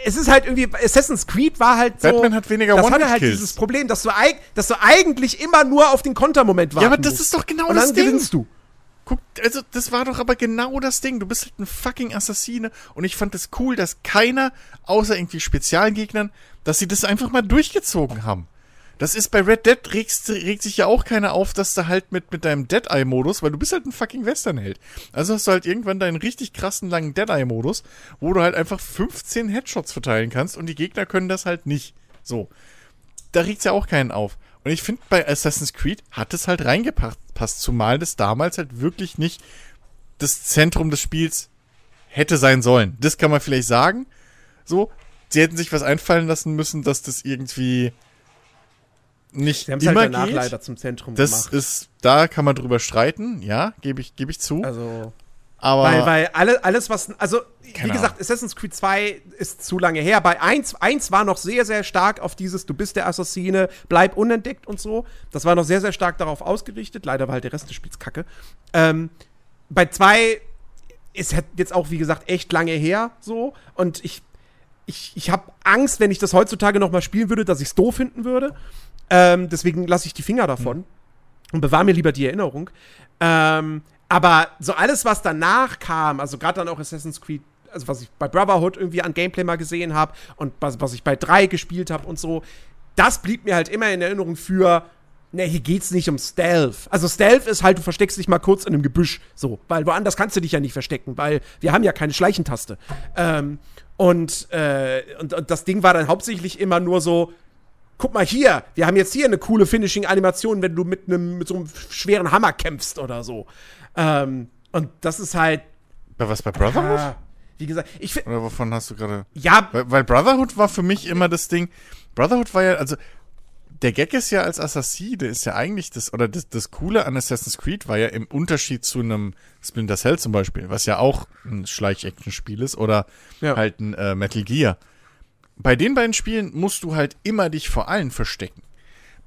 es ist halt irgendwie, Assassin's Creed war halt so. Batman hat weniger Das hatte halt dieses Problem, dass du, eig dass du eigentlich immer nur auf den Kontermoment warten Ja, aber das musst. ist doch genau Und das dann Ding. gewinnst du. Guck, also das war doch aber genau das Ding. Du bist halt ein fucking Assassine und ich fand es cool, dass keiner, außer irgendwie Spezialgegnern, dass sie das einfach mal durchgezogen haben. Das ist bei Red Dead regst, regt sich ja auch keiner auf, dass du halt mit, mit deinem Dead-Eye-Modus, weil du bist halt ein fucking Westernheld. Also hast du halt irgendwann deinen richtig krassen langen Dead-Eye-Modus, wo du halt einfach 15 Headshots verteilen kannst und die Gegner können das halt nicht. So. Da regt's ja auch keinen auf. Und ich finde, bei Assassin's Creed hat es halt reingepasst, zumal das damals halt wirklich nicht das Zentrum des Spiels hätte sein sollen. Das kann man vielleicht sagen. So, sie hätten sich was einfallen lassen müssen, dass das irgendwie nicht Sie es immer halt danach geht. leider zum Zentrum das gemacht. ist, da kann man drüber streiten, ja, gebe ich, gebe ich zu. Also. aber Weil, weil alle, alles, was. Also, wie gesagt, Assassin's Creed 2 ist zu lange her. Bei 1, 1 war noch sehr, sehr stark auf dieses, du bist der Assassine, bleib unentdeckt und so. Das war noch sehr, sehr stark darauf ausgerichtet. Leider war halt der Rest des Spiels kacke. Ähm, bei 2 ist halt jetzt auch, wie gesagt, echt lange her so. Und ich, ich, ich habe Angst, wenn ich das heutzutage noch mal spielen würde, dass ich es doof finden würde. Ähm, deswegen lasse ich die Finger davon und bewahre mir lieber die Erinnerung. Ähm, aber so alles, was danach kam, also gerade dann auch Assassin's Creed, also was ich bei Brotherhood irgendwie an Gameplay mal gesehen habe und was, was ich bei 3 gespielt habe und so, das blieb mir halt immer in Erinnerung für, ne, hier geht's nicht um Stealth. Also Stealth ist halt, du versteckst dich mal kurz in einem Gebüsch, so, weil woanders kannst du dich ja nicht verstecken, weil wir haben ja keine Schleichentaste. Ähm, und, äh, und, und das Ding war dann hauptsächlich immer nur so, guck mal hier, wir haben jetzt hier eine coole Finishing-Animation, wenn du mit einem mit so einem schweren Hammer kämpfst oder so. Ähm, und das ist halt, bei was bei Brotherhood? ah, wie gesagt, ich finde, Oder wovon hast du gerade? ja, Weil, weil Brotherhood war für mich immer das Ding. Brotherhood war ja, also der Gag ist ja als Assassine, ist ja eigentlich das, oder das, das Coole an Assassin's Creed war ja im Unterschied zu einem Splinter Cell zum Beispiel, was ja auch ein Schleich-Action-Spiel ist, oder Ja. halt ein äh, Metal Gear. Bei den beiden Spielen musst du halt immer dich vor allen verstecken.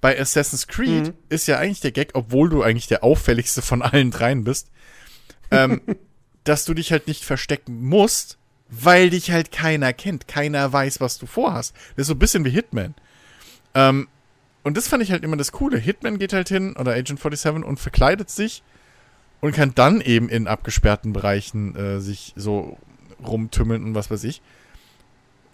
Bei Assassin's Creed Mhm. ist ja eigentlich der Gag, obwohl du eigentlich der auffälligste von allen dreien bist, ähm, dass du dich halt nicht verstecken musst, weil dich halt keiner kennt. Keiner weiß, was du vorhast. Das ist so ein bisschen wie Hitman. Ähm, und das fand ich halt immer das Coole. Hitman geht halt hin, oder Agent 47, und verkleidet sich und kann dann eben in abgesperrten Bereichen äh, sich so rumtümmeln und was weiß ich.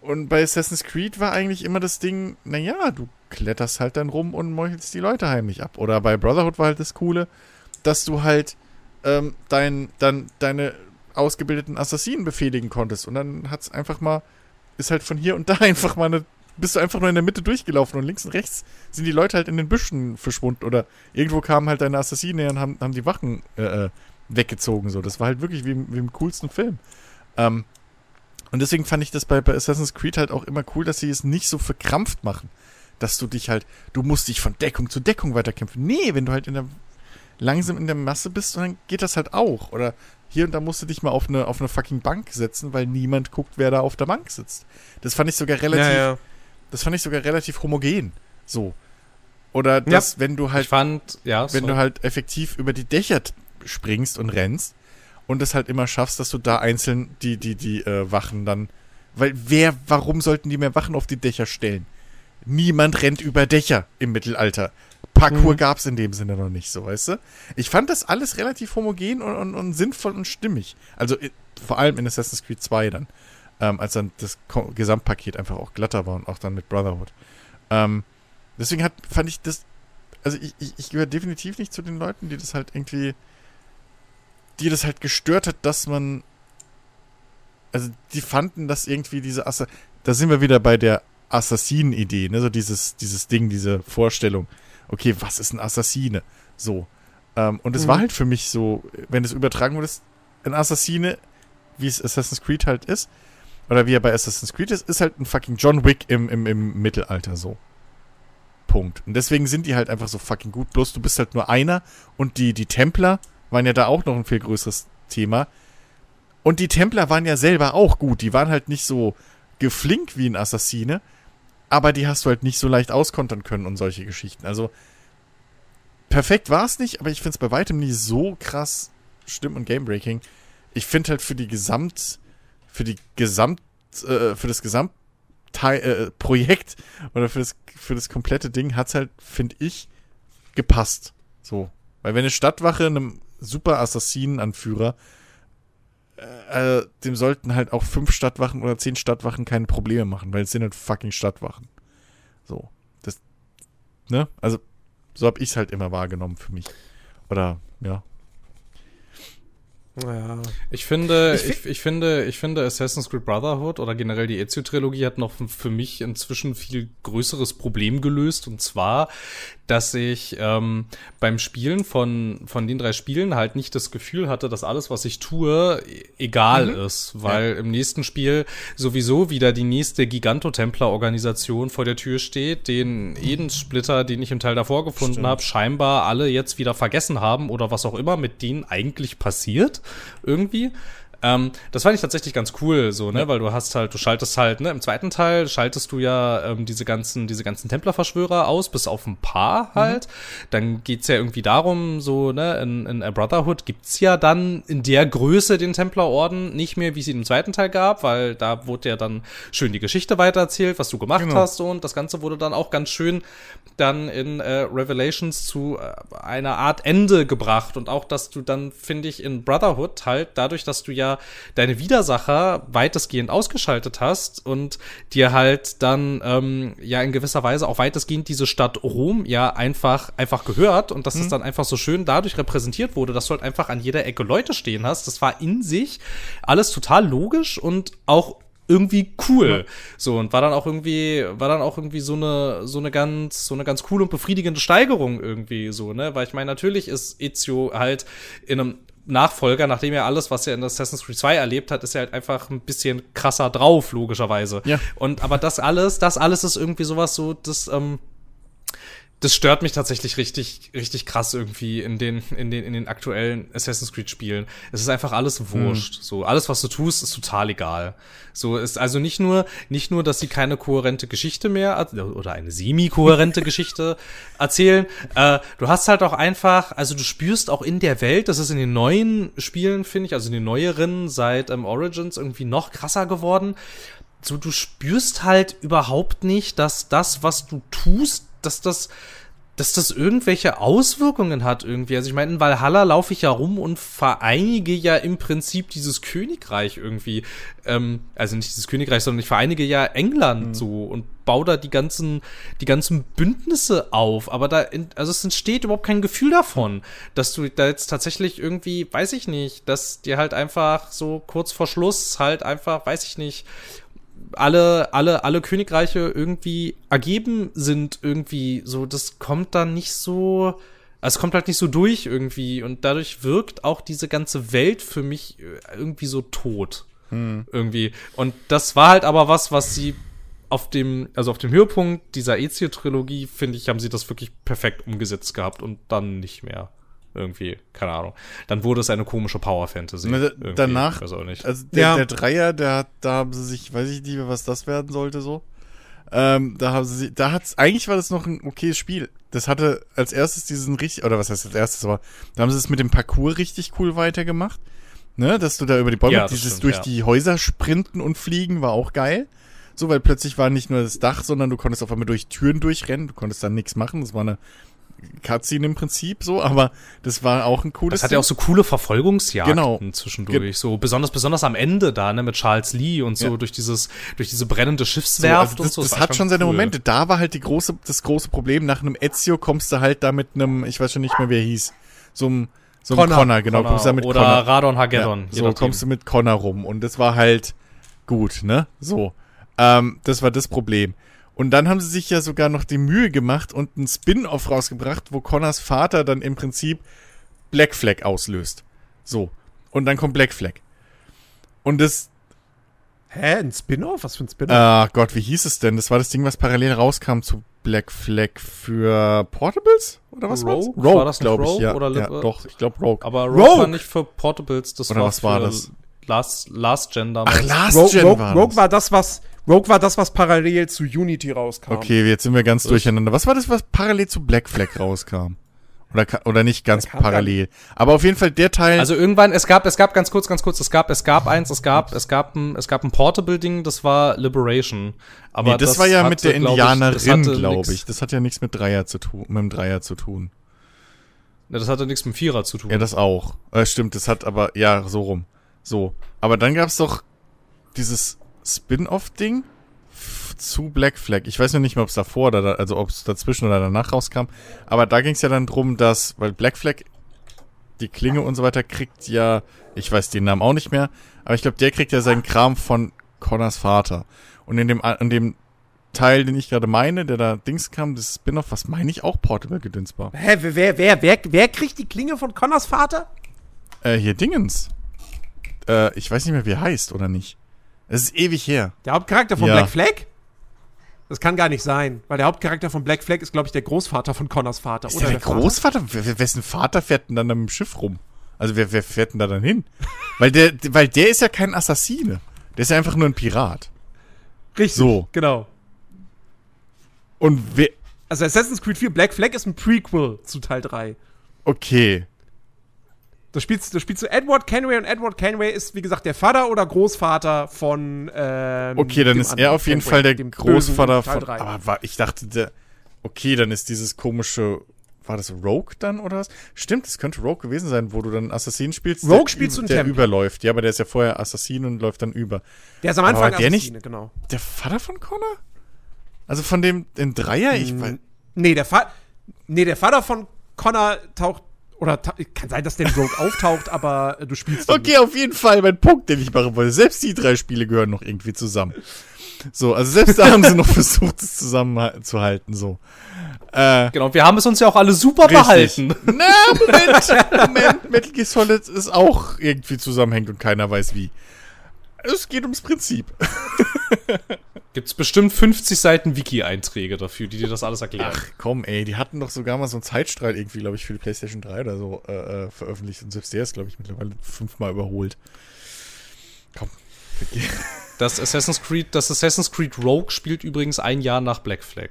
Und bei Assassin's Creed war eigentlich immer das Ding, naja, du kletterst halt dann rum und meuchelst die Leute heimlich ab. Oder bei Brotherhood war halt das Coole, dass du halt ähm, dein, dann deine ausgebildeten Assassinen befehligen konntest. Und dann hat's einfach mal, ist halt von hier und da einfach mal eine, bist du einfach nur in der Mitte durchgelaufen und links und rechts sind die Leute halt in den Büschen verschwunden. Oder irgendwo kamen halt deine Assassinen her und haben, haben die Wachen äh, äh, weggezogen. So. Das war halt wirklich wie, wie im coolsten Film. Ähm, und deswegen fand ich das bei, bei Assassin's Creed halt auch immer cool, dass sie es nicht so verkrampft machen. Dass du dich halt, du musst dich von Deckung zu Deckung weiterkämpfen. Nee, wenn du halt in der, langsam in der Masse bist, dann geht das halt auch. Oder hier und da musst du dich mal auf eine, auf eine fucking Bank setzen, weil niemand guckt, wer da auf der Bank sitzt. Das fand ich sogar relativ, das fand ich sogar relativ homogen. So. Oder dass, wenn du halt fand, ja, wenn so. du halt effektiv über die Dächer springst und rennst und es halt immer schaffst, dass du da einzeln die, die, die äh, Wachen dann. Weil wer, warum sollten die mehr Wachen auf die Dächer stellen? Niemand rennt über Dächer im Mittelalter. Parkour Mhm. gab's in dem Sinne noch nicht, so weißt du? Ich fand das alles relativ homogen und, und, und sinnvoll und stimmig. Also i- vor allem in Assassin's Creed 2 dann. Ähm, als dann das Gesamtpaket einfach auch glatter war und auch dann mit Brotherhood. Ähm, deswegen hat, fand ich das also ich, ich, ich gehöre definitiv nicht zu den Leuten, die das halt irgendwie, die das halt gestört hat, dass man, also die fanden, dass irgendwie diese Assa, da sind wir wieder bei der Assassinen-Idee, ne? So dieses, dieses Ding, diese Vorstellung. Okay, was ist ein Assassine? So. Ähm, und es mhm. war halt für mich so, wenn es übertragen wurde, ein Assassine, wie es Assassin's Creed halt ist, oder wie er bei Assassin's Creed ist, ist halt ein fucking John Wick im, im, im Mittelalter so. Punkt. Und deswegen sind die halt einfach so fucking gut. Bloß du bist halt nur einer und die, die Templer waren ja da auch noch ein viel größeres Thema. Und die Templer waren ja selber auch gut. Die waren halt nicht so geflinkt wie ein Assassine, aber die hast du halt nicht so leicht auskontern können und solche Geschichten. Also perfekt war es nicht, aber ich finde es bei weitem nie so krass Stimm- und Gamebreaking. Ich finde halt für die Gesamt, für die Gesamt, äh, für das Gesamt Teil, äh, Projekt oder für das, für das komplette Ding hat es halt, finde ich, gepasst. So. Weil wenn eine Stadtwache einem super Assassinenanführer, äh, äh, dem sollten halt auch fünf Stadtwachen oder zehn Stadtwachen keine Probleme machen, weil es sind halt fucking Stadtwachen. So. Das, ne? Also, so habe ich es halt immer wahrgenommen für mich. Oder, ja. Ja. Ich finde, ich, ich, ich, finde, ich finde Assassin's Creed Brotherhood oder generell die Ezio-Trilogie hat noch für mich inzwischen viel größeres Problem gelöst und zwar, dass ich ähm, beim Spielen von, von den drei Spielen halt nicht das Gefühl hatte, dass alles, was ich tue, e-, egal mhm. ist, weil ja. im nächsten Spiel sowieso wieder die nächste Gigantotempler-Organisation vor der Tür steht, den Edens-Splitter, den ich im Teil davor gefunden habe, scheinbar alle jetzt wieder vergessen haben oder was auch immer mit denen eigentlich passiert irgendwie. Ähm, das fand ich tatsächlich ganz cool, so, ne, ja. weil du hast halt, du schaltest halt, ne, im zweiten Teil schaltest du ja ähm, diese ganzen, diese ganzen Templerverschwörer aus, bis auf ein paar halt. Mhm. Dann geht's ja irgendwie darum, so, ne, in, in A Brotherhood gibt's ja dann in der Größe den Templerorden nicht mehr, wie sie im zweiten Teil gab, weil da wurde ja dann schön die Geschichte weitererzählt, was du gemacht genau. hast und das Ganze wurde dann auch ganz schön dann in äh, Revelations zu äh, einer Art Ende gebracht und auch, dass du dann, finde ich, in Brotherhood halt dadurch, dass du ja deine Widersacher weitestgehend ausgeschaltet hast und dir halt dann ähm, ja in gewisser Weise auch weitestgehend diese Stadt Rom ja einfach einfach gehört und dass mhm. es dann einfach so schön dadurch repräsentiert wurde, dass du halt einfach an jeder Ecke Leute stehen hast. Das war in sich alles total logisch und auch irgendwie cool. So und war dann auch irgendwie war dann auch irgendwie so eine so eine ganz so eine ganz coole und befriedigende Steigerung irgendwie so, ne? Weil ich meine, natürlich ist Ezio halt in einem Nachfolger, nachdem er alles, was er in Assassin's Creed 2 erlebt hat, ist er halt einfach ein bisschen krasser drauf, logischerweise. Ja. Und aber das alles, das alles ist irgendwie sowas so, das, ähm, das stört mich tatsächlich richtig, richtig krass irgendwie in den, in den, in den aktuellen Assassin's Creed Spielen. Es ist einfach alles wurscht. Mhm. So, alles, was du tust, ist total egal. So ist also nicht nur, nicht nur, dass sie keine kohärente Geschichte mehr oder eine semi-kohärente Geschichte erzählen. Äh, du hast halt auch einfach, also du spürst auch in der Welt, das ist in den neuen Spielen, finde ich, also in den neueren seit ähm, Origins irgendwie noch krasser geworden. So, du spürst halt überhaupt nicht, dass das, was du tust, dass das, dass das irgendwelche Auswirkungen hat irgendwie. Also ich meine, in Valhalla laufe ich ja rum und vereinige ja im Prinzip dieses Königreich irgendwie. Ähm, also nicht dieses Königreich, sondern ich vereinige ja England mhm. so und baue da die ganzen, die ganzen Bündnisse auf. Aber da, in, also es entsteht überhaupt kein Gefühl davon, dass du da jetzt tatsächlich irgendwie, weiß ich nicht, dass dir halt einfach so kurz vor Schluss halt einfach, weiß ich nicht, alle, alle, alle Königreiche irgendwie ergeben sind irgendwie so, das kommt dann nicht so, also es kommt halt nicht so durch irgendwie und dadurch wirkt auch diese ganze Welt für mich äh, irgendwie so tot. Hm. Irgendwie. Und das war halt aber was, was sie auf dem, also auf dem Höhepunkt dieser Ezio-Trilogie, finde ich, haben sie das wirklich perfekt umgesetzt gehabt und dann nicht mehr irgendwie, keine Ahnung. Dann wurde es eine komische Power Fantasy. Na, danach, also der, ja. der Dreier, der hat, da haben sie sich, weiß ich nicht, was das werden sollte so. Ähm, da haben sie, da hat's, eigentlich war das noch ein okayes Spiel. Das hatte als erstes diesen richtig, oder was heißt als erstes, aber da haben sie es mit dem Parcours richtig cool weitergemacht. Ne, dass du da über die Bäume, ja, dieses stimmt, durch ja. die Häuser sprinten und fliegen war auch geil. So, weil plötzlich war nicht nur das Dach, sondern du konntest auf einmal durch Türen durchrennen, du konntest dann nichts machen. Das war eine Cutscene im Prinzip so, aber das war auch ein cooles. Das hat ja auch so coole Verfolgungsjagden genau. zwischendurch. Ge so besonders, besonders am Ende da, ne, mit Charles Lee und so ja. durch dieses, durch diese brennende Schiffswerft so, also das, und so. Das, das hat schon seine cool. Momente. Da war halt die große, das große Problem. Nach einem Ezio kommst du halt da mit einem, ich weiß schon nicht mehr, wer hieß, so einem, so Connor, Connor genau. Connor. Kommst da mit Oder Connor. Radon Hageddon. Ja, so kommst du mit Connor rum und das war halt gut, ne? So. Ähm, das war das Problem. Und dann haben sie sich ja sogar noch die Mühe gemacht und einen Spin-off rausgebracht, wo Connors Vater dann im Prinzip Black Flag auslöst. So. Und dann kommt Black Flag. Und das. Hä? Ein Spin-off? Was für ein Spin-off? Ah Gott, wie hieß es denn? Das war das Ding, was parallel rauskam zu Black Flag für Portables? Oder was Rogue? war's? War das nicht glaube ich. Rogue Ja, oder ja, doch, ich glaube Rogue. Aber Rogue, Rogue! war nicht für Portables, das Oder war was war für das? Last, Last Gen damals. Ach, Last Rogue, Gen Rogue, war Rogue das. war das, was Rogue war das, was parallel zu Unity rauskam. Okay, jetzt sind wir ganz durcheinander. Was war das, was parallel zu Black Flag rauskam? Oder, oder nicht ganz parallel. Aber auf jeden Fall der Teil. Also irgendwann, es gab, es gab ganz kurz, ganz kurz, es gab, es gab eins, es gab, es gab ein, es gab ein Portable-Ding, das war Liberation. Aber nee, das, war ja hatte, mit der das Indianerin, glaube ich. Das hat ja nichts mit Dreier zu tun, mit dem Dreier zu tun. Ne, das hatte nichts mit dem Vierer zu tun. Ja, das auch. Äh, stimmt, das hat aber, ja, so rum. So. Aber dann gab's doch dieses Spin-off-Ding zu Black Flag. Ich weiß noch nicht mehr, ob es davor oder da, also ob es dazwischen oder danach rauskam. Aber da ging's ja dann drum, dass, weil Black Flag die Klinge und so weiter kriegt ja, ich weiß den Namen auch nicht mehr, aber ich glaube, der kriegt ja seinen Kram von Connors Vater. Und in dem, in dem Teil, den ich gerade meine, der da Dings kam, das Spin-off, was meine ich auch Portable gedünsbar. Hä, wer, wer, wer, wer, wer kriegt die Klinge von Connors Vater? Äh, hier Dingens. Äh, ich weiß nicht mehr, wie er heißt, oder nicht? Es ist ewig her. Der Hauptcharakter von Ja. Black Flag? Das kann gar nicht sein, weil der Hauptcharakter von Black Flag ist, glaube ich, der Großvater von Connors Vater. Ist oder der, der Vater? Großvater? Wer- wessen Vater fährt denn dann da mit dem Schiff rum? Also wer, wer fährt denn da dann hin? weil, der, weil der ist ja kein Assassine. Der ist ja einfach nur ein Pirat. Richtig, So. genau. Und wer. Also Assassin's Creed 4 Black Flag ist ein Prequel zu Teil 3. Okay. Da spielst, da spielst du Edward Kenway und Edward Kenway ist, wie gesagt, der Vater oder Großvater von ähm, Okay, dann dem ist er auf jeden Kenway, Fall der dem Großvater von. 3. Aber war, ich dachte, der. Okay, dann ist dieses komische. War das Rogue dann oder was? Stimmt, es könnte Rogue gewesen sein, wo du dann Assassinen spielst. Rogue der, spielst du einen Der Templer. überläuft. Ja, aber der ist ja vorher Assassin und läuft dann über. der ist am Anfang aber der nicht- Assassine, genau. Der Vater von Connor? Also von dem den Dreier? Ich Hm. Nee, der Vater Nee, der Vater von Connor taucht oder kann sein, dass der Rogue auftaucht, aber äh, du spielst Okay, auf jeden Fall mein Punkt, den ich machen wollte. Selbst die drei Spiele gehören noch irgendwie zusammen. So, also selbst da haben sie noch versucht, es zusammenzuhalten, so. Äh, Genau, wir haben es uns ja auch alle super Richtig. behalten. na, Moment, Moment, Metal Gear Solid ist auch irgendwie zusammenhängt und keiner weiß wie. Es geht ums Prinzip. Gibt's bestimmt 50 Seiten Wiki-Einträge dafür, die dir das alles erklären. Ach komm, ey, die hatten doch sogar mal so einen Zeitstrahl irgendwie, glaube ich, für die PlayStation 3 oder so äh, äh, veröffentlicht und selbst der ist, glaube ich, mittlerweile fünfmal überholt. Komm. vergeh- Das Assassin's Creed, das Assassin's Creed Rogue spielt übrigens ein Jahr nach Black Flag.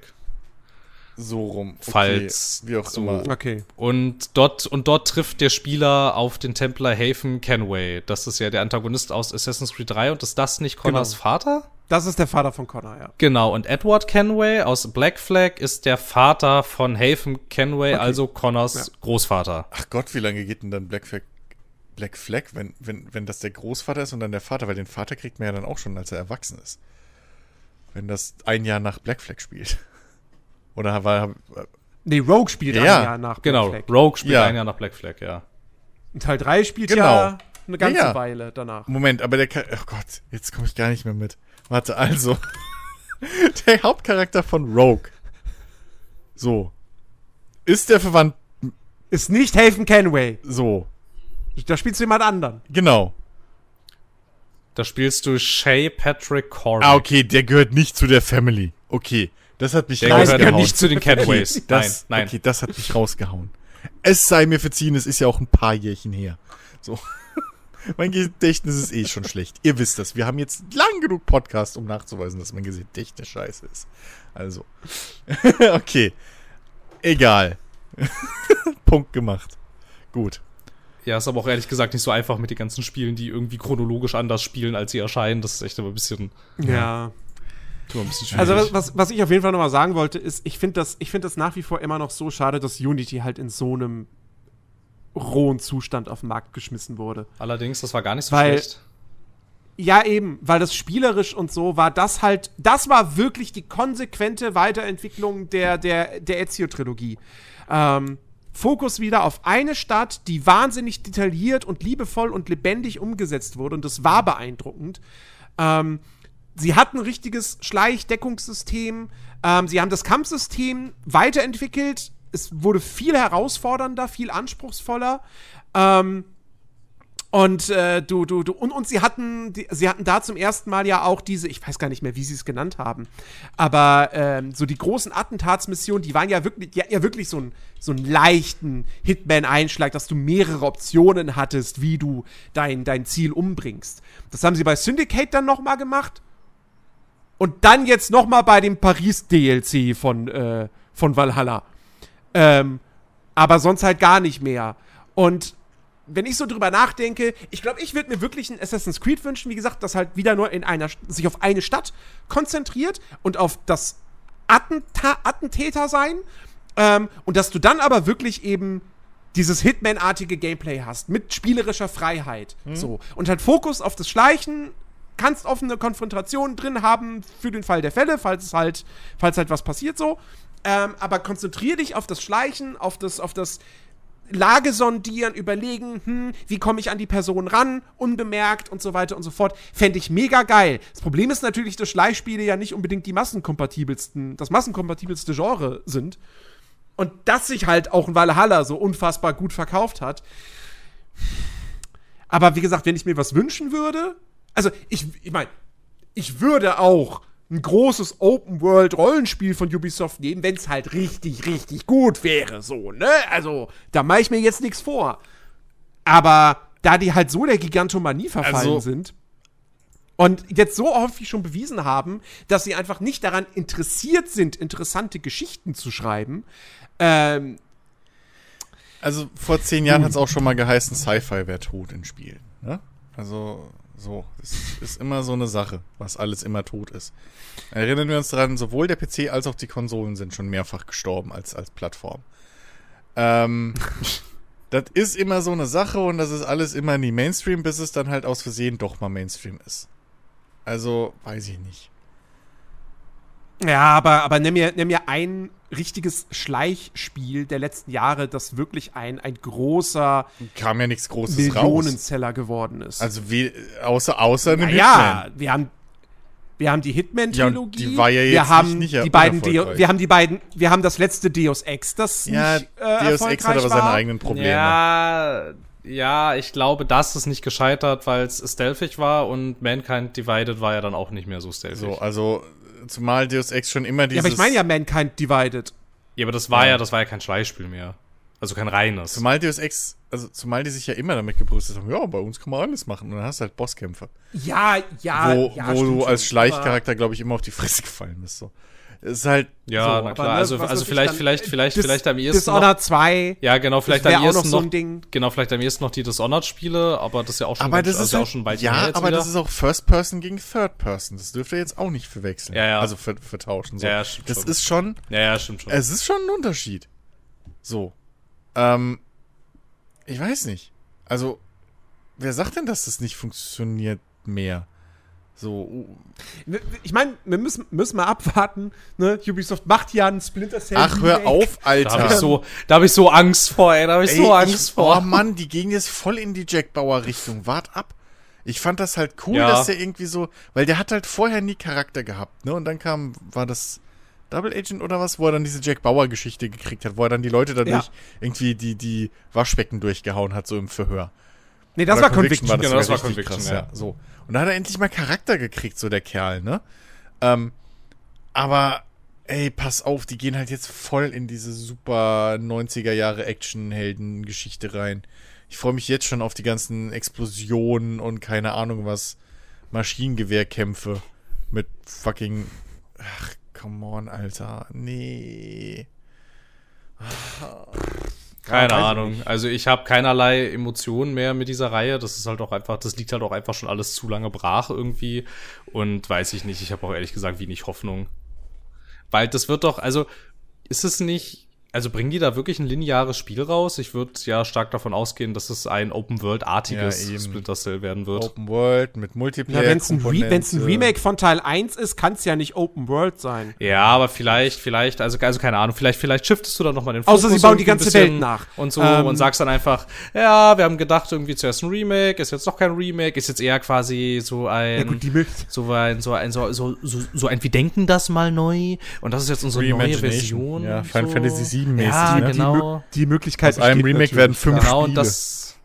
So rum. Okay, Falls Wie auch so- immer. Okay. Und dort, und dort trifft der Spieler auf den Templer Haven Kenway. Das ist ja der Antagonist aus Assassin's Creed 3 und ist das nicht Connors Genau. Vater? Das ist der Vater von Connor, ja. Genau, und Edward Kenway aus Black Flag ist der Vater von Haven Kenway, also Connors Ja. Großvater. Ach Gott, wie lange geht denn dann Black Flag, Black Flag wenn, wenn, wenn das der Großvater ist und dann der Vater? Weil den Vater kriegt man ja dann auch schon, als er erwachsen ist. Wenn das ein Jahr nach Black Flag spielt. Oder war. Nee, Rogue spielt Ja, ein ja. Jahr nach Black Genau, Flag. Rogue spielt Ja. ein Jahr nach Black Flag, ja. Und Teil 3 spielt Genau. ja eine ganze Ja, ja. Weile danach. Moment, aber der. Char- Oh Gott, jetzt komme ich gar nicht mehr mit. Warte, also. der Hauptcharakter von Rogue. So. Ist der verwandt. Ist nicht Haven Kenway. So. Da spielst du jemand anderen. Genau. Da spielst du Shay Patrick Corey. Ah, okay, der gehört nicht zu der Family. Okay. Das hat mich Der gehört rausgehauen. nicht zu den Kenways. Das, nein, nein. Okay, das hat mich rausgehauen. Es sei mir verziehen, es ist ja auch ein paar Jährchen her. So. Mein Gedächtnis ist eh schon schlecht. Ihr wisst das. Wir haben jetzt lang genug Podcast, um nachzuweisen, dass mein Gedächtnis scheiße ist. Also. okay. Egal. Punkt gemacht. Gut. Ja, ist aber auch ehrlich gesagt nicht so einfach mit den ganzen Spielen, die irgendwie chronologisch anders spielen, als sie erscheinen. Das ist echt aber ein bisschen, Ja. mir ein bisschen. Also was, was, was ich auf jeden Fall nochmal sagen wollte, ist, ich finde das, ich finde das nach wie vor immer noch so schade, dass Unity halt in so einem rohen Zustand auf den Markt geschmissen wurde. Allerdings, das war gar nicht so Weil- schlecht. Ja, eben, weil das spielerisch und so war das halt, das war wirklich die konsequente Weiterentwicklung der, der, der Ezio-Trilogie. Ähm, Fokus wieder auf eine Stadt, die wahnsinnig detailliert und liebevoll und lebendig umgesetzt wurde und das war beeindruckend. Ähm, sie hatten ein richtiges Schleichdeckungssystem. Ähm, sie haben das Kampfsystem weiterentwickelt. Es wurde viel herausfordernder, viel anspruchsvoller. Ähm, und äh, du, du, du, und, und sie hatten, die, sie hatten da zum ersten Mal ja auch diese, ich weiß gar nicht mehr, wie sie es genannt haben, aber ähm, so die großen Attentatsmissionen, die waren ja wirklich, ja, ja wirklich so, ein, so einen leichten Hitman-Einschlag, dass du mehrere Optionen hattest, wie du dein, dein Ziel umbringst. Das haben sie bei Syndicate dann nochmal gemacht. Und dann jetzt nochmal bei dem Paris-DLC von, äh, von Valhalla. Ähm, aber sonst halt gar nicht mehr. Und wenn ich so drüber nachdenke, ich glaube, ich würde mir wirklich ein Assassin's Creed wünschen, wie gesagt, das halt wieder nur in einer, sich auf eine Stadt konzentriert und auf das Attenta Attentäter sein. Ähm, und dass du dann aber wirklich eben dieses Hitman-artige Gameplay hast, mit spielerischer Freiheit. Mhm. So. Und halt Fokus auf das Schleichen, kannst offene Konfrontationen drin haben für den Fall der Fälle, falls es halt, falls halt was passiert so. Ähm, aber konzentriere dich auf das Schleichen, auf das, auf das Lage sondieren, überlegen, hm, wie komme ich an die Person ran, unbemerkt und so weiter und so fort. Fände ich mega geil. Das Problem ist natürlich, dass Schleichspiele ja nicht unbedingt die massenkompatibelsten, das massenkompatibelste Genre sind. Und dass sich halt auch ein Valhalla so unfassbar gut verkauft hat. Aber wie gesagt, wenn ich mir was wünschen würde, also ich, ich meine, ich würde auch ein großes Open-World-Rollenspiel von Ubisoft nehmen, wenn es halt richtig, richtig gut wäre, so, ne? Also, da mache ich mir jetzt nichts vor. Aber da die halt so der Gigantomanie verfallen also, sind und jetzt so häufig schon bewiesen haben, dass sie einfach nicht daran interessiert sind, interessante Geschichten zu schreiben, ähm, also vor zehn Jahren hat es auch schon mal geheißen, Sci-Fi wäre tot in Spielen. Ne? Also so, es ist immer so eine Sache, was alles immer tot ist. Erinnern wir uns daran, sowohl der PC als auch die Konsolen sind schon mehrfach gestorben als, als Plattform. Ähm, das ist immer so eine Sache und das ist alles immer nie Mainstream, bis es dann halt aus Versehen doch mal Mainstream ist. Also, weiß ich nicht. Ja, aber, aber nimm, mir, nimm mir ein richtiges Schleichspiel der letzten Jahre, das wirklich ein, ein großer Kam ja nichts Großes Millionenseller geworden ist. Also wie, außer, außer einem Ja, wir haben wir haben die Hitman-Trilogie. Ja, die war ja jetzt wir haben nicht, nicht die beiden Deo, Wir haben die beiden, wir haben das letzte Deus Ex, das ja, nicht, äh, Deus Ex hat aber seine eigenen Probleme. Ja, ja, ich glaube, das ist nicht gescheitert, weil es stealthig war und Mankind Divided war ja dann auch nicht mehr so stealthig. So, also zumal Deus Ex schon immer dieses. Ja, aber ich meine ja Mankind Divided. Ja, aber das war ja. ja, das war ja kein Schleichspiel mehr. Also kein reines. Zumal Deus Ex, also zumal die sich ja immer damit gebrüstet haben, ja, bei uns kann man alles machen. Und dann hast du halt Bosskämpfe. Ja, ja, wo, ja. Wo du als Schleichcharakter, glaube ich, immer auf die Fresse gefallen bist. So. Ist halt. Ja, so, na klar. Ne, also, also vielleicht, vielleicht, vielleicht, Dis vielleicht am ehesten. Dishonored noch, 2. Ja, genau, vielleicht am ehesten noch. So noch genau, vielleicht am ehesten noch die Dishonored-Spiele, aber das ist ja auch schon, aber das also ist halt, auch schon bald Ja, aber wieder. das ist auch First Person gegen Third Person. Das dürft ihr jetzt auch nicht verwechseln. Ja, ja. Also vertauschen. So. Ja, ja, stimmt Das schon. ist schon. Ja, ja, stimmt schon. Es ist schon ein Unterschied. So. Ähm, ich weiß nicht. Also, wer sagt denn, dass das nicht funktioniert mehr? So. Ich meine, wir müssen, müssen mal abwarten. Ne? Ubisoft macht ja einen Splinter Cell. Ach, hör auf, Alter. Da habe ich, so, da hab ich so Angst vor, ey. Da habe ich ey, so Angst ich, vor. Oh Mann, die gehen jetzt voll in die Jack Bauer Richtung. Wart ab. Ich fand das halt cool, ja. dass der irgendwie so, weil der hat halt vorher nie Charakter gehabt, ne? Und dann kam, war das Double Agent oder was, wo er dann diese Jack Bauer Geschichte gekriegt hat, wo er dann die Leute dadurch ja. irgendwie die, die Waschbecken durchgehauen hat, so im Verhör. Nee, das war Conviction. War das, genau, das war Conviction, krass, ja. ja. So. Und da hat er endlich mal Charakter gekriegt, so der Kerl, ne? Ähm, aber, ey, pass auf, die gehen halt jetzt voll in diese super 90er Jahre Action-Helden-Geschichte rein. Ich freue mich jetzt schon auf die ganzen Explosionen und keine Ahnung was, Maschinengewehrkämpfe mit fucking, ach, come on, Alter, nee. Keine ja, Ahnung. Also ich habe keinerlei Emotionen mehr mit dieser Reihe. Das ist halt auch einfach, das liegt halt auch einfach schon alles zu lange brach irgendwie. Und weiß ich nicht, ich habe auch ehrlich gesagt wenig Hoffnung. Weil das wird doch, also ist es nicht Also bringen die da wirklich ein lineares Spiel raus? Ich würde ja stark davon ausgehen, dass es ein Open-World-artiges Ja, Splinter Cell werden wird. Open World mit Multiplayer. Ja, wenn es ein, Re ein Remake von Teil 1 ist, kann es ja nicht Open World sein. Ja, aber vielleicht, vielleicht, also, also keine Ahnung, vielleicht, vielleicht shiftest du dann nochmal den Außer sie bauen die ganze Welt nach. Und so Ähm, und sagst dann einfach, ja, wir haben gedacht, irgendwie zuerst ein Remake, ist jetzt doch kein Remake, ist jetzt eher quasi so ein. Ja gut, die so ein, so ein, so, so, so, so ein, wir denken das mal neu und das ist jetzt unsere neue. Version. Ja, Final so. Fantasy VII mäßig, Ja, ne? die, genau. die Möglichkeit Aus einem Remake werden fünf Genau, und Spiele. das,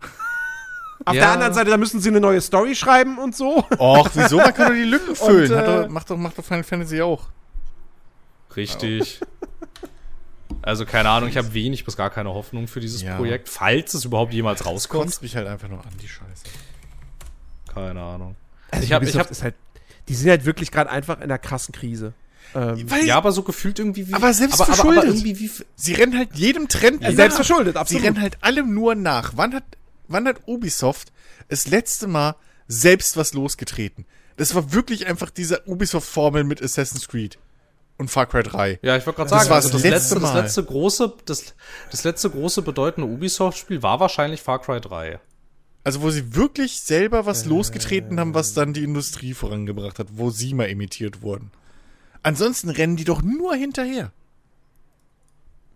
Auf Ja. der anderen Seite, da müssen sie eine neue Story schreiben und so. Och, wieso? Man kann doch die Lücken füllen. Und, äh, doch, macht, doch, macht doch Final Fantasy auch. Richtig. Also keine Ahnung, ich habe wenig bis gar keine Hoffnung für dieses Ja. Projekt, falls es überhaupt jemals rauskommt. Kotzt mich halt einfach nur an, die Scheiße. Keine Ahnung. Also ich habe, ich hab, halt, die sind halt wirklich gerade einfach in einer krassen Krise. Ähm, Weil ja, aber so gefühlt irgendwie wie. Aber selbst aber, aber, aber verschuldet. irgendwie wie. sie rennen halt jedem Trend Ja, nach. selbst verschuldet, Sie absolut. rennen halt allem nur nach. Wann hat, wann hat Ubisoft das letzte Mal selbst was losgetreten? Das war wirklich einfach diese Ubisoft-Formel mit Assassin's Creed und Far Cry 3. Ja, ich wollte gerade Das sagen, war also das das, letzte das Mal. letzte große, das, das letzte große bedeutende Ubisoft-Spiel war wahrscheinlich Far Cry 3. Also wo sie wirklich selber was losgetreten haben, was dann die Industrie vorangebracht hat, wo sie mal imitiert wurden. Ansonsten rennen die doch nur hinterher.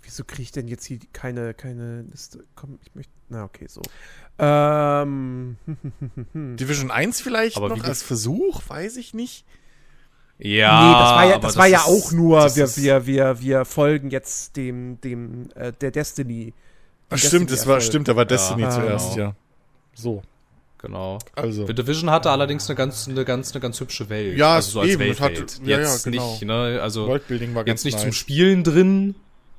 Wieso kriege ich denn jetzt hier keine, keine Liste? Komm, ich möchte. Na, okay, so. Ähm. Division 1 vielleicht Aber noch wie als Versuch, weiß ich nicht. Ja, nee, das war ja, das war ja ist- auch nur, das wir, wir, wir, wir folgen jetzt dem, dem, äh, der Destiny. Ach, stimmt, das war stimmt, da war Destiny Ja, zuerst, genau. ja. So, Genau. also. The Division hatte allerdings eine ganz, eine ganz, eine ganz hübsche Welt. Ja, also so als eben, es Weltwelt. hatte- ja, ja, jetzt genau. nicht, ne, also Worldbuilding war ganz jetzt nicht zum nice. Spielen drin.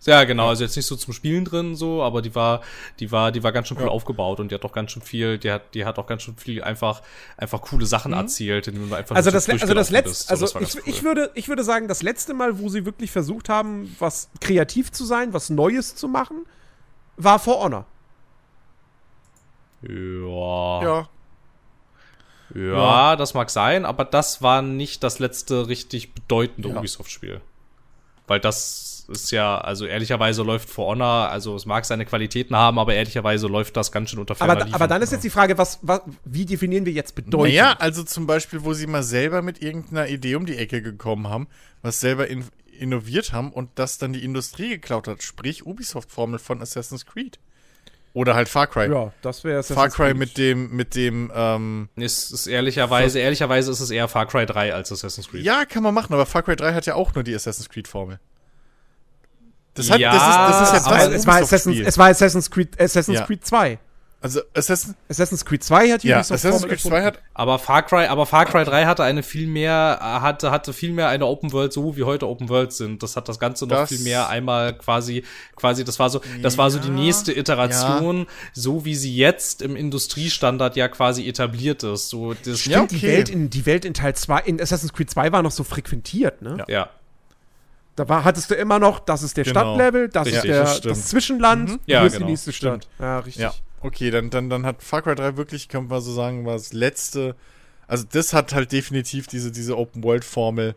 Ja, genau, also jetzt nicht so zum Spielen drin, so, aber die war, die war, die war ganz schön cool Ja. aufgebaut und die hat auch ganz schön viel, die hat, die hat auch ganz schön viel einfach, einfach coole Sachen erzählt, indem du einfach Mhm. Also das, so also das letzte. So, also das war ich, ganz ich, cool. würde, ich würde sagen, das letzte Mal, wo sie wirklich versucht haben, was kreativ zu sein, was Neues zu machen, war For Honor. Ja. Ja, Ja, das mag sein, aber das war nicht das letzte richtig bedeutende Ja. Ubisoft-Spiel. Weil das ist ja, also ehrlicherweise läuft For Honor, also es mag seine Qualitäten haben, aber ehrlicherweise läuft das ganz schön unter Aber, ferner aber dann Liefen. ist jetzt die Frage, was, was, wie definieren wir jetzt bedeutend? Naja, also zum Beispiel, wo sie mal selber mit irgendeiner Idee um die Ecke gekommen haben, was selber in, innoviert haben und das dann die Industrie geklaut hat. Sprich, Ubisoft-Formel von Assassin's Creed. Oder halt Far Cry. ja, das wäre Far Cry mit dem, mit dem, ähm, ist, ist ehrlicherweise, ehrlicherweise ist es eher Far Cry 3 als Assassin's Creed. ja, kann man machen, aber Far Cry 3 hat ja auch nur die Assassin's Creed-Formel. Das, hat, Ja, das, ist, das ist ja aber das es war, Assassin's, es war Assassin's Creed, Assassin's Ja. Creed 2. Also Assassin, Assassin's Creed 2 hat die ja, Ubisoft Assassin's Formel Creed 2 erfunden. hat Aber Far Cry, aber Far Cry 3 hatte eine viel mehr, hatte, hatte viel mehr eine Open World, so wie heute Open World sind. Das hat das Ganze noch Das- viel mehr einmal quasi, quasi, das war so, das war so die Ja, nächste Iteration, so wie sie jetzt im Industriestandard ja quasi etabliert ist. So, das Ja, Die, okay. Welt in, die Welt in Teil 2, in Assassin's Creed 2 war noch so frequentiert, ne? Ja. ja. Da war, hattest du immer noch, das ist der Genau. Stadtlevel, das Richtig, ist der, das das, stimmt. Zwischenland, Ja, hier ist genau. die nächste Stadt. Ja, richtig. Ja, okay, dann, dann, dann hat Far Cry 3 wirklich, kann man so sagen, war das letzte. Also, das hat halt definitiv diese, diese Open-World-Formel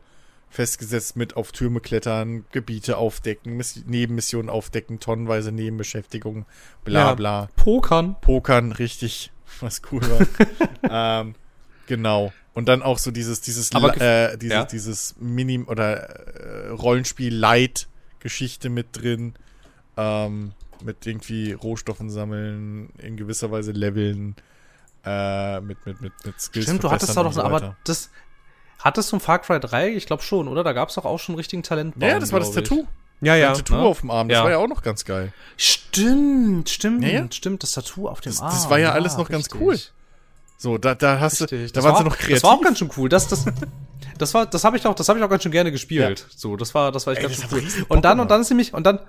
festgesetzt mit auf Türme klettern, Gebiete aufdecken, Miss Nebenmissionen aufdecken, tonnenweise Nebenbeschäftigung, bla Ja. bla. Pokern. Pokern, richtig, was cool war. ähm, genau. Und dann auch so dieses, dieses, Aber äh, dieses, ja. dieses Minim- oder äh, Rollenspiel-Light-Geschichte mit drin. Ähm, mit irgendwie Rohstoffen sammeln, in gewisser Weise leveln, äh, mit, mit, mit, mit Skills Stimmt, du hattest da doch, so aber das, hattest du ein Far Cry 3? Ich glaube schon, oder? Da gab es doch auch schon einen richtigen Talentbaum. Ja, das war das. Tattoo. Ja, ja. Ein Tattoo ne? auf dem Arm, das Ja. war ja auch noch ganz geil. Stimmt, stimmt, Ja, ja. stimmt, das Tattoo auf dem Das- Arm. das war ja alles noch ganz cool. So, da, da hast du, Richtig. da Das waren war sie noch auch- kreativ. Das war auch ganz schön cool. Das, das, das war, das habe ich auch, das habe ich auch ganz schön gerne gespielt. So, das war, das war echt Ey, ganz schön cool. Und dann, und dann ist nämlich, und dann,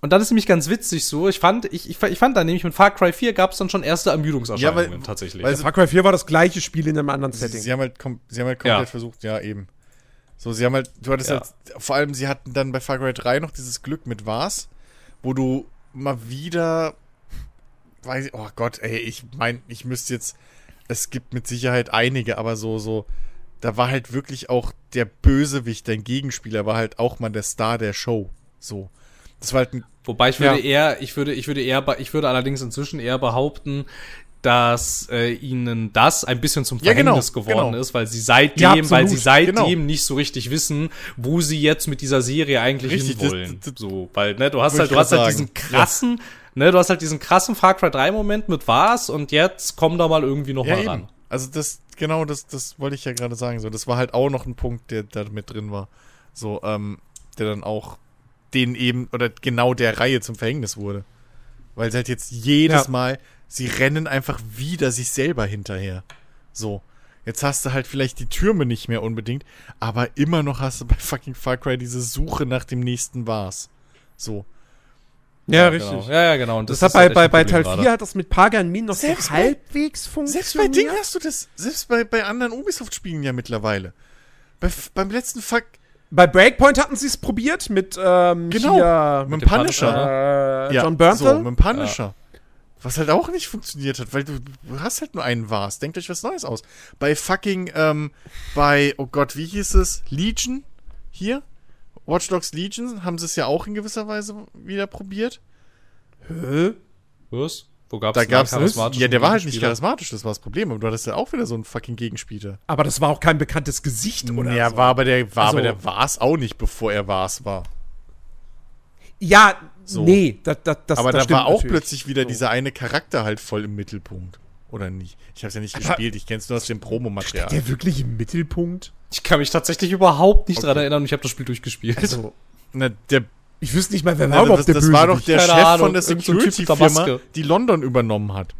und dann ist nämlich ganz witzig so. Ich fand, ich, ich, ich fand dann nämlich mit Far Cry 4 gab es dann schon erste Ermüdungserscheinungen Ja, weil- tatsächlich. weil- Far Cry 4 war das gleiche Spiel in einem anderen Sie, Setting. sie haben halt, kom sie haben halt komplett Ja. versucht, ja, eben. So, sie haben halt, du hattest Ja. halt, vor allem, sie hatten dann bei Far Cry 3 noch dieses Glück mit Was, wo du mal wieder, weiß ich, oh Gott, ey, ich mein, ich müsste jetzt, es gibt mit Sicherheit einige, aber so, so, da war halt wirklich auch der Bösewicht, dein Gegenspieler war halt auch mal der Star der Show. So. Das war halt ein Wobei ich würde ja. eher, ich würde, ich würde eher, ich würde allerdings inzwischen eher behaupten, dass äh, ihnen das ein bisschen zum Verhängnis ja, genau, geworden genau. ist, weil sie seitdem, ja, weil sie seitdem genau. nicht so richtig wissen, wo sie jetzt mit dieser Serie eigentlich richtig, hinwollen. Das, das, so, weil ne, du hast halt, du hast halt diesen krassen, ne, du hast halt diesen krassen Far Cry 3 Moment mit was und jetzt komm da mal irgendwie noch ja, mal ran. Also das genau, das das wollte ich ja gerade sagen, so das war halt auch noch ein Punkt, der da mit drin war. So ähm der dann auch den eben oder genau der Reihe zum Verhängnis wurde. Weil sie halt jetzt jedes ja. Mal sie rennen einfach wieder sich selber hinterher. So. Jetzt hast du halt vielleicht die Türme nicht mehr unbedingt, aber immer noch hast du bei fucking Far Cry diese Suche nach dem nächsten Vars. So. Ja, ja richtig. Genau. Ja, ja, genau. Und das, das hat bei, bei, bei Teil 4 hat das mit Pagan Min noch selbst so halbwegs funktioniert. Selbst bei Ding hast du das. Selbst bei, bei anderen Ubisoft-Spielen ja mittlerweile. Bei, beim letzten Fuck. Bei Breakpoint hatten sie es probiert mit ähm, genau, hier, mit, mit dem Punisher. Punisher. Äh, John Bernthal. So, mit dem Punisher. Ja. Was halt auch nicht funktioniert hat, weil du, du hast halt nur einen Vars. Denkt euch was Neues aus. Bei fucking, ähm, bei, oh Gott, wie hieß es? Legion? Hier? Watch Dogs Legion haben sie es ja auch in gewisser Weise wieder probiert. Hä? Was? Wo gab's da gab's charismatisch? Ja, der war halt nicht charismatisch, das war das Problem. Aber du hattest ja auch wieder so einen fucking Gegenspieler. Aber das war auch kein bekanntes Gesicht, oder? Ja, so. war aber der, war also, aber der war's auch nicht, bevor er war's war. Ja, so. Nee, das, das, das Aber das da war auch natürlich. plötzlich wieder so. dieser eine Charakter halt voll im Mittelpunkt. Oder nicht? Ich hab's ja nicht Aber gespielt, ich kenn's nur aus dem Promomaterial. Steht der wirklich im Mittelpunkt? Ich kann mich tatsächlich überhaupt nicht okay. dran erinnern und ich habe das Spiel durchgespielt. Also, na, der ich wüsste nicht mal, wer war überhaupt der Das war doch der Chef Ahnung, von der Security-Firma, die London übernommen hat.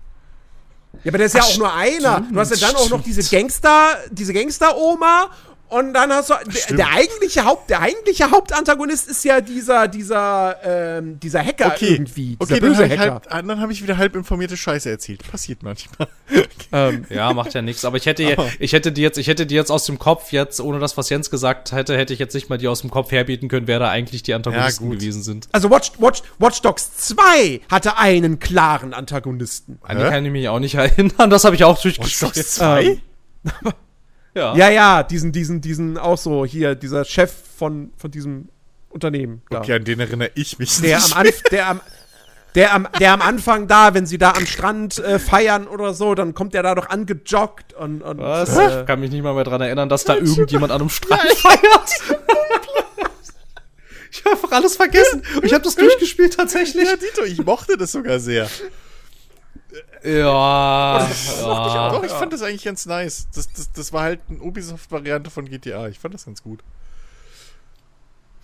Ja, aber der ist Ach, ja auch nur einer. Du hast ja dann auch noch diese Gangster, diese Gangster-Oma und dann hast du der, der, eigentliche Haupt, der eigentliche Hauptantagonist ist ja dieser dieser ähm, dieser Hacker okay. irgendwie. Okay, dann habe ich, halb, dann hab ich wieder halb informierte Scheiße erzählt. Passiert manchmal. ähm, ja, macht ja nichts. Aber ich hätte, ich hätte die jetzt, ich hätte die jetzt aus dem Kopf jetzt, ohne das, was Jens gesagt hätte, hätte ich jetzt nicht mal die aus dem Kopf herbieten können, wer da eigentlich die Antagonisten ja, gewesen sind. Also Watch, Watch, Watch Dogs 2 hatte einen klaren Antagonisten. An die kann ich mich auch nicht erinnern. Das habe ich auch durchgespielt. Watch Dogs 2? Ähm, Ja. ja, ja, diesen, diesen, diesen, auch so hier, dieser Chef von, von diesem Unternehmen. Da. Okay, an den erinnere ich mich der nicht. Am Anf der, am, der, am, der am Anfang da, wenn sie da am Strand äh, feiern oder so, dann kommt der da doch angejoggt und. und Was? Äh, ich kann mich nicht mal mehr dran erinnern, dass da irgendjemand an einem Strand feiert. ich habe einfach alles vergessen. Und ich habe das durchgespielt tatsächlich. Ja, Dito, ich mochte das sogar sehr. Ja. Das ja. Ich, auch. ich fand das eigentlich ganz nice. Das, das, das war halt eine Ubisoft-Variante von GTA. Ich fand das ganz gut.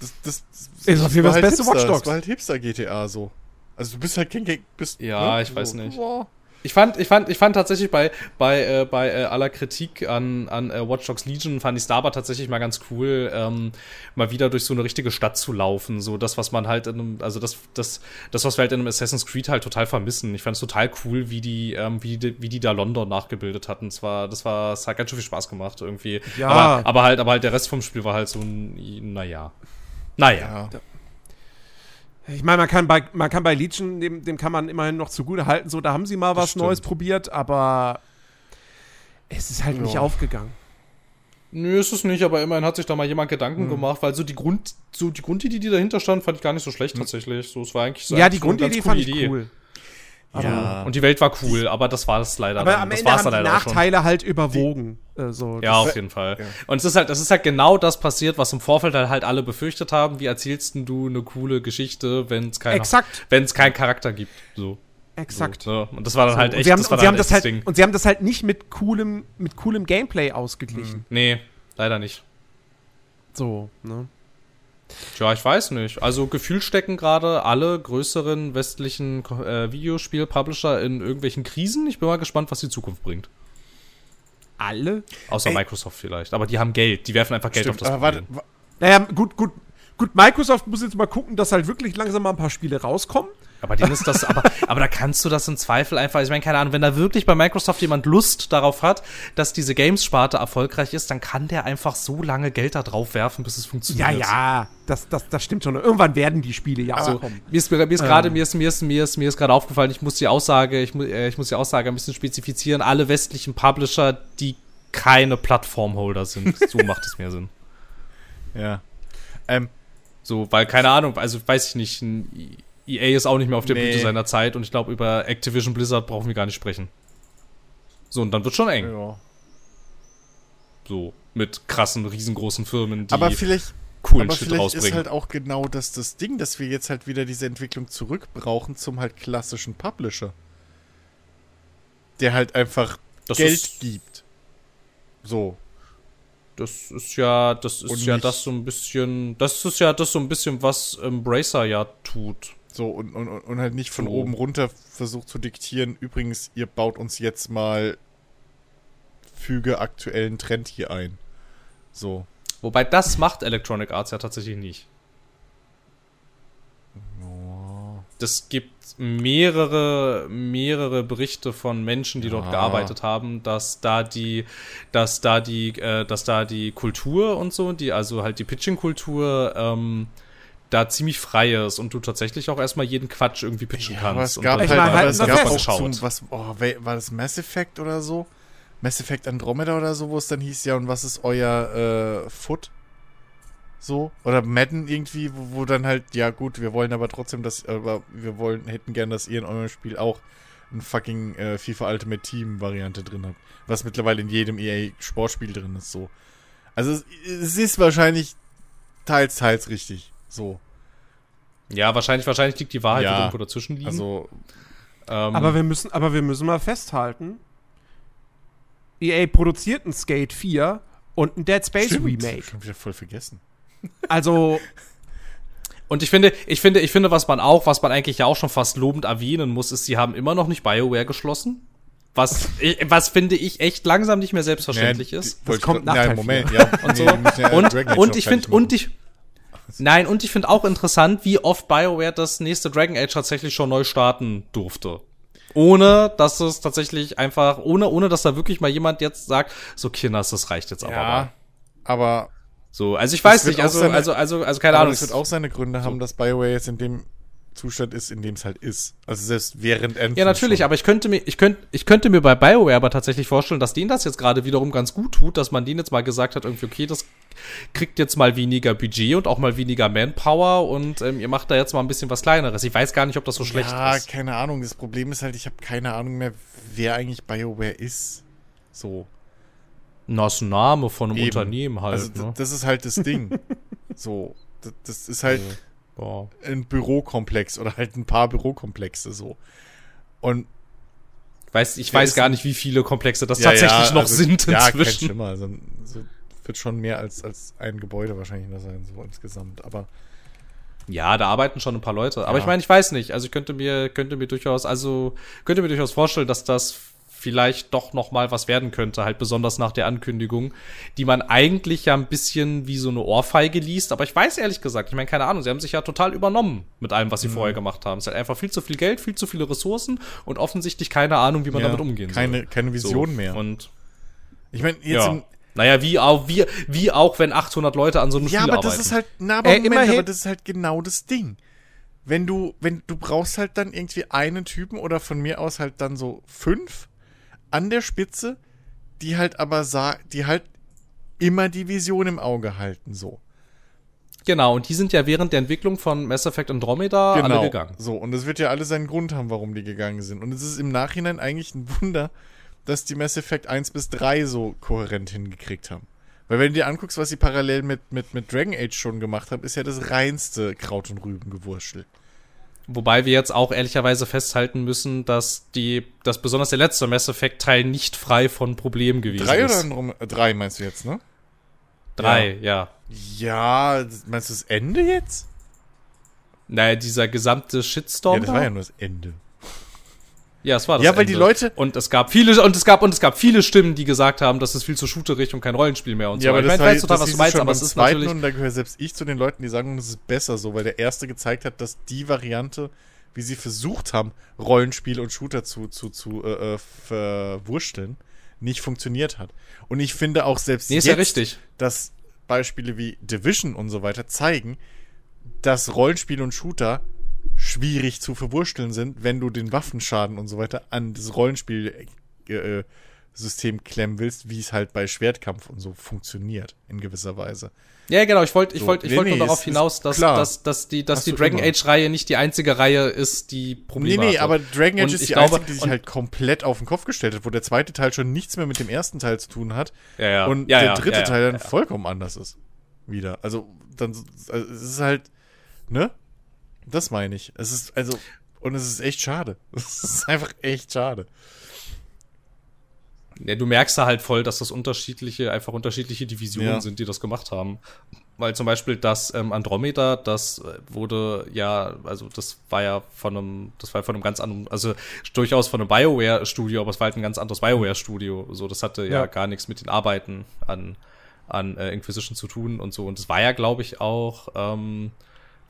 Das, das, das ist auf jeden Fall das beste Watch Dogs. Das war halt Hipster-GTA so. Also du bist halt kein bist, Ja, ne? ich weiß so. nicht. Boah. Ich fand, ich fand, ich fand tatsächlich bei, bei, äh, bei äh, aller Kritik an, an äh, Watch Dogs Legion fand ich Starboard tatsächlich mal ganz cool, ähm, mal wieder durch so eine richtige Stadt zu laufen. So das, was man halt in einem, also das, das, das, was wir halt in einem Assassin's Creed halt total vermissen. Ich fand es total cool, wie die, ähm, wie die, wie die da London nachgebildet hatten. Es war, das war, es hat ganz schön viel Spaß gemacht irgendwie. Ja. Aber, aber halt, aber halt der Rest vom Spiel war halt so, naja. Naja. Ja. Ich meine, man kann bei, man kann bei Legion, dem, dem kann man immerhin noch zugute halten, so, da haben sie mal was Neues probiert, aber es ist halt ja. nicht aufgegangen. Nö, ist es nicht, aber immerhin hat sich da mal jemand Gedanken mhm. gemacht, weil so die Grund, so die Grundidee, die dahinter stand, fand ich gar nicht so schlecht mhm. tatsächlich. So, es war eigentlich so Ja, die Grundidee fand ich Idee. cool. Ja. Und die Welt war cool, aber das war es leider. Aber dann. am das Ende haben die Nachteile halt überwogen. Die, äh, so. Ja, auf jeden Fall. Ja. Und es ist halt, es ist halt genau das passiert, was im Vorfeld halt, halt alle befürchtet haben. Wie erzählst du eine coole Geschichte, wenn es keinen, wenn es keinen Charakter gibt? So. Exakt. So, Und das war dann so. halt echt. Und sie haben, das, und sie haben das halt, Ding. und sie haben das halt nicht mit coolem, mit coolem Gameplay ausgeglichen. Hm. Nee, leider nicht. So, ne? Tja, ich weiß nicht. Also gefühlt stecken gerade alle größeren westlichen äh, Videospiel-Publisher in irgendwelchen Krisen. Ich bin mal gespannt, was die Zukunft bringt. Alle? Außer Ey. Microsoft vielleicht. Aber die haben Geld. Die werfen einfach Geld Stimmt, auf das Problem. Warte, naja, gut, gut. Gut, Microsoft muss jetzt mal gucken, dass halt wirklich langsam mal ein paar Spiele rauskommen. Aber denen ist das, aber, aber da kannst du das im Zweifel einfach, ich meine, keine Ahnung, wenn da wirklich bei Microsoft jemand Lust darauf hat, dass diese Games-Sparte erfolgreich ist, dann kann der einfach so lange Geld da drauf werfen, bis es funktioniert. Ja, ja, das, das, das stimmt schon. Irgendwann werden die Spiele ja also, kommen. Mir ist, mir ist gerade, ähm. mir ist, mir ist, mir ist, mir ist gerade aufgefallen, ich muss die Aussage, ich, äh, ich muss die Aussage ein bisschen spezifizieren. Alle westlichen Publisher, die keine Plattformholder sind. So macht es mehr Sinn. Ja. Ähm, So, weil, keine Ahnung, also weiß ich nicht, ein EA ist auch nicht mehr auf der nee. Blüte seiner Zeit und ich glaube, über Activision Blizzard brauchen wir gar nicht sprechen. So, und dann wird schon eng. Ja. So, mit krassen, riesengroßen Firmen, die aber vielleicht, coolen aber Shit vielleicht rausbringen. ist halt auch genau das, das Ding, dass wir jetzt halt wieder diese Entwicklung zurückbrauchen zum halt klassischen Publisher. Der halt einfach das Geld gibt. So. Das ist ja, das ist und ja das so ein bisschen, das ist ja das so ein bisschen, was Embracer ja tut. So, und, und, und halt nicht von so. oben runter versucht zu diktieren, übrigens, ihr baut uns jetzt mal füge aktuellen Trend hier ein. So. Wobei das macht Electronic Arts ja tatsächlich nicht. Das gibt mehrere, mehrere Berichte von Menschen, die ja. dort gearbeitet haben, dass da die, dass da die, äh, dass da die Kultur und so, die, also halt die Pitching-Kultur, ähm, da ziemlich frei ist und du tatsächlich auch erstmal jeden Quatsch irgendwie pitchen ja, kannst. Aber es gab halt, aber halt es gab auch zum, was, oh, war das Mass Effect oder so? Mass Effect Andromeda oder so, wo es dann hieß, ja, und was ist euer äh, Foot? So, oder Madden irgendwie, wo, wo dann halt, ja gut, wir wollen aber trotzdem, dass, aber wir wollen, hätten gern, dass ihr in eurem Spiel auch ein fucking äh, FIFA Ultimate Team Variante drin habt. Was mittlerweile in jedem EA Sportspiel drin ist, so. Also es, es ist wahrscheinlich teils, teils richtig. So. Ja, wahrscheinlich, wahrscheinlich liegt die Wahrheit ja, irgendwo dazwischen liegen. Also, ähm, aber wir müssen, aber wir müssen mal festhalten, EA produziert ein Skate 4 und ein Dead Space Stimmt, Remake. Schon wieder voll vergessen. Also und ich finde, ich finde, ich finde, was man auch, was man eigentlich ja auch schon fast lobend erwähnen muss, ist, sie haben immer noch nicht BioWare geschlossen. Was, was finde ich echt langsam nicht mehr selbstverständlich ja, ist. Das kommt nach Nein, Moment, ja. Und, so. und, und ich finde, und ich, Nein, und ich finde auch interessant, wie oft BioWare das nächste Dragon Age tatsächlich schon neu starten durfte. Ohne, dass es tatsächlich einfach, ohne, ohne, dass da wirklich mal jemand jetzt sagt, so Kinders, das reicht jetzt aber ja, mal. aber. So, also ich weiß nicht, also, seine, also, also, also, keine Ahnung. Es wird auch seine Gründe haben, dass BioWare jetzt in dem Zustand ist, in dem es halt ist. Also selbst während Anthem Ja, natürlich, schon. aber ich könnte mir, ich könnte, ich könnte mir bei BioWare aber tatsächlich vorstellen, dass denen das jetzt gerade wiederum ganz gut tut, dass man denen jetzt mal gesagt hat, irgendwie, okay, das kriegt jetzt mal weniger Budget und auch mal weniger Manpower und ähm, ihr macht da jetzt mal ein bisschen was Kleineres. Ich weiß gar nicht, ob das so schlecht ja, ist. Ja, keine Ahnung. Das Problem ist halt, ich habe keine Ahnung mehr, wer eigentlich BioWare ist. So. Das Name von einem Eben. Unternehmen halt. Also, ne? das ist halt das Ding. so. Das, das ist halt. Ja Boah. ein Bürokomplex oder halt ein paar Bürokomplexe so. Und weiß, ich weiß gar nicht, wie viele Komplexe das ja, tatsächlich ja, noch also, sind inzwischen. Ja, kein Schimmer. Also, also, wird schon mehr als, als ein Gebäude wahrscheinlich da sein, so insgesamt. Aber ja, da arbeiten schon ein paar Leute. Aber ja. ich meine, ich weiß nicht. Also ich könnte mir, könnte mir durchaus, also könnte mir durchaus vorstellen, dass das vielleicht doch noch mal was werden könnte, halt besonders nach der Ankündigung, die man eigentlich ja ein bisschen wie so eine Ohrfeige liest, aber ich weiß ehrlich gesagt, ich meine, keine Ahnung, sie haben sich ja total übernommen mit allem, was sie mhm. vorher gemacht haben. Es ist halt einfach viel zu viel Geld, viel zu viele Ressourcen und offensichtlich keine Ahnung, wie man ja, damit umgehen keine, soll. Keine Vision so. mehr. Und ich meine, jetzt ja. Naja, wie auch, wie, wie auch, wenn 800 Leute an so einem ja, Spiel arbeiten. Ja, aber das ist halt, na, aber, äh, Moment, aber das ist halt genau das Ding. Wenn du, wenn du brauchst halt dann irgendwie einen Typen oder von mir aus halt dann so fünf, an der Spitze, die halt aber die halt immer die Vision im Auge halten, so. Genau, und die sind ja während der Entwicklung von Mass Effect Andromeda genau, alle gegangen. So, und es wird ja alles seinen Grund haben, warum die gegangen sind. Und es ist im Nachhinein eigentlich ein Wunder, dass die Mass Effect 1 bis 3 so kohärent hingekriegt haben. Weil wenn du dir anguckst, was sie parallel mit, mit, mit Dragon Age schon gemacht haben, ist ja das reinste Kraut- und Rüben-Gewurschtel. Wobei wir jetzt auch ehrlicherweise festhalten müssen, dass die, dass besonders der letzte Mass Effect Teil nicht frei von Problemen gewesen drei ist. Drei oder drei meinst du jetzt, ne? Drei, ja. ja. Ja, meinst du das Ende jetzt? Naja, dieser gesamte Shitstorm. Ja, das war ja nur das Ende. Ja, es war das. Ja, weil Ende. die Leute und es gab viele und es gab und es gab viele Stimmen, die gesagt haben, das ist viel zu shooterig und kein Rollenspiel mehr und ja, so. Aber ich meine, weiß total, was du meinst, aber es ist natürlich und da gehöre selbst ich zu den Leuten, die sagen, es ist besser so, weil der erste gezeigt hat, dass die Variante, wie sie versucht haben, Rollenspiel und Shooter zu zu zu äh, äh verwursteln, nicht funktioniert hat. Und ich finde auch selbst nee, jetzt, ja dass Beispiele wie Division und so weiter zeigen, dass Rollenspiel und Shooter schwierig zu verwursteln sind, wenn du den Waffenschaden und so weiter an das Rollenspiel äh, System klemmen willst, wie es halt bei Schwertkampf und so funktioniert, in gewisser Weise. Ja, genau, ich wollte ich wollte ich wollte nee, nur darauf hinaus, dass, dass, dass die, dass die Dragon Age Reihe nicht die einzige Reihe ist, die Probleme Nee, nee, aber Dragon Age ist die glaube, einzige, die sich halt komplett auf den Kopf gestellt hat, wo der zweite Teil schon nichts mehr mit dem ersten Teil zu tun hat ja, ja. und ja, der dritte Teil dann vollkommen anders ist. Wieder. Also, dann, also, es ist halt, ne? Das meine ich. Es ist, also, und es ist echt schade. Es ist einfach echt schade. Ja, du merkst da halt voll, dass das unterschiedliche, einfach unterschiedliche Divisionen ja. sind, die das gemacht haben. Weil zum Beispiel das ähm, Andromeda, das äh, wurde ja, also das war ja von einem, das war von einem ganz anderen, also durchaus von einem Bioware-Studio, aber es war halt ein ganz anderes Bioware-Studio. So, das hatte ja. ja gar nichts mit den Arbeiten an, an äh, Inquisition zu tun und so. Und das war ja, glaube ich, auch, ähm,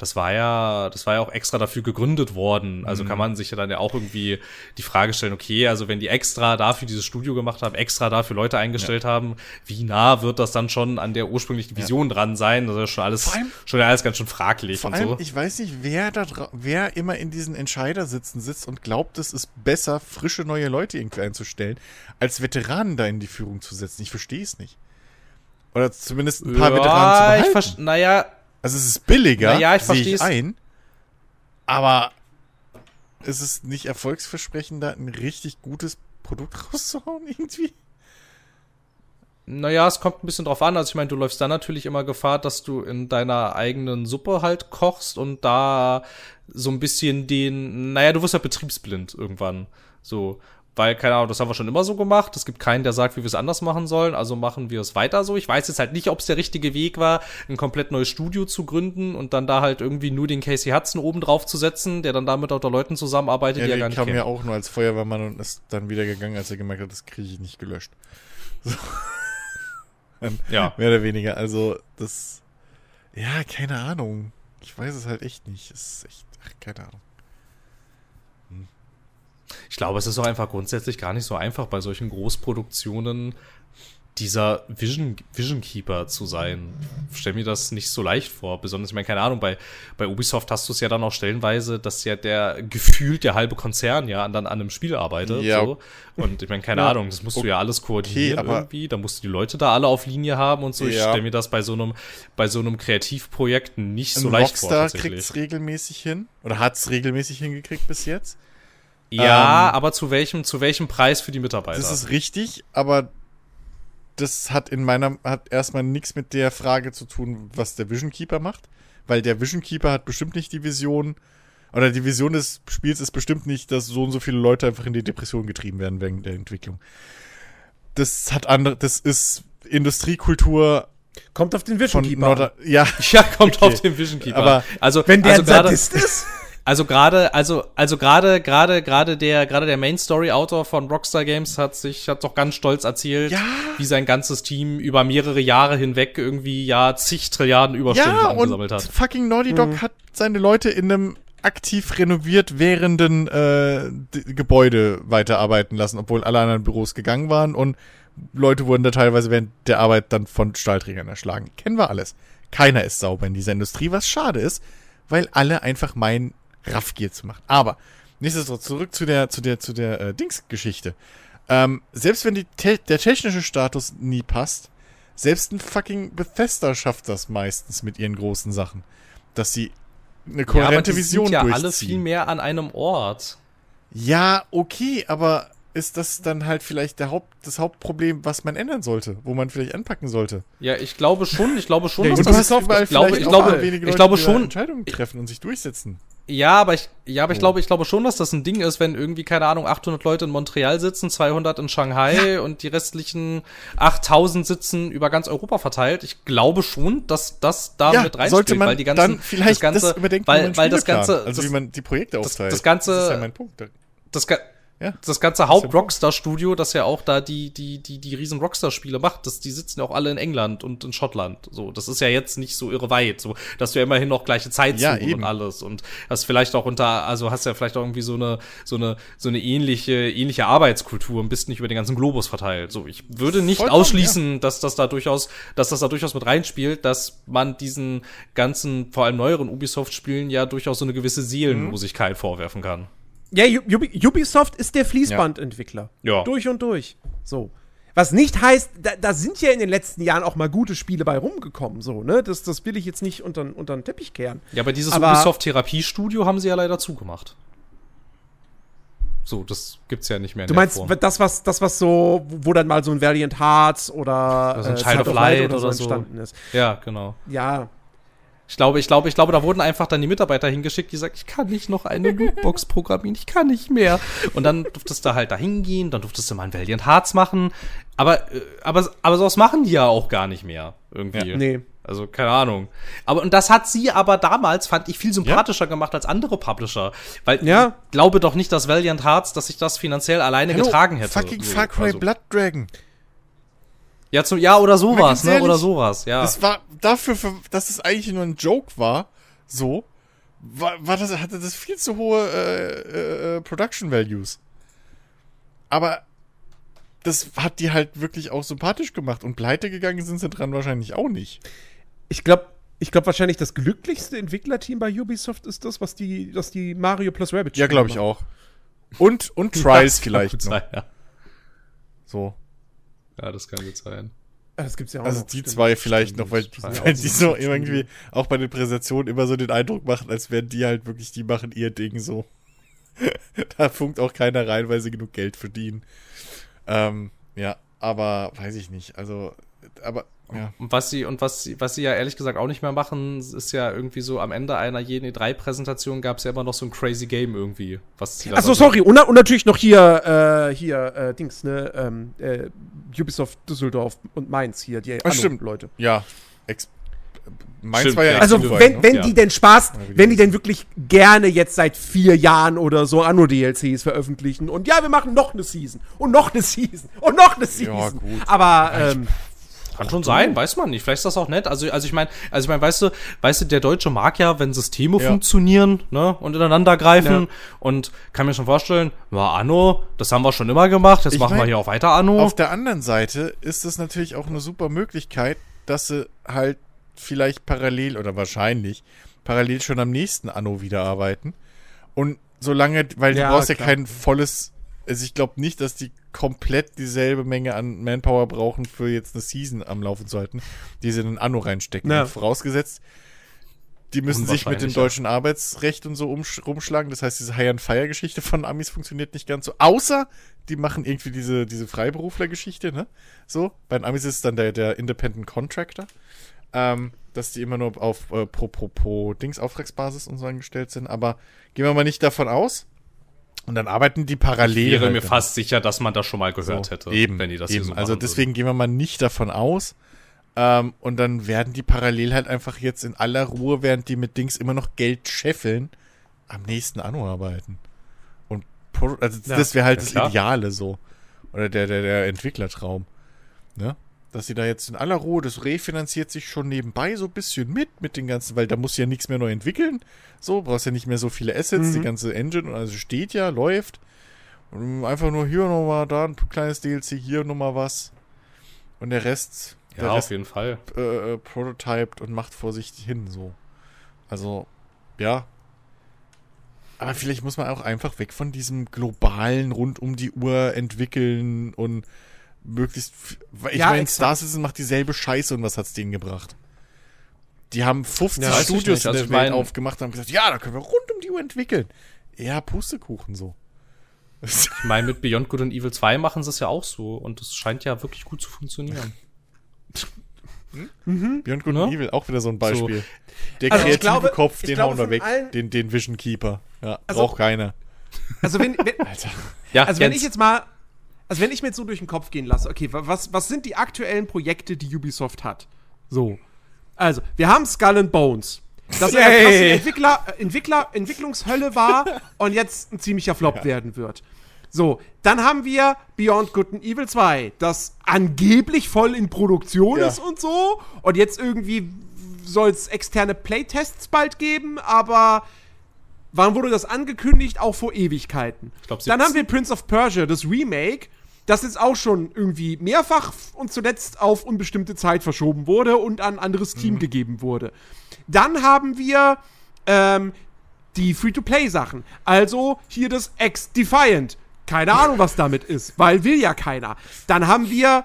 das war ja, das war ja auch extra dafür gegründet worden. Also mhm. kann man sich ja dann ja auch irgendwie die Frage stellen, okay, also wenn die extra dafür dieses Studio gemacht haben, extra dafür Leute eingestellt ja. haben, wie nah wird das dann schon an der ursprünglichen Vision ja. dran sein? Das ist ja schon alles, allem, schon alles ganz schön fraglich vor und allem, so. Ich weiß nicht, wer da, wer immer in diesen Entscheidersitzen sitzt und glaubt, es ist besser, frische neue Leute irgendwie einzustellen, als Veteranen da in die Führung zu setzen. Ich verstehe es nicht. Oder zumindest ein paar ja, Veteranen zu behalten. Ich naja, also es ist billiger, naja, ich verstehe ich ein. Aber ist es nicht erfolgsversprechender, ein richtig gutes Produkt rauszuhauen irgendwie? Naja, es kommt ein bisschen drauf an. Also ich meine, du läufst da natürlich immer Gefahr, dass du in deiner eigenen Suppe halt kochst und da so ein bisschen den, naja, du wirst ja betriebsblind irgendwann. So. Weil, keine Ahnung, das haben wir schon immer so gemacht. Es gibt keinen, der sagt, wie wir es anders machen sollen. Also machen wir es weiter so. Ich weiß jetzt halt nicht, ob es der richtige Weg war, ein komplett neues Studio zu gründen und dann da halt irgendwie nur den Casey Hudson oben drauf zu setzen, der dann damit auch der Leuten zusammenarbeitet, ja, die er gar nicht kam kennt. ja auch nur als Feuerwehrmann und ist dann wieder gegangen, als er gemerkt hat, das kriege ich nicht gelöscht. So. ja. Mehr oder weniger. Also, das. Ja, keine Ahnung. Ich weiß es halt echt nicht. Es ist echt. Ach, keine Ahnung. Ich glaube, es ist auch einfach grundsätzlich gar nicht so einfach, bei solchen Großproduktionen dieser Vision, Vision Keeper zu sein. Ich stell mir das nicht so leicht vor. Besonders, ich meine, keine Ahnung, bei, bei Ubisoft hast du es ja dann auch stellenweise, dass ja der gefühlt der halbe Konzern ja dann an einem Spiel arbeitet. Ja. So. Und ich meine, keine ja. Ahnung, das musst du ja alles koordinieren okay, irgendwie. Da musst du die Leute da alle auf Linie haben und so. Ja. Ich stelle mir das bei so einem, bei so einem Kreativprojekt nicht so leicht Rockstar vor. Rockstar kriegt es regelmäßig hin oder hat es regelmäßig hingekriegt bis jetzt. Ja, ähm, aber zu welchem, zu welchem Preis für die Mitarbeiter? Das ist richtig, aber das hat in meiner, hat erstmal nichts mit der Frage zu tun, was der Vision Keeper macht. Weil der Vision Keeper hat bestimmt nicht die Vision, oder die Vision des Spiels ist bestimmt nicht, dass so und so viele Leute einfach in die Depression getrieben werden wegen der Entwicklung. Das hat andere, das ist Industriekultur. Kommt auf den Vision Keeper. Ja. ja, kommt okay. auf den Vision Keeper. Aber also, wenn der also ein Sadist ist. Also gerade, also, also gerade, gerade, gerade der, gerade der Main Story Autor von Rockstar Games hat sich, hat doch ganz stolz erzählt, ja. wie sein ganzes Team über mehrere Jahre hinweg irgendwie ja zig Trilliarden Überstunden ja, angesammelt hat. Fucking Naughty Dog mhm. hat seine Leute in einem aktiv renoviert währenden äh, Gebäude weiterarbeiten lassen, obwohl alle anderen Büros gegangen waren und Leute wurden da teilweise während der Arbeit dann von Stahlträgern erschlagen. Kennen wir alles. Keiner ist sauber in dieser Industrie, was schade ist, weil alle einfach meinen, Raffgier zu machen. Aber nichtsdestotrotz zurück zu der zu der zu der äh, Dings-Geschichte. Ähm, selbst wenn die te der technische Status nie passt, selbst ein fucking Bethesda schafft das meistens mit ihren großen Sachen, dass sie eine kohärente ja, aber Vision sind ja alle viel mehr an einem Ort. Ja, okay, aber ist das dann halt vielleicht der Haupt, das Hauptproblem, was man ändern sollte, wo man vielleicht anpacken sollte. Ja, ich glaube schon, ich glaube schon, dass das, ich glaube, ich glaube, ich glaube schon Entscheidungen treffen und sich durchsetzen. Ja, aber ich, ja, aber ich oh. glaube, ich glaube schon, dass das ein Ding ist, wenn irgendwie keine Ahnung 800 Leute in Montreal sitzen, 200 in Shanghai ja. und die restlichen 8000 sitzen über ganz Europa verteilt. Ich glaube schon, dass das da ja, mit reinspielt, man weil die ganzen dann vielleicht das ganze, das weil, weil das ganze, also das, wie man die Projekte aufteilt. Das, das ganze, das ist ja mein Punkt. Das, ja. Das ganze Haupt-Rockstar-Studio, das ja auch da die, die, die, die riesen Rockstar-Spiele macht, das, die sitzen ja auch alle in England und in Schottland. So, das ist ja jetzt nicht so irre weit, so, dass du ja immerhin noch gleiche Zeit ja, und alles. Und hast vielleicht auch unter, also hast ja vielleicht auch irgendwie so eine, so eine, so eine ähnliche, ähnliche Arbeitskultur und bist nicht über den ganzen Globus verteilt. So, ich würde nicht Vollkommen, ausschließen, ja. dass das da durchaus, dass das da durchaus mit reinspielt, dass man diesen ganzen, vor allem neueren Ubisoft-Spielen ja durchaus so eine gewisse Seelenlosigkeit mhm. vorwerfen kann. Ja, Ubisoft ist der Fließbandentwickler. Ja. Durch und durch. So. Was nicht heißt, da, da, sind ja in den letzten Jahren auch mal gute Spiele bei rumgekommen, so, ne? Das, das will ich jetzt nicht unter, unter den Teppich kehren. Ja, aber dieses Ubisoft-Therapiestudio haben sie ja leider zugemacht. So, das gibt's ja nicht mehr. du meinst das, was, das, was so, wo dann mal so ein Valiant Hearts oder also ein äh, Child of Light oder, oder so entstanden ist. Ja, genau. Ja, ich glaube, ich glaube, ich glaube, da wurden einfach dann die Mitarbeiter hingeschickt, die sagen, ich kann nicht noch eine Lootbox programmieren, ich kann nicht mehr. Und dann durftest du halt da hingehen, dann durftest du mal ein Valiant Hearts machen. Aber, äh, aber, aber sowas machen die ja auch gar nicht mehr. Irgendwie. Ja, nee. Also, keine Ahnung. Aber, und das hat sie aber damals, fand ich, viel sympathischer ja. gemacht als andere Publisher. Weil ja. ich glaube doch nicht, dass Valiant Hearts, dass sich das finanziell alleine Hello, getragen hätte. Fucking Far Cry also. Blood Dragon. Ja, zum, ja, oder sowas, ne? Oder sowas, ja. Das war dafür, für, dass es eigentlich nur ein Joke war, so, war, war das, hatte das viel zu hohe äh, äh, Production Values. Aber das hat die halt wirklich auch sympathisch gemacht und pleite gegangen sind sie dran wahrscheinlich auch nicht. Ich glaube, ich glaube wahrscheinlich das glücklichste Entwicklerteam bei Ubisoft ist das, was die, was die Mario plus Rabbit Ja, glaube ich auch. Und, und Trials vielleicht noch. Sein, ja. So. Ja, das kann gut sein. Das gibt's ja auch also noch, die stimmt. zwei vielleicht stimmt, noch, weil, weil die so irgendwie auch bei den Präsentationen immer so den Eindruck machen, als wären die halt wirklich, die machen ihr Ding so. da funkt auch keiner rein, weil sie genug Geld verdienen. Ähm, ja, aber weiß ich nicht. Also, aber ja. Und was sie, und was sie, was sie ja ehrlich gesagt auch nicht mehr machen, ist ja irgendwie so, am Ende einer jeden E3-Präsentation gab es ja immer noch so ein crazy Game irgendwie. Was Achso, sorry, und, und, natürlich noch hier, äh, hier, äh, Dings, ne, ähm, äh, Ubisoft Düsseldorf und Mainz hier, die Ach, stimmt. Leute. Ja, Ex Meins stimmt, war ja Also, wenn, ne? wenn ja. die denn Spaß, wenn die denn wirklich gerne jetzt seit vier Jahren oder so Anno-DLCs veröffentlichen und ja, wir machen noch eine Season und noch eine Season und noch eine Season. Ja, gut. Aber, ähm, kann schon sein, weiß man nicht. Vielleicht ist das auch nett. Also, also ich meine, also ich meine, weißt du, weißt du, der Deutsche mag ja, wenn Systeme ja. funktionieren, ne, und ineinander greifen. Ja. Und kann mir schon vorstellen, war Anno, das haben wir schon immer gemacht, jetzt ich machen mein, wir hier auch weiter Anno. Auf der anderen Seite ist es natürlich auch eine super Möglichkeit, dass sie halt vielleicht parallel oder wahrscheinlich parallel schon am nächsten Anno wieder arbeiten. Und solange, weil ja, du brauchst ja kein volles also ich glaube nicht, dass die komplett dieselbe Menge an Manpower brauchen, für jetzt eine Season am Laufen zu halten, die sie in ein Anno reinstecken. Ja. Vorausgesetzt, die müssen sich mit dem deutschen Arbeitsrecht und so rumschlagen. Das heißt, diese High-and-Fire-Geschichte von Amis funktioniert nicht ganz so. Außer, die machen irgendwie diese, diese Freiberufler-Geschichte, ne? So. Bei den Amis ist es dann der, der Independent Contractor. Ähm, dass die immer nur auf äh, pro, pro, pro Dings-Auftragsbasis und so angestellt sind. Aber gehen wir mal nicht davon aus. Und dann arbeiten die parallel. Ich wäre halt mir fast sicher, dass man das schon mal gehört so, hätte, eben, wenn die das eben. So also deswegen gehen wir mal nicht davon aus. Ähm, und dann werden die parallel halt einfach jetzt in aller Ruhe, während die mit Dings immer noch Geld scheffeln, am nächsten Anno arbeiten. Und also ja, das wäre halt ja, das klar. Ideale so. Oder der, der, der Entwicklertraum. Ne? Dass sie da jetzt in aller Ruhe, das refinanziert sich schon nebenbei so ein bisschen mit, mit den ganzen, weil da muss ja nichts mehr neu entwickeln. So, brauchst ja nicht mehr so viele Assets, mhm. die ganze Engine, also steht ja, läuft. Und einfach nur hier nochmal, da ein kleines DLC, hier nochmal was. Und der Rest. Ja, der Rest, auf jeden Fall. Äh, äh, prototyped und macht vor sich hin, so. Also, ja. Aber vielleicht muss man auch einfach weg von diesem globalen, rund um die Uhr entwickeln und möglichst. Ich ja, meine, Star Citizen macht dieselbe Scheiße und was hat's denen gebracht? Die haben 50 ja, Studios in der also Welt aufgemacht und haben gesagt, ja, da können wir rund um die Uhr entwickeln. Ja, Pustekuchen so. Ich meine, mit Beyond Good and Evil 2 machen sie es ja auch so und es scheint ja wirklich gut zu funktionieren. Hm? Mhm. Beyond Good ne? and Evil, auch wieder so ein Beispiel. So. Der also kreative glaube, Kopf, den glaube, hauen wir weg. Den, den Vision Keeper. Ja, also, braucht keiner. Also wenn, wenn Alter. Ja, also wenn ich jetzt mal also wenn ich mir jetzt so durch den Kopf gehen lasse, okay, was, was sind die aktuellen Projekte, die Ubisoft hat? So. Also, wir haben Skull and Bones. Das hey. Entwickler, Entwickler, Entwicklungshölle war und jetzt ein ziemlicher Flop ja. werden wird. So, dann haben wir Beyond Good and Evil 2, das angeblich voll in Produktion ja. ist und so. Und jetzt irgendwie soll es externe Playtests bald geben, aber wann wurde das angekündigt? Auch vor Ewigkeiten. Glaub, dann haben wir Prince of Persia, das Remake das jetzt auch schon irgendwie mehrfach und zuletzt auf unbestimmte Zeit verschoben wurde und an ein anderes Team mhm. gegeben wurde. Dann haben wir ähm, die Free-to-Play-Sachen. Also hier das X-Defiant. Keine Ahnung, was damit ist, weil will ja keiner. Dann haben wir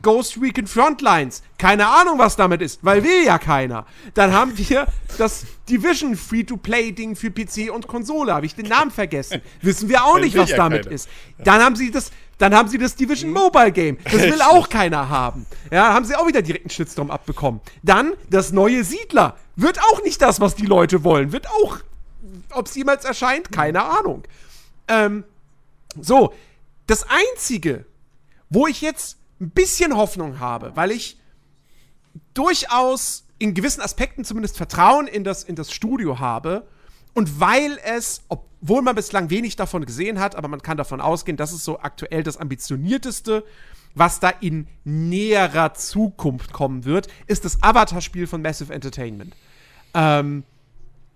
Ghost Recon Frontlines. Keine Ahnung, was damit ist, weil will ja keiner. Dann haben wir das Division Free-to-Play-Ding für PC und Konsole. Habe ich den Namen vergessen. Wissen wir auch nicht, was ja damit keiner. ist. Dann haben sie das, dann haben sie das Division Mobile Game. Das will auch keiner haben. Ja, haben sie auch wieder direkt einen Shitstorm abbekommen. Dann das neue Siedler. Wird auch nicht das, was die Leute wollen. Wird auch, ob es jemals erscheint, keine Ahnung. Ähm, so, das einzige, wo ich jetzt ein bisschen Hoffnung habe, weil ich durchaus in gewissen Aspekten zumindest Vertrauen in das, in das Studio habe und weil es, obwohl man bislang wenig davon gesehen hat, aber man kann davon ausgehen, das ist so aktuell das ambitionierteste, was da in näherer Zukunft kommen wird, ist das Avatar-Spiel von Massive Entertainment. Ähm,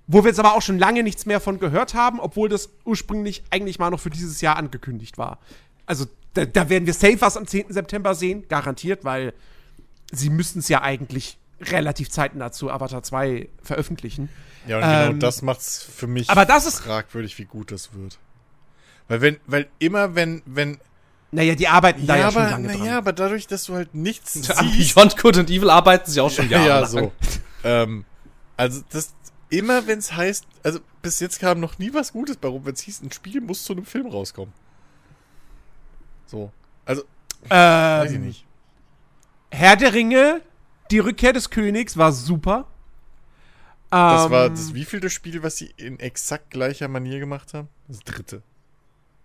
wo wir jetzt aber auch schon lange nichts mehr von gehört haben, obwohl das ursprünglich eigentlich mal noch für dieses Jahr angekündigt war. Also da, da werden wir safe was am 10. September sehen, garantiert, weil sie müssten es ja eigentlich relativ zeitnah zu Avatar 2 veröffentlichen. Ja, und genau ähm, das macht's für mich aber das ist fragwürdig, wie gut das wird. Weil wenn, weil immer wenn, wenn. Naja, die arbeiten da ja, ja aber, schon lange naja, dran. Aber dadurch, dass du halt nichts siehst. Beyond Good and Evil arbeiten sie auch schon Jahre Ja, so. ähm, also das, immer wenn es heißt, also bis jetzt kam noch nie was Gutes bei rum, wenn es hieß, ein Spiel muss zu einem Film rauskommen. So. Also, ähm, weiß ich nicht. Herr der Ringe, die Rückkehr des Königs war super. Das war ähm, das wievielte Spiel, was sie in exakt gleicher Manier gemacht haben? Das dritte.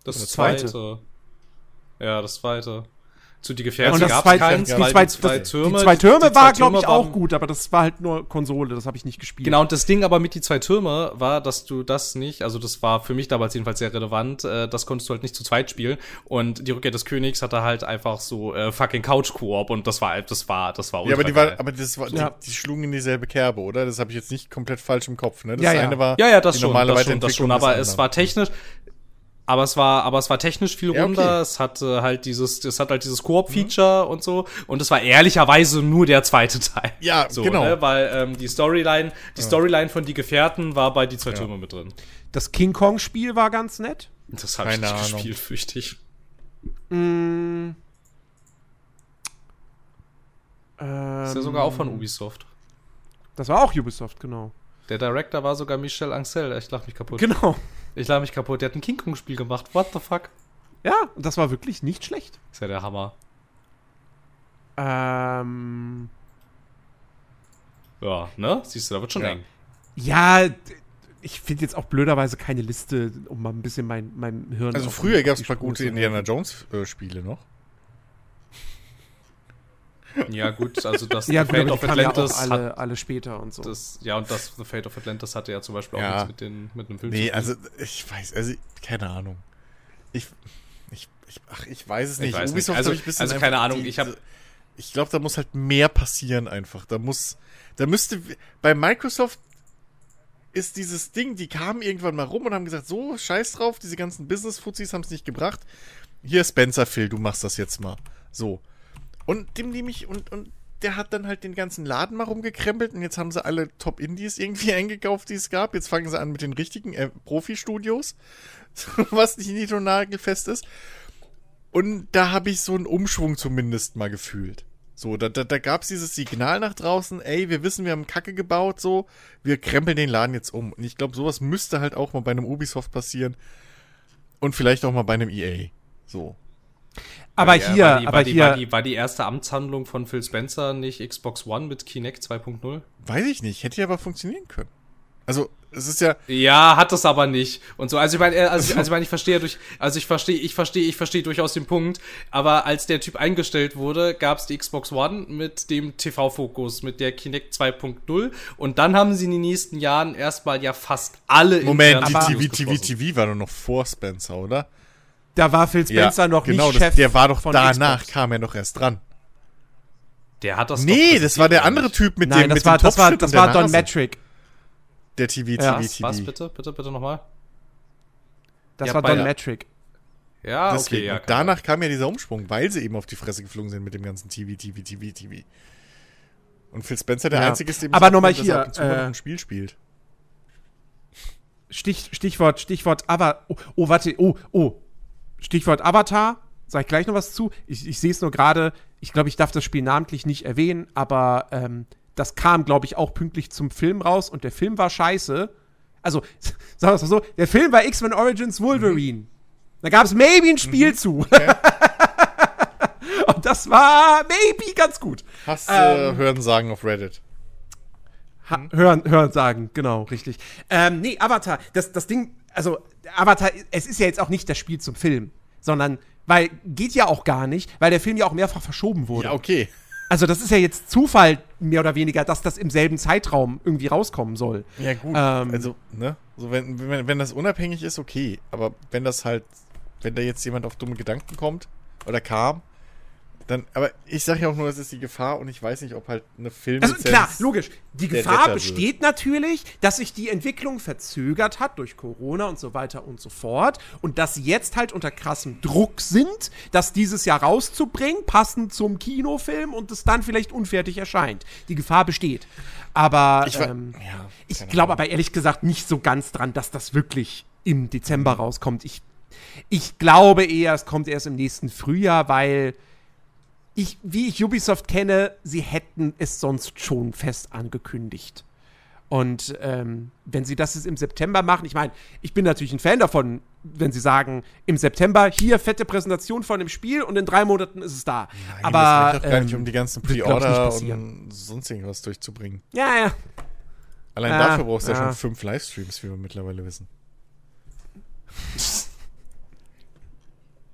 Das, das zweite. Ja, das zweite. Zu die Gefährten und das gab es keins, die, zwei, zwei Türme. Die zwei Türme die war, glaube ich, auch gut, aber das war halt nur Konsole, das habe ich nicht gespielt. Genau, und das Ding aber mit die zwei Türme war, dass du das nicht, also das war für mich damals jedenfalls sehr relevant, äh, das konntest du halt nicht zu zweit spielen. Und die Rückkehr des Königs hatte halt einfach so äh, fucking Couch-Koop und das war, das war, das war Ja, aber die war, aber das war, ja. die, die, schlugen in dieselbe Kerbe, oder? Das habe ich jetzt nicht komplett falsch im Kopf, ne? Das ja, ja. eine war ja, ja, das die schon, normale das schon, das schon, aber es war technisch, aber es war, aber es war technisch viel ja, runder. Okay. Es hatte halt dieses, es hat halt dieses Koop-Feature mhm. und so. Und es war ehrlicherweise nur der zweite Teil. Ja, so, genau. Ne? Weil ähm, die Storyline, die ja. Storyline von die Gefährten war bei die zwei ja. Türme mit drin. Das King Kong-Spiel war ganz nett. Das habe ich nicht Ahnung. gespielt, fürchte ich. Mm. Ähm, ist ja sogar auch von Ubisoft. Das war auch Ubisoft, genau. Der Director war sogar Michel Ancel. Ich lach mich kaputt. Genau. Ich lach mich kaputt. Der hat ein King Kong-Spiel gemacht. What the fuck? Ja, und das war wirklich nicht schlecht. Ist ja der Hammer. Ähm. Ja, ne? Siehst du, da wird schon ja. eng. Ja, ich finde jetzt auch blöderweise keine Liste, um mal ein bisschen mein, mein Hirn. Also früher gab es ein paar gute Indiana Jones-Spiele äh, noch. Ja, gut, also das ja, The Fate of Atlantis ja alle, hat, alle später und so. Das, ja, und das The Fate of Atlantis hatte ja zum Beispiel ja. auch mit, den, mit einem Film. Nee, also ich weiß, also keine Ahnung. Ich, ich, ich ach, ich weiß es nicht. Weiß nicht. Also, also keine Ahnung, die, ich habe ich glaube, da muss halt mehr passieren einfach. Da muss, da müsste, bei Microsoft ist dieses Ding, die kamen irgendwann mal rum und haben gesagt, so, scheiß drauf, diese ganzen Business-Fuzis haben es nicht gebracht. Hier, Spencer Phil, du machst das jetzt mal. So. Und dem nehme ich, und, und der hat dann halt den ganzen Laden mal rumgekrempelt und jetzt haben sie alle Top-Indies irgendwie eingekauft, die es gab. Jetzt fangen sie an mit den richtigen äh, Profi-Studios, was nicht niedronagelfest ist. Und da habe ich so einen Umschwung zumindest mal gefühlt. So, da, da, da gab es dieses Signal nach draußen, ey, wir wissen, wir haben Kacke gebaut, so, wir krempeln den Laden jetzt um. Und ich glaube, sowas müsste halt auch mal bei einem Ubisoft passieren. Und vielleicht auch mal bei einem EA. So. Aber ja, hier, war die, aber war hier. Die, war, die, war die erste Amtshandlung von Phil Spencer nicht Xbox One mit Kinect 2.0? Weiß ich nicht, hätte ja aber funktionieren können. Also, es ist ja. Ja, hat es aber nicht. Und so, also ich meine, also, also ich meine, ich verstehe durch, also ich verstehe, ich verstehe, ich verstehe durchaus den Punkt, aber als der Typ eingestellt wurde, gab es die Xbox One mit dem TV-Fokus, mit der Kinect 2.0 und dann haben sie in den nächsten Jahren erstmal ja fast alle Moment, die TV, TV, TV war doch noch vor Spencer, oder? Da war Phil Spencer ja, noch genau, nicht Chef. der war doch danach, Xbox. kam er noch erst dran. Der hat das Nee, das war der andere Typ mit Nein, dem das mit war, dem das war, das war Don Metric. Der TV, TV, ja. TV. Was, bitte, bitte, bitte nochmal? Das ja, war Don Metric. Ja, Deswegen. okay, ja. danach kam ja dieser Umsprung, weil sie eben auf die Fresse geflogen sind mit dem ganzen TV, TV, TV, TV. Und Phil Spencer der ja. einzige ist, dem aber nochmal hier, äh, ein Spiel spielt. Stich, Stichwort, Stichwort, aber, oh, oh, warte, oh, oh, Stichwort Avatar, sag ich gleich noch was zu. Ich, ich sehe es nur gerade, ich glaube, ich darf das Spiel namentlich nicht erwähnen, aber ähm, das kam, glaube ich, auch pünktlich zum Film raus und der Film war scheiße. Also, sagen wir es mal so, der Film war X-Men Origins Wolverine. Mhm. Da gab es maybe ein Spiel mhm. zu. Okay. und das war maybe ganz gut. Hast du ähm, Hören sagen auf Reddit? Ha hören, hören sagen, genau, richtig. Ähm, nee, Avatar, das, das Ding, also Avatar, es ist ja jetzt auch nicht das Spiel zum Film, sondern, weil, geht ja auch gar nicht, weil der Film ja auch mehrfach verschoben wurde. Ja, okay. Also das ist ja jetzt Zufall, mehr oder weniger, dass das im selben Zeitraum irgendwie rauskommen soll. Ja, gut. Ähm, also, ne? Also wenn, wenn, wenn das unabhängig ist, okay. Aber wenn das halt, wenn da jetzt jemand auf dumme Gedanken kommt oder kam, dann, aber ich sage ja auch nur, es ist die Gefahr und ich weiß nicht, ob halt eine Filmlizenz... Also klar, logisch. Die Gefahr besteht natürlich, dass sich die Entwicklung verzögert hat durch Corona und so weiter und so fort und dass sie jetzt halt unter krassem Druck sind, das dieses Jahr rauszubringen, passend zum Kinofilm und es dann vielleicht unfertig erscheint. Die Gefahr besteht. Aber ich, ähm, ja, ich glaube aber ehrlich gesagt nicht so ganz dran, dass das wirklich im Dezember rauskommt. Ich, ich glaube eher, es kommt erst im nächsten Frühjahr, weil ich, wie ich Ubisoft kenne, sie hätten es sonst schon fest angekündigt. Und ähm, wenn sie das jetzt im September machen, ich meine, ich bin natürlich ein Fan davon, wenn sie sagen, im September hier fette Präsentation von dem Spiel und in drei Monaten ist es da. Nein, Aber das geht doch gar ähm, nicht um die ganzen Pre-Order und sonst irgendwas durchzubringen. Ja, ja. Allein ja, dafür brauchst du ja. ja schon fünf Livestreams, wie wir mittlerweile wissen.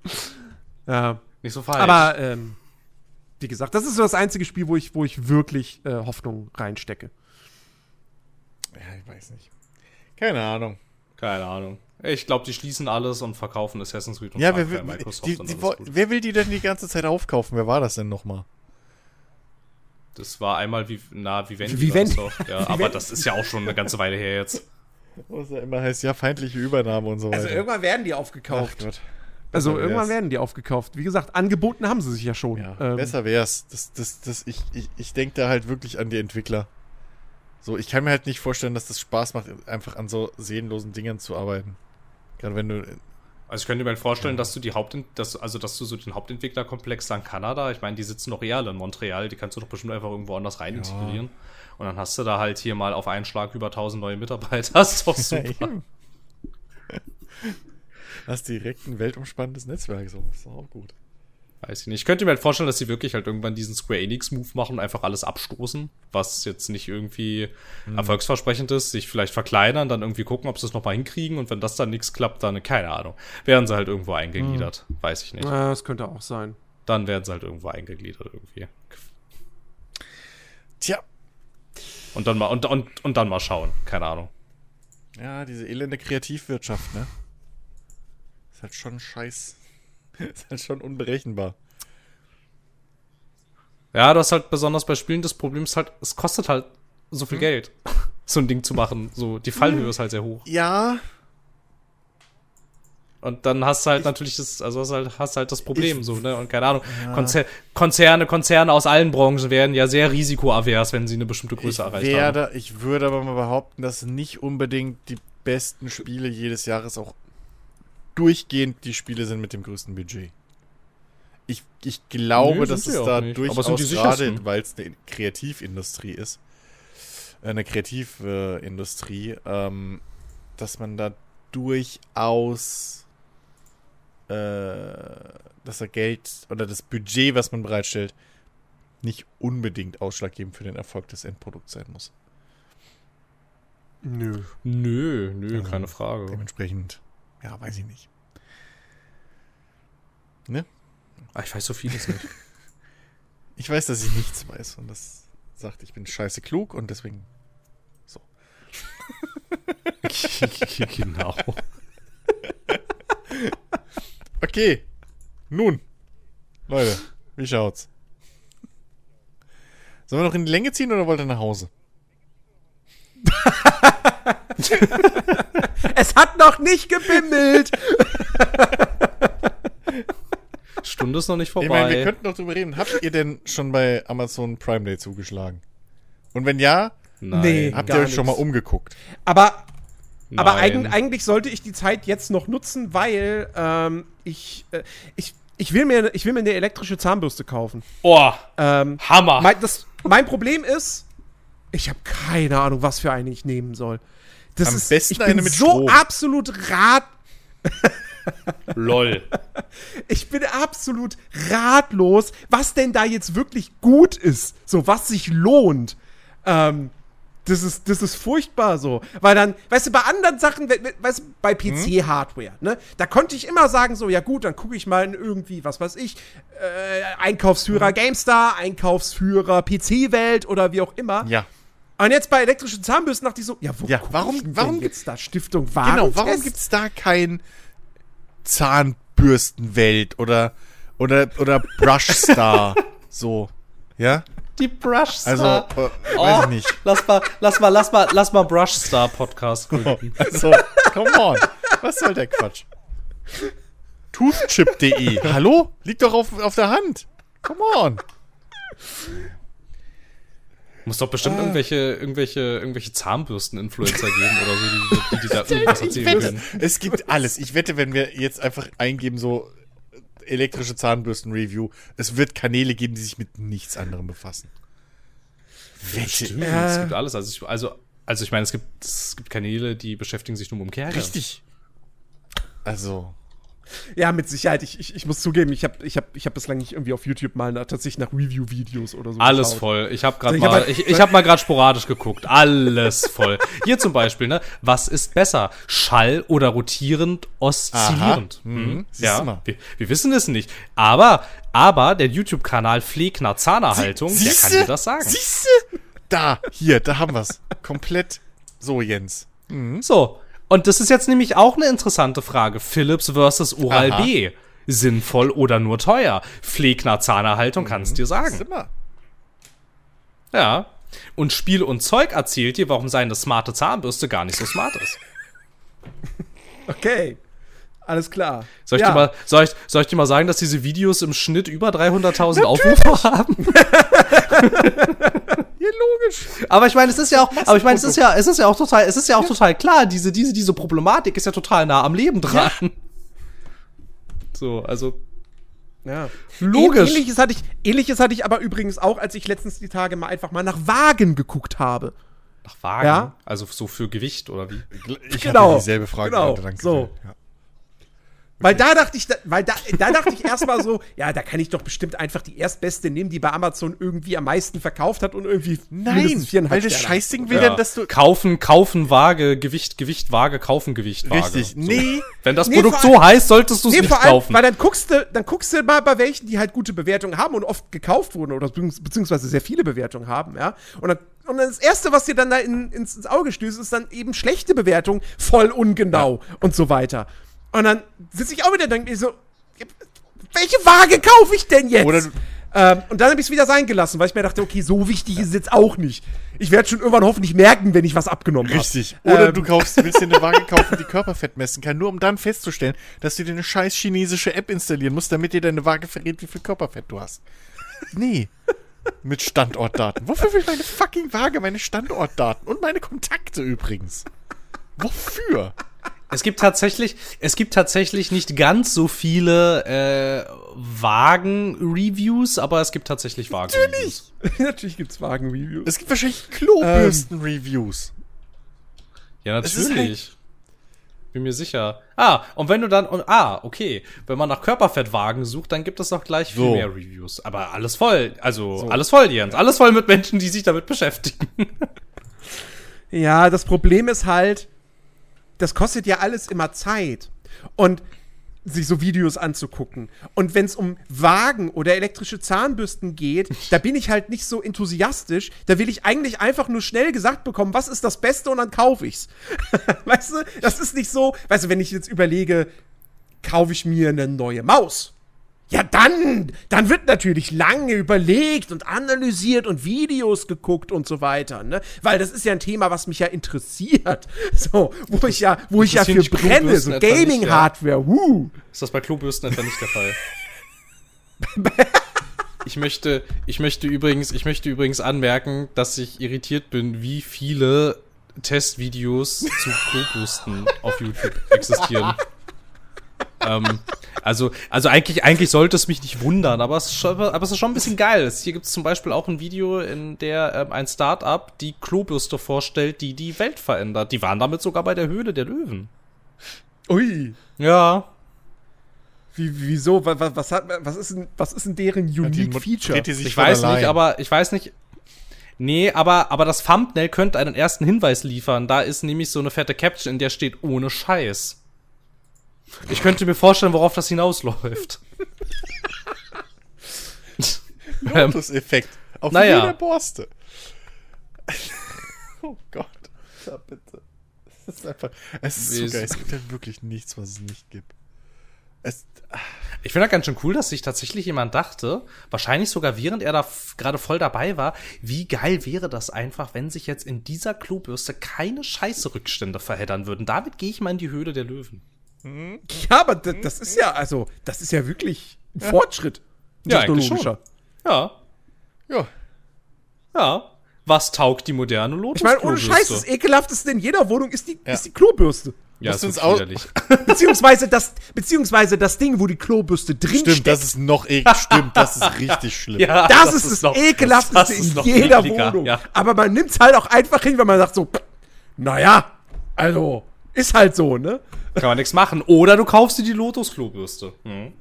ja. Nicht so falsch. Aber ähm, wie gesagt, das ist so das einzige Spiel, wo ich, wo ich wirklich äh, Hoffnung reinstecke. Ja, ich weiß nicht. Keine Ahnung. Keine Ahnung. Ich glaube, die schließen alles und verkaufen Assassin's Creed und ja, wer, will, Microsoft die, die, wer will die denn die ganze Zeit aufkaufen? Wer war das denn nochmal? Das war einmal wie, na, Vivendi. Vivendi. So. Ja, aber das ist ja auch schon eine ganze Weile her jetzt. Was ja immer heißt, ja, feindliche Übernahme und so also weiter. Also irgendwann werden die aufgekauft. Ach Gott. Also irgendwann werden die aufgekauft. Wie gesagt, angeboten haben sie sich ja schon. Ja, ähm. Besser wär's. Das, das, das, ich ich, ich denke da halt wirklich an die Entwickler. So, ich kann mir halt nicht vorstellen, dass das Spaß macht, einfach an so seelenlosen Dingen zu arbeiten. Gerade wenn du. Also ich könnte mir vorstellen, ja. dass du die Haupt dass, also dass du so den Hauptentwicklerkomplex an Kanada, ich meine, die sitzen doch real in Montreal, die kannst du doch bestimmt einfach irgendwo anders rein ja. integrieren. Und dann hast du da halt hier mal auf einen Schlag über 1000 neue Mitarbeiter. Das ist doch super. Hast direkt ein weltumspannendes Netzwerk, so. Das ist auch gut. Weiß ich nicht. Ich könnte mir halt vorstellen, dass sie wirklich halt irgendwann diesen Square Enix-Move machen und einfach alles abstoßen, was jetzt nicht irgendwie mhm. erfolgsversprechend ist, sich vielleicht verkleinern, dann irgendwie gucken, ob sie es nochmal hinkriegen und wenn das dann nichts klappt, dann, keine Ahnung, werden sie halt irgendwo eingegliedert. Mhm. Weiß ich nicht. Ja, das könnte auch sein. Dann werden sie halt irgendwo eingegliedert irgendwie. Tja. Und dann mal, und, und, und dann mal schauen. Keine Ahnung. Ja, diese elende Kreativwirtschaft, ne? Halt schon scheiß. ist halt schon unberechenbar. Ja, du hast halt besonders bei Spielen das Problem ist halt, es kostet halt so viel hm. Geld, so ein Ding zu machen. So, die Fallhöhe ist halt sehr hoch. Ja. Und dann hast du halt ich, natürlich das, also hast halt, hast halt das Problem, ich, so, ne? Und keine Ahnung. Ja. Konzer Konzerne, Konzerne aus allen Branchen werden ja sehr risikoavers, wenn sie eine bestimmte Größe ich erreicht werde, haben. Ich würde aber mal behaupten, dass nicht unbedingt die besten Spiele jedes Jahres auch durchgehend die Spiele sind mit dem größten Budget. Ich, ich glaube, nee, dass es da nicht. durchaus gerade, weil es eine Kreativindustrie ist, äh, eine Kreativindustrie, ähm, dass man da durchaus äh, dass er Geld oder das Budget, was man bereitstellt, nicht unbedingt ausschlaggebend für den Erfolg des Endprodukts sein muss. Nö. Nö, nö, also keine Frage. Dementsprechend ja, weiß ich nicht. Ne? Ach, ich weiß so vieles nicht. ich weiß, dass ich nichts weiß und das sagt, ich bin scheiße klug und deswegen so. genau. okay. Nun. Leute, wie schaut's? Sollen wir noch in die Länge ziehen oder wollt ihr nach Hause? es hat noch nicht gebimmelt. Stunde ist noch nicht vorbei. Ich meine, wir könnten doch drüber reden. Habt ihr denn schon bei Amazon Prime Day zugeschlagen? Und wenn ja, Nein, habt ihr euch schon mal umgeguckt? Aber Aber eig eigentlich sollte ich die Zeit jetzt noch nutzen, weil ähm, ich, äh, ich, ich, will mir, ich will mir eine elektrische Zahnbürste kaufen. Oh, ähm, Hammer. Mein, das, mein Problem ist, ich habe keine Ahnung, was für eine ich nehmen soll. Das Am ist, besten ich bin eine mit so Strom. absolut rat. Lol. Ich bin absolut ratlos, was denn da jetzt wirklich gut ist. So, was sich lohnt. Ähm, das ist, das ist furchtbar so. Weil dann, weißt du, bei anderen Sachen, weißt du, bei PC-Hardware, ne, da konnte ich immer sagen, so, ja gut, dann gucke ich mal in irgendwie, was weiß ich, äh, Einkaufsführer mhm. GameStar, Einkaufsführer PC-Welt oder wie auch immer. Ja. Und jetzt bei elektrischen Zahnbürsten dachte ich so, ja, wo ja, warum, warum gibt's da Stiftung Warentest? Genau, warum gibt's da kein Zahnbürstenwelt oder oder oder Brushstar so, ja? Die Brushstar. Also, äh, oh, weiß ich nicht. Lass mal, lass mal, lass mal, lass mal Brushstar Podcast gründen. Also, come on. Was soll der Quatsch? Toothchip.de. Hallo? Liegt doch auf, auf der Hand. Come on. Muss doch bestimmt äh. irgendwelche, irgendwelche, irgendwelche Zahnbürsten-Influencer geben oder so, die, die, die da irgendwas erzählen können. Es gibt alles. Ich wette, wenn wir jetzt einfach eingeben, so elektrische Zahnbürsten-Review, es wird Kanäle geben, die sich mit nichts anderem befassen. Welche? Stimmt, äh. Es gibt alles. Also ich, also, also ich meine, es gibt, es gibt Kanäle, die beschäftigen sich nur um Kerle. Richtig. Also. Ja, mit Sicherheit. Ich, ich, ich muss zugeben, ich habe ich hab, ich hab bislang nicht irgendwie auf YouTube mal nach, tatsächlich nach Review-Videos oder so Alles geschaut. voll. Ich habe gerade also, mal, ich, ich hab mal gerade sporadisch geguckt. Alles voll. Hier zum Beispiel, ne? Was ist besser? Schall oder rotierend, oszillierend? Mhm. Hm? Ja, wir, wir, wissen es nicht. Aber, aber der YouTube-Kanal Pflegner Zahnerhaltung, Sie, der kann dir das sagen. Siehste? Da, hier, da haben wir's. Komplett so, Jens. Mhm. So, und das ist jetzt nämlich auch eine interessante Frage. Philips versus Oral-B. Sinnvoll oder nur teuer? Pflegner Zahnerhaltung mhm. kann es dir sagen. Immer. Ja. Und Spiel und Zeug erzählt dir, warum seine smarte Zahnbürste gar nicht so smart ist. Okay. Alles klar. Soll ich, ja. dir mal, soll, ich, soll ich dir mal sagen, dass diese Videos im Schnitt über 300.000 Aufrufe haben? ja, logisch. Aber ich meine, es ist ja auch, aber ich meine, es ist ja, es ist ja auch total, es ist ja auch ja. total klar, diese, diese, diese Problematik ist ja total nah am Leben dran. Ja. So, also. Ja. Logisch. Ähnliches hatte, ich, ähnliches hatte ich aber übrigens auch, als ich letztens die Tage mal einfach mal nach Wagen geguckt habe. Nach Wagen? Ja? Also so für Gewicht oder wie? Ich genau. hatte dieselbe Frage. Genau. Danke. So. Ja. Weil da dachte ich, weil da, da dachte ich erstmal so, ja, da kann ich doch bestimmt einfach die erstbeste nehmen, die bei Amazon irgendwie am meisten verkauft hat und irgendwie Nein, weil das Scheißding will ja. dann, dass du kaufen, kaufen, Waage, Gewicht, Gewicht, Waage, kaufen, Gewicht, Waage. Richtig. So. Nee. Wenn das nee, Produkt so heißt, solltest du es nee, nicht allem, kaufen. Weil dann guckst du, dann guckst du mal bei welchen, die halt gute Bewertungen haben und oft gekauft wurden oder beziehungsweise sehr viele Bewertungen haben, ja. Und dann und das Erste, was dir dann da in, ins, ins Auge stößt, ist dann eben schlechte Bewertung, voll ungenau ja. und so weiter. Und dann sitze ich auch wieder und denke mir so, welche Waage kaufe ich denn jetzt? Oder ähm, und dann habe ich es wieder sein gelassen, weil ich mir dachte, okay, so wichtig ist es jetzt auch nicht. Ich werde schon irgendwann hoffentlich merken, wenn ich was abgenommen habe. Richtig. Oder ähm. du kaufst, willst dir eine Waage kaufen, die Körperfett messen kann, nur um dann festzustellen, dass du dir eine scheiß chinesische App installieren musst, damit dir deine Waage verrät, wie viel Körperfett du hast. Nee. Mit Standortdaten. Wofür will ich meine fucking Waage, meine Standortdaten und meine Kontakte übrigens? Wofür? Es gibt tatsächlich, es gibt tatsächlich nicht ganz so viele äh, Wagen-Reviews, aber es gibt tatsächlich Wagen-Reviews. Natürlich, natürlich gibt's Wagen-Reviews. Es gibt wahrscheinlich Klobürsten-Reviews. Ja, natürlich. Halt Bin mir sicher. Ah, und wenn du dann, und, ah, okay, wenn man nach Körperfettwagen sucht, dann gibt es auch gleich viel so. mehr Reviews. Aber alles voll, also so. alles voll, Jens. Alles voll mit Menschen, die sich damit beschäftigen. ja, das Problem ist halt, das kostet ja alles immer Zeit. Und sich so Videos anzugucken. Und wenn es um Wagen oder elektrische Zahnbürsten geht, da bin ich halt nicht so enthusiastisch. Da will ich eigentlich einfach nur schnell gesagt bekommen, was ist das Beste und dann kaufe ich's. weißt du, das ist nicht so, weißt du, wenn ich jetzt überlege, kaufe ich mir eine neue Maus ja, dann, dann wird natürlich lange überlegt und analysiert und Videos geguckt und so weiter, ne? Weil das ist ja ein Thema, was mich ja interessiert. So, wo ich ja, wo ich ja für brenne, so Gaming-Hardware, wuh. Ist das bei Klobürsten etwa nicht der Fall? ich möchte, ich möchte übrigens, ich möchte übrigens anmerken, dass ich irritiert bin, wie viele Testvideos zu Klobürsten auf YouTube existieren. ähm, also, also eigentlich, eigentlich sollte es mich nicht wundern, aber es, ist schon, aber es ist schon ein bisschen geil. Hier gibt es zum Beispiel auch ein Video, in der ähm, ein Startup die Klobürste vorstellt, die die Welt verändert. Die waren damit sogar bei der Höhle der Löwen. Ui. Ja. Wie, wieso? Was, was, hat, was, ist denn, was ist denn deren Unique Feature? Ich weiß nicht, aber ich weiß nicht. Nee, aber, aber das Thumbnail könnte einen ersten Hinweis liefern. Da ist nämlich so eine fette Caption, in der steht ohne Scheiß. Ich könnte mir vorstellen, worauf das hinausläuft. Lotus-Effekt. Auf naja. jeder Borste. oh Gott. Ja, bitte. Es ist einfach. Es ist so geil. Es gibt ja wirklich nichts, was es nicht gibt. Es, ich finde das ganz schön cool, dass sich tatsächlich jemand dachte, wahrscheinlich sogar während er da gerade voll dabei war, wie geil wäre das einfach, wenn sich jetzt in dieser Klobürste keine scheiße Rückstände verheddern würden. Damit gehe ich mal in die Höhle der Löwen. Ja, aber das ist ja, also, das ist ja wirklich ein ja. Fortschritt. Technologischer. Ja, ja. Ja. Was taugt die moderne Lotus? Ich meine, ohne Scheiß, das ekelhafteste in jeder Wohnung ist die, ja. ist die Klobürste. Ja, das ist auch beziehungsweise das beziehungsweise das Ding, wo die Klobürste drin Stimmt, steckt. das ist noch eklig. Stimmt, das ist richtig schlimm. Ja, das, das, ist das noch, ekelhafteste in jeder ekliger, Wohnung. Ja. Aber man nimmt es halt auch einfach hin, weil man sagt so, naja, also ist halt so, ne? Kann man nichts machen. Oder du kaufst dir die Lotus-Klobürste. Hm.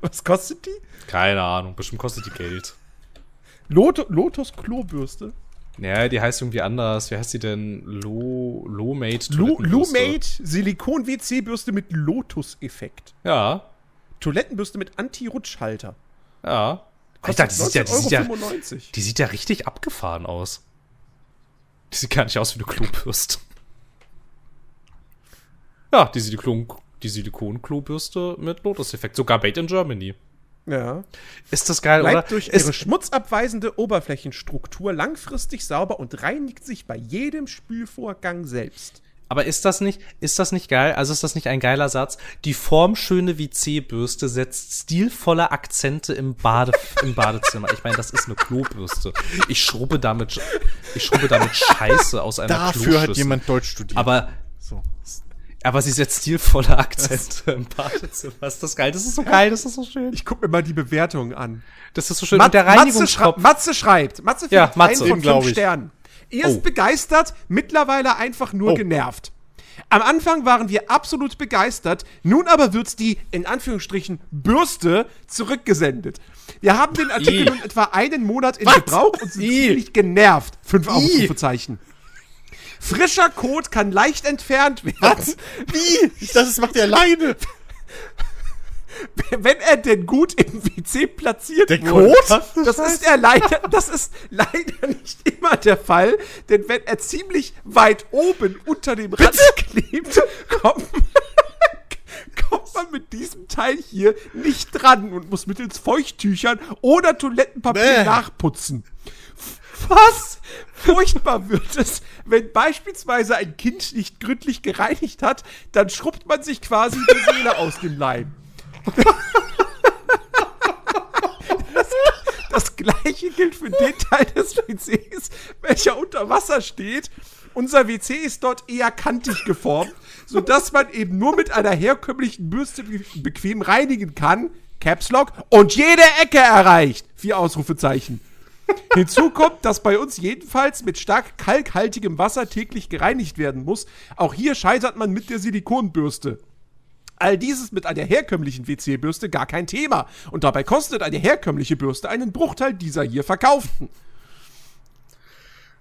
Was kostet die? Keine Ahnung, bestimmt kostet die Geld. Lot Lotus-Klobürste? Ja, die heißt irgendwie anders. Wie heißt die denn? Lo Lomate Lomate Silikon-WC-Bürste mit Lotus-Effekt. Ja. Toilettenbürste mit Anti-Rutschhalter. Ja. Alter, die sieht ja, die, sieht ja, die sieht ja richtig abgefahren aus. Die sieht gar nicht aus wie eine Klobürste. Ja, die, Silikon, die Silikon-Klobürste mit Lotus-Effekt. Sogar Made in Germany. Ja. Ist das geil, Bleibt oder? durch ihre schmutzabweisende Oberflächenstruktur langfristig sauber und reinigt sich bei jedem Spülvorgang selbst. Aber ist das nicht, ist das nicht geil? Also ist das nicht ein geiler Satz? Die formschöne WC-Bürste setzt stilvolle Akzente im, Bade, im Badezimmer. Ich meine, das ist eine Klobürste. Ich schrubbe damit, ich schrubbe damit Scheiße aus einer Dafür hat jemand Deutsch studiert. Aber so. Aber sie setzt stilvolle Akzente im Badezimmer. Ist das geil? Das ist so geil, das ist so schön. Ich gucke mir mal die Bewertungen an. Das ist so schön. Mat der Matze, schrei Matze schreibt. Matze ja, Matze, einen von fünf Sternen. Erst oh. begeistert, mittlerweile einfach nur oh. genervt. Am Anfang waren wir absolut begeistert, nun aber wird die, in Anführungsstrichen, Bürste zurückgesendet. Wir haben den Artikel nun etwa einen Monat in What? Gebrauch und sind I. ziemlich genervt. Fünf Ausrufezeichen. Frischer Kot kann leicht entfernt werden. Was? Wie? Ich dachte, das macht er alleine. Wenn er denn gut im WC platziert der wurde, Kot? das ist er leider, das ist leider nicht immer der Fall, denn wenn er ziemlich weit oben unter dem Rand klebt, kommt, kommt man mit diesem Teil hier nicht dran und muss mittels Feuchttüchern oder Toilettenpapier Bäh. nachputzen. Was? Furchtbar wird es, wenn beispielsweise ein Kind nicht gründlich gereinigt hat, dann schrubbt man sich quasi die Seele aus dem Leim. Das, das gleiche gilt für den Teil des WCs, welcher unter Wasser steht. Unser WC ist dort eher kantig geformt, sodass man eben nur mit einer herkömmlichen Bürste bequem reinigen kann. Caps Lock und jede Ecke erreicht. Vier Ausrufezeichen. Hinzu kommt, dass bei uns jedenfalls mit stark kalkhaltigem Wasser täglich gereinigt werden muss. Auch hier scheitert man mit der Silikonbürste. All dieses mit einer herkömmlichen WC-Bürste gar kein Thema. Und dabei kostet eine herkömmliche Bürste einen Bruchteil dieser hier verkauften.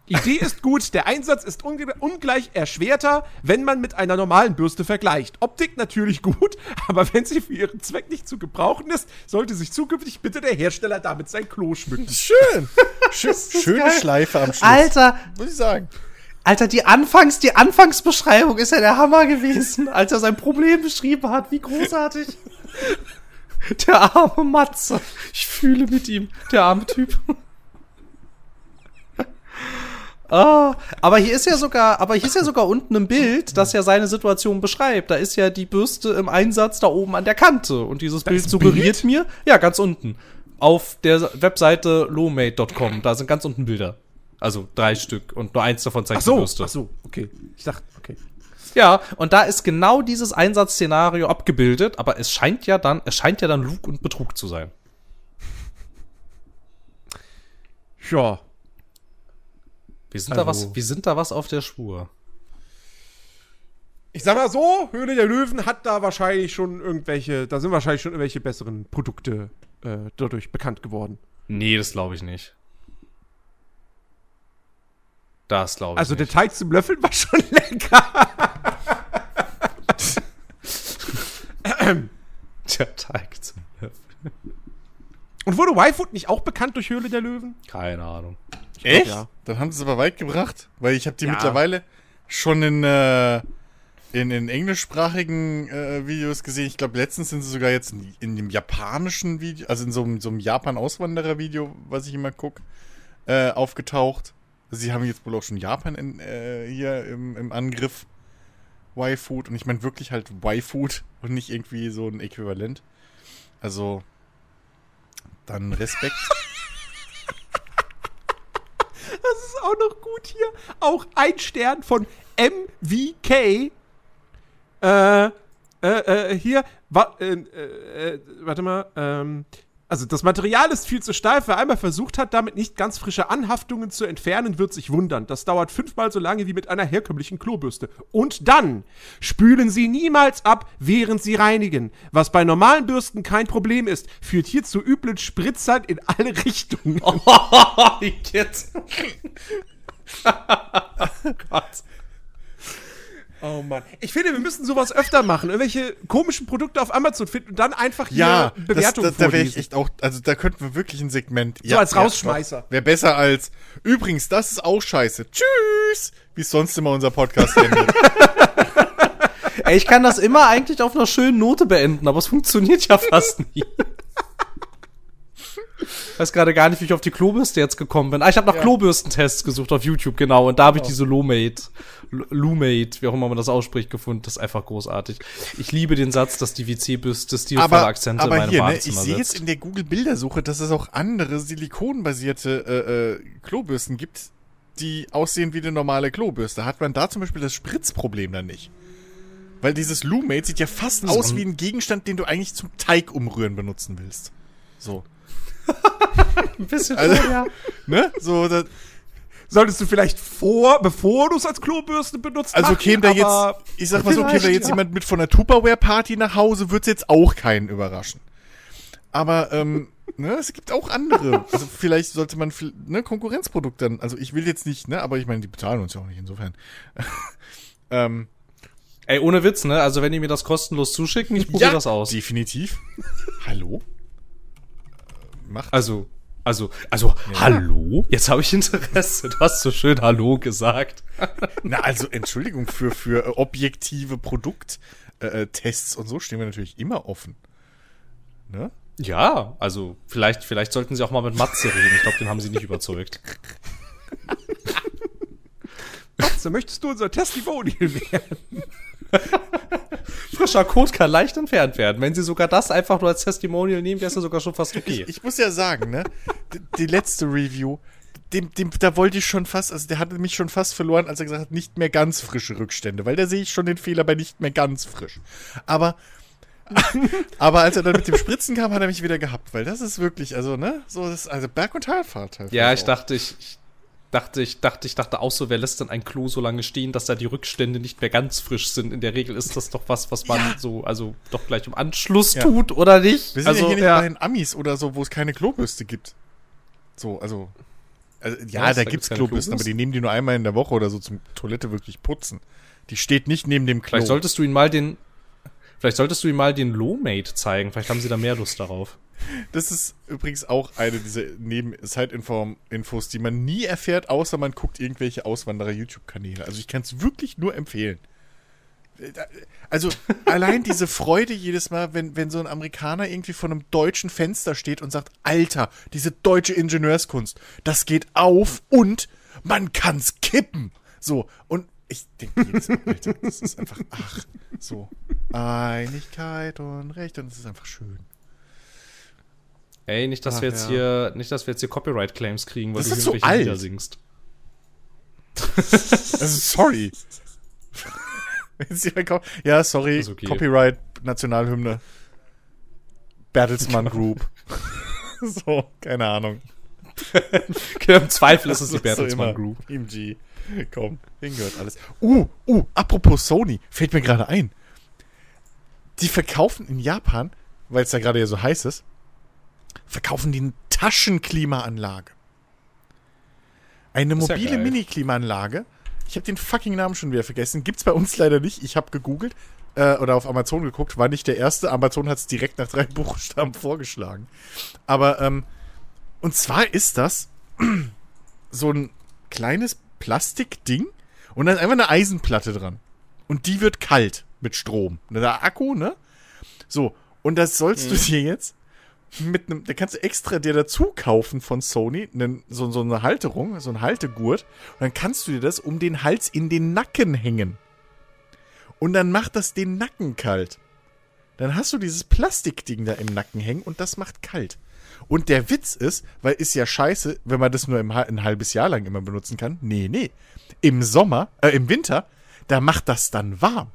Idee ist gut, der Einsatz ist ungleich erschwerter, wenn man mit einer normalen Bürste vergleicht. Optik natürlich gut, aber wenn sie für ihren Zweck nicht zu gebrauchen ist, sollte sich zukünftig bitte der Hersteller damit sein Klo schmücken. Schön. Schön schöne geil. Schleife am Schluss. Alter. Muss ich sagen. Alter, die Anfangs, die Anfangsbeschreibung ist ja der Hammer gewesen, als er sein Problem beschrieben hat. Wie großartig. Der arme Matze. Ich fühle mit ihm. Der arme Typ. Ah, aber hier ist ja sogar, aber hier ist ja sogar unten ein Bild, das ja seine Situation beschreibt. Da ist ja die Bürste im Einsatz da oben an der Kante. Und dieses Bild suggeriert Bild? mir, ja, ganz unten. Auf der Webseite lowmate.com, da sind ganz unten Bilder. Also drei Stück und nur eins davon zeigt ach so, die Bürste. Ach so, okay. Ich dachte, okay. Ja, und da ist genau dieses Einsatzszenario abgebildet, aber es scheint ja dann, es scheint ja dann Lug und Betrug zu sein. Ja. Wir sind, da Also- was, wir sind da was auf der Spur. Ich sag mal so, Höhle der Löwen hat da wahrscheinlich schon irgendwelche, da sind wahrscheinlich schon irgendwelche besseren Produkte äh, dadurch bekannt geworden. Nee, das glaube ich nicht. Das glaube ich Also der nicht. Teig zum Löffeln war schon lecker. der Teig zum Löffeln. Und wurde Y-Food nicht auch bekannt durch Höhle der Löwen? Keine Ahnung. Echt? ja. Dann haben sie es aber weit gebracht, weil ich habe die Ja. mittlerweile schon in, äh, in, in englischsprachigen äh, Videos gesehen. Ich glaube, letztens sind sie sogar jetzt in, in dem japanischen Video, also in so, einem- so einem Japan-Auswanderer-Video, was ich immer gucke, äh, aufgetaucht. Sie haben jetzt wohl auch schon Japan in, äh, hier im, im Angriff. Y-Food. Und ich meine wirklich halt Y-Food und nicht irgendwie so ein Äquivalent. Also, dann Respekt. Das ist auch noch gut hier. Auch ein Stern von MVK. Äh, äh, äh, hier, wa, äh, äh, äh, warte mal, ähm, also das Material ist viel zu steif. Wer einmal versucht hat, damit nicht ganz frische Anhaftungen zu entfernen, wird sich wundern. Das dauert fünfmal so lange wie mit einer herkömmlichen Klobürste. Und dann spülen Sie niemals ab, während Sie reinigen. Was bei normalen Bürsten kein Problem ist, führt hier zu üblen Spritzern in alle Richtungen. Oh, jetzt. Gott. Oh Mann. Ich finde, wir müssen sowas öfter machen. Irgendwelche komischen Produkte auf Amazon finden und dann einfach hier Ja, das, Bewertungen da, da wäre ich echt auch, also da könnten wir wirklich ein Segment. So als Rausschmeißer. Wäre besser als, übrigens, das ist auch scheiße. Tschüss! Wie es sonst immer unser Podcast endet. Ey, ich kann das immer eigentlich auf einer schönen Note beenden, aber es funktioniert ja fast nie. Weiß gerade gar nicht, wie ich auf die Klobürste jetzt gekommen bin. Ah, ich habe nach Klobürstentests gesucht auf YouTube, genau. Und da habe ich diese Lumate, Lumate, wie auch immer man das ausspricht, gefunden. Das ist einfach großartig. Ich liebe den Satz, dass die WC-Bürste stilvolle aber Akzente in aber meinem hier, ne, ich Badezimmer sehe jetzt in der Google-Bildersuche, dass es auch andere silikonbasierte äh, äh, Klobürsten gibt, die aussehen wie eine normale Klobürste. Hat man da zum Beispiel das Spritzproblem dann nicht? Weil dieses Lumate sieht ja fast So aus wie ein Gegenstand, den du eigentlich zum Teig umrühren benutzen willst. So. Ein bisschen Also- schon, ja. Ne? So, da, Solltest du vielleicht vor, bevor du es als Klobürste benutzt, Also machen, käme da jetzt, ich sag mal so, käme da jetzt ja. jemand mit von der Tupperware-Party nach Hause, wird's jetzt auch keinen überraschen. Aber, ähm, ne, es gibt auch andere. Also vielleicht sollte man, viel- ne, Konkurrenzprodukt dann, also ich will jetzt nicht, ne, aber ich meine, die bezahlen uns ja auch nicht, insofern. ähm, Ey, ohne Witz, ne? Also wenn die mir das kostenlos zuschicken, ich probiere das aus. definitiv. Hallo? Äh, Macht. Also, also, also, hallo? Jetzt habe ich Interesse. Du hast so schön Hallo gesagt. Na, also, Entschuldigung, für, für äh, objektive Produkttests äh, Tests und so stehen wir natürlich immer offen. Ne? Ja, also vielleicht, vielleicht sollten sie auch mal mit Matze reden. Ich glaube, den haben sie nicht überzeugt. Matze, möchtest du unser Testimonial werden? Frischer Code kann leicht entfernt werden. Wenn sie sogar das einfach nur als Testimonial nehmen, wäre es ja sogar schon fast okay. Ich muss ja sagen, ne, die, letzte Review, dem, dem, da wollte ich schon fast, also der hatte mich schon fast verloren, als er gesagt hat, nicht mehr ganz frische Rückstände, weil da sehe ich schon den Fehler bei nicht mehr ganz frisch. Aber, aber als er dann mit dem Spritzen kam, hat er mich wieder gehabt, weil das ist wirklich, also, ne, so, das ist, also Berg- und Talfahrt halt. Ja, ich auch. dachte, ich, ich dachte, ich dachte, ich dachte auch so, wer lässt denn ein Klo so lange stehen, dass da die Rückstände nicht mehr ganz frisch sind? In der Regel ist das doch was, was man Ja. so, also doch gleich im Anschluss Ja. tut, oder nicht? Wir sind also, ja hier nicht ja. bei den Amis oder so, wo es keine Klobürste gibt. So, also. also ja, da Da gibt's keine Klobürsten, aber die nehmen die nur einmal in der Woche oder so zum Toilette wirklich putzen. Die steht nicht neben dem Klo. Vielleicht solltest du ihn mal den, vielleicht solltest du ihm mal den Low-Mate zeigen. Vielleicht haben sie da mehr Lust darauf. Das ist übrigens auch eine dieser Neben-Side-Infos, die man nie erfährt, außer man guckt irgendwelche Auswanderer-YouTube-Kanäle. Also ich kann es wirklich nur empfehlen. Also allein diese Freude jedes Mal, wenn, wenn so ein Amerikaner irgendwie vor einem deutschen Fenster steht und sagt, Alter, diese deutsche Ingenieurskunst, das geht auf und man kann's kippen. So, und ich denke jedes Mal, Alter, das ist einfach, ach, so, Einigkeit und Recht und es ist einfach schön. Ey, nicht, dass Ach, wir jetzt ja. hier, nicht, dass wir jetzt hier Copyright-Claims kriegen, weil Das du ist so irgendwelche alt. Lieder singst. also, sorry. ja, sorry, okay. Copyright, Nationalhymne. Bertelsmann Group. so, keine Ahnung. Im Zweifel ist es die Bertelsmann so Group. IMG. Komm, hingehört alles. Uh, uh, apropos Sony, fällt mir gerade ein. Die verkaufen in Japan, weil es da gerade ja so heiß ist, verkaufen die eine Taschenklimaanlage. Eine mobile ja Mini-Klimaanlage. Ich habe den fucking Namen schon wieder vergessen. Gibt's bei uns leider nicht. Ich habe gegoogelt äh, oder auf Amazon geguckt. War nicht der erste. Amazon hat es direkt nach drei Buchstaben vorgeschlagen. Aber, ähm, und zwar ist das so ein kleines Plastikding und dann ist einfach eine Eisenplatte dran. Und die wird kalt mit Strom. Der Akku, ne? So, und das sollst mhm. du dir jetzt mit einem, da kannst du extra dir dazu kaufen von Sony, ne, so, so eine Halterung, so ein Haltegurt. Und dann kannst du dir das um den Hals in den Nacken hängen. Und dann macht das den Nacken kalt. Dann hast du dieses Plastikding da im Nacken hängen und das macht kalt. Und der Witz ist, weil ist ja scheiße, wenn man das nur im, ein halbes Jahr lang immer benutzen kann. Nee, nee. Im Sommer, äh, im Winter, da macht das dann warm.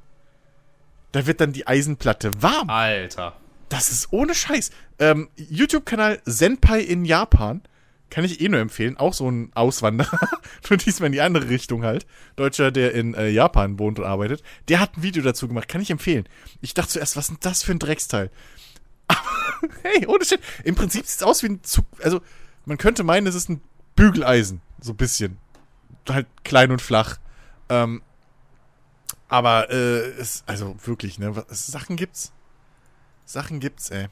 Da wird dann die Eisenplatte warm. Alter. Das ist ohne Scheiß. Ähm, YouTube-Kanal Senpai in Japan. Kann ich eh nur empfehlen. Auch so ein Auswanderer. nur diesmal in die andere Richtung halt. Deutscher, der in äh, Japan wohnt und arbeitet. Der hat ein Video dazu gemacht. Kann ich empfehlen. Ich dachte zuerst, was ist denn das für ein Drecksteil? hey, ohne Shit. Im Prinzip sieht es aus wie ein Zug. Also, man könnte meinen, es ist ein Bügeleisen. So ein bisschen. Halt klein und flach. Ähm, aber, äh, es, also wirklich, ne? Was, Sachen gibt's. Sachen gibt's, ey.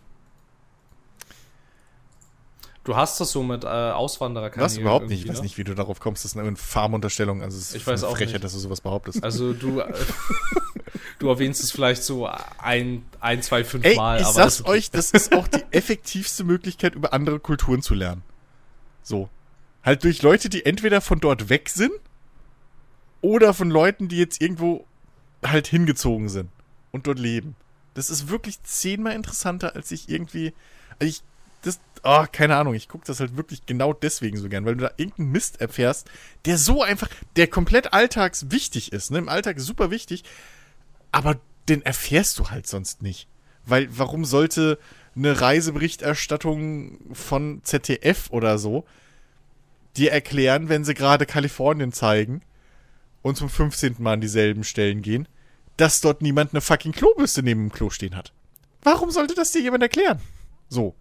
Du hast das so mit äh, Auswanderer Was überhaupt nicht. Ich weiß ne? nicht, wie du darauf kommst. Das ist eine Farmunterstellung. Also es ist ich weiß eine Frechheit, dass du sowas behauptest. Also du, äh, du erwähnst es vielleicht so ein, ein zwei, fünf Ey, Mal. Ich aber sag's das euch, das ist auch die effektivste Möglichkeit, über andere Kulturen zu lernen. So. Halt durch Leute, die entweder von dort weg sind oder von Leuten, die jetzt irgendwo halt hingezogen sind und dort leben. Das ist wirklich zehnmal interessanter, als ich irgendwie. Also ich, das, oh, keine Ahnung, ich gucke das halt wirklich genau deswegen so gern, weil du da irgendeinen Mist erfährst, der so einfach, der komplett alltagswichtig ist, ne? Im Alltag super wichtig, aber den erfährst du halt sonst nicht. Weil, warum sollte eine Reiseberichterstattung von ZDF oder so dir erklären, wenn sie gerade Kalifornien zeigen und zum 15. Mal an dieselben Stellen gehen, dass dort niemand eine fucking Klobürste neben dem Klo stehen hat. Warum sollte das dir jemand erklären? So.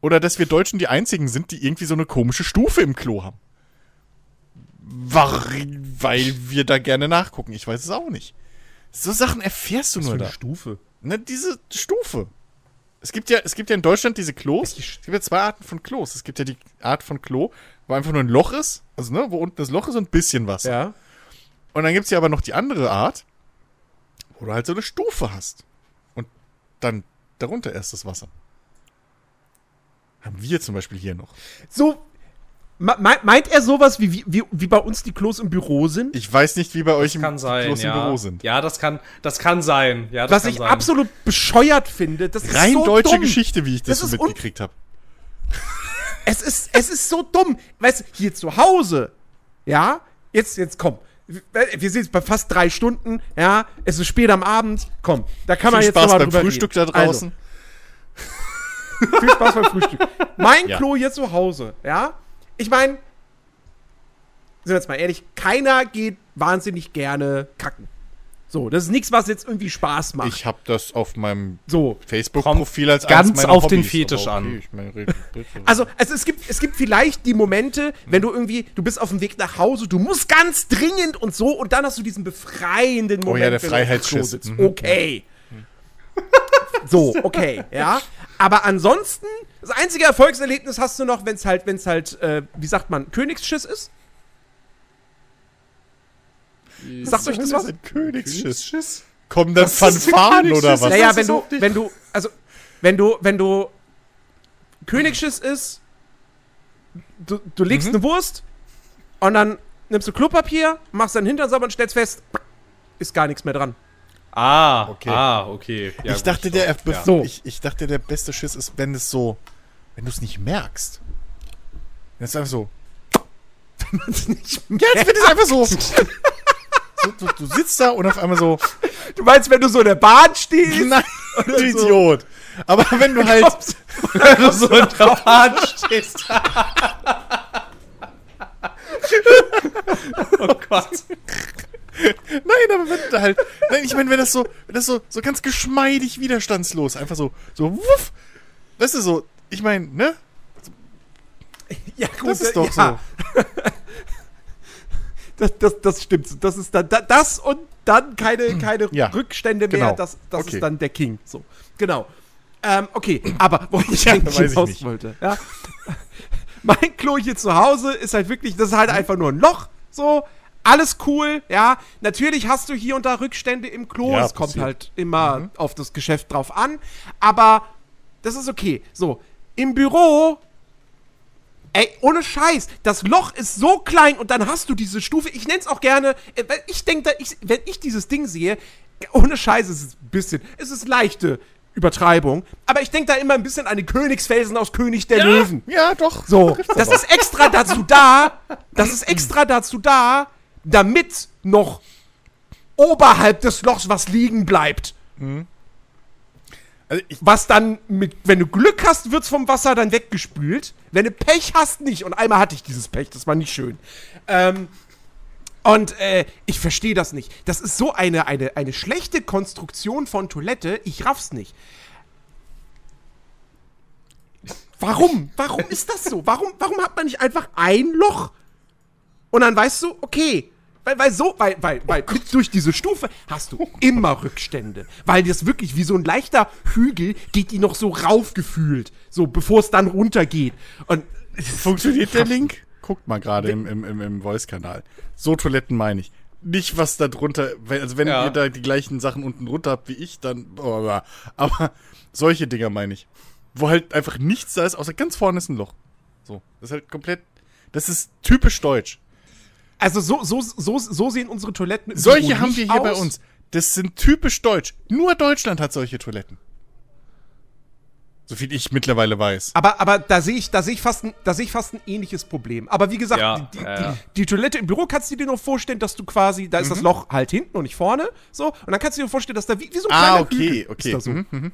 Oder dass wir Deutschen die einzigen sind, die irgendwie so eine komische Stufe im Klo haben. Weil wir da gerne nachgucken. Ich weiß es auch nicht. So Sachen erfährst du Was nur da. Stufe. Ne, diese Stufe. Es gibt ja, es gibt ja in Deutschland diese Klos. Es gibt ja zwei Arten von Klos. Es gibt ja die Art von Klo, wo einfach nur ein Loch ist, also ne, wo unten das Loch ist und ein bisschen Wasser. Ja. Und dann gibt es ja aber noch die andere Art, wo du halt so eine Stufe hast. Und dann darunter erst das Wasser. Haben wir zum Beispiel hier noch. So, meint er sowas, wie, wie, wie bei uns die Klos im Büro sind? Ich weiß nicht, wie bei euch im, sein, Klos ja. im Büro sind. Ja, das kann, das kann sein. Ja, das Was kann ich sein. absolut bescheuert finde, das ist Rein so deutsche dumm. Geschichte, wie ich das, das so mitgekriegt habe. Es ist, es ist so dumm. Weißt du, hier zu Hause, ja, jetzt, jetzt komm. Wir sind jetzt bei fast drei Stunden, ja, es ist spät am Abend, komm, da kann man Viel jetzt Spaß mal beim Frühstück reden. da draußen. Also, viel Spaß beim Frühstück. Mein ja. Klo hier zu Hause, ja, ich meine, sind wir jetzt mal ehrlich, keiner geht wahnsinnig gerne kacken. So, das ist nichts, was jetzt irgendwie Spaß macht. Ich habe das auf meinem so, Facebook-Profil als ganz auf Hobbys, den Fetisch okay, an. Meine, also, also es gibt es gibt vielleicht die Momente, wenn du irgendwie du bist auf dem Weg nach Hause, du musst ganz dringend und so und dann hast du diesen befreienden Moment, oh ja, der Freiheitsschiss. Mhm. Okay. so, okay, ja. Aber ansonsten, das einzige Erfolgserlebnis hast du noch, wenn es halt, wenn es halt, äh, wie sagt man, Königsschiss ist. Sagt euch das was? Ein Königsschiss. Kommen dann Fanfaren oder was? Naja, wenn du, wenn du, also, wenn du, wenn du Königsschiss ist, du, du legst mhm. eine Wurst und dann nimmst du Klopapier, machst deinen Hintern sauber und stellst fest, ist gar nichts mehr dran. Ah, okay. Ah, okay. Ja, ich, dachte, der, ja. so. ich, ich dachte, der beste Schiss ist, wenn es so, wenn du es nicht merkst. Wenn es einfach so man es nicht Ja, jetzt wird es einfach so. so du, du sitzt da und auf einmal so, Du meinst, wenn du so in der Bahn stehst? nein, du so. Idiot. Aber wenn du halt, Wenn du so in der Bahn stehst. oh Gott. Nein, aber wenn halt, nein, ich meine, wenn das so, wenn das so, so ganz geschmeidig widerstandslos, einfach so, so, wuff, weißt du, so, ich meine, ne? Ja, gut, Das ist doch ja. Das, das, das stimmt. Das ist dann da- das und dann keine, keine Ja, Rückstände mehr. genau. Das, das Okay. ist dann der King. So, genau. Ähm, okay, aber wo ich Ja, eigentlich ich hinaus nicht. wollte. Ja. mein Klo hier zu Hause ist halt wirklich, das ist halt einfach nur ein Loch. So, alles cool, ja. Natürlich hast du hier und da Rückstände im Klo. Ja, es kommt passiert. halt immer auf das Geschäft drauf an. Aber das ist okay. So, im Büro Ey, ohne Scheiß, das Loch ist so klein und dann hast du diese Stufe. Ich nenn's auch gerne, äh, ich denke, wenn ich dieses Ding sehe, ohne Scheiß ist es ein bisschen, es ist leichte Übertreibung, aber ich denke da immer ein bisschen an den Königsfelsen aus König der Löwen. Ja, doch. So, das ist extra dazu da, das ist extra dazu da, damit noch oberhalb des Lochs was liegen bleibt. Also ich, Was dann mit, wenn du Glück hast, wird's vom Wasser dann weggespült. Wenn du Pech hast, nicht. Und einmal hatte ich dieses Pech, das war nicht schön. Ähm, und äh, ich verstehe das nicht. Das ist so eine, eine, eine schlechte Konstruktion von Toilette. Ich raff's nicht. Warum? Warum ist das so? Warum, warum hat man nicht einfach ein Loch? Und dann weißt du, okay. Weil, weil so, weil, weil, weil mit, durch diese Stufe hast du immer Rückstände. Weil das wirklich wie so ein leichter Hügel geht die noch so raufgefühlt. So, bevor es dann runtergeht. Und funktioniert der Link? Guckt mal gerade im, im, im, im Voice-Kanal. So Toiletten meine ich. Nicht, was da drunter, wenn- also wenn Ja. ihr da die gleichen Sachen unten drunter habt wie ich, dann, oh, aber solche Dinger meine ich. Wo halt einfach nichts da ist, außer ganz vorne ist ein Loch. So, das ist halt komplett, das ist typisch deutsch. Also so, so, so, so sehen unsere Toiletten Solche haben wir hier bei aus. uns. Das sind typisch deutsch. Nur Deutschland hat solche Toiletten. So viel ich mittlerweile weiß. Aber, aber da sehe ich, da sehe ich fast ein, da sehe ich fast ein ähnliches Problem. Aber wie gesagt, Ja, die, die, ja, ja. Die, die Toilette im Büro kannst du dir nur vorstellen, dass du quasi, da ist Mhm. das Loch halt hinten und nicht vorne, so. Und dann kannst du dir vorstellen, dass da wie, wie so ein Ah, kleiner okay, Hügel okay. ist so. Mhm, mhm.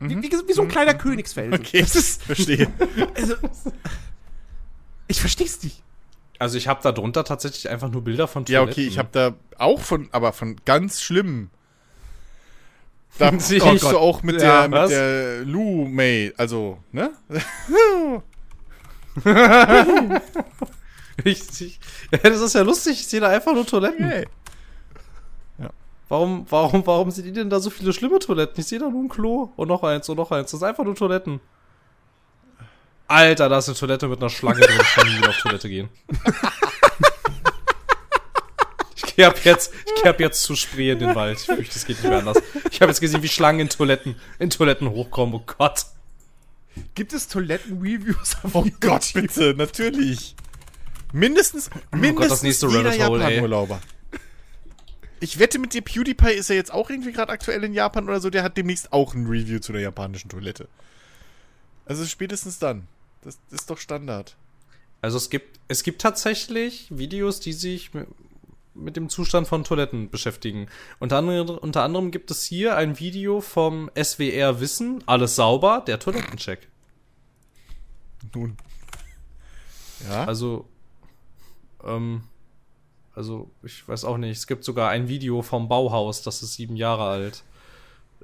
Wie, wie, wie so ein kleiner Königsfelsen. Okay, Das ist, verstehe. also, ich versteh's nicht. Also ich habe da drunter tatsächlich einfach nur Bilder von Ja, Toiletten. okay, ich habe da auch von, aber von ganz schlimmen. Da kommst du auch mit Ja, der, mit was? der Lou May, also, ne? Richtig. Ja, das ist ja lustig, ich sehe da einfach nur Toiletten. Hey. Warum, warum, warum sind die denn da so viele schlimme Toiletten? Ich sehe da nur ein Klo und noch eins und noch eins. Das sind einfach nur Toiletten. Alter, da ist eine Toilette mit einer Schlange drin. Ich kann nie wieder auf Toilette gehen. Ich gehe ab jetzt, ich gehe ab jetzt zu Spree in den Wald. Ich fürchte, es geht nicht mehr anders. Ich habe jetzt gesehen, wie Schlangen in Toiletten, in Toiletten hochkommen. Oh Gott. Gibt es Toiletten-Reviews auf Oh Gott, bitte, natürlich. Mindestens, mindestens Gott, das nächste jeder Rabbit Hole. Japan-Urlauber. Ich wette mit dir, PewDiePie ist ja jetzt auch irgendwie gerade aktuell in Japan oder so, der hat demnächst auch ein Review zu der japanischen Toilette. Also spätestens dann. Das ist doch Standard. Also es gibt, es gibt tatsächlich Videos, die sich mit, mit dem Zustand von Toiletten beschäftigen. Unter anderem, unter anderem gibt es hier ein Video vom SWR Wissen, alles sauber, der Toilettencheck. Nun. Ja. Also, ähm, also ich weiß auch nicht, es gibt sogar ein Video vom Bauhaus, das ist sieben Jahre alt.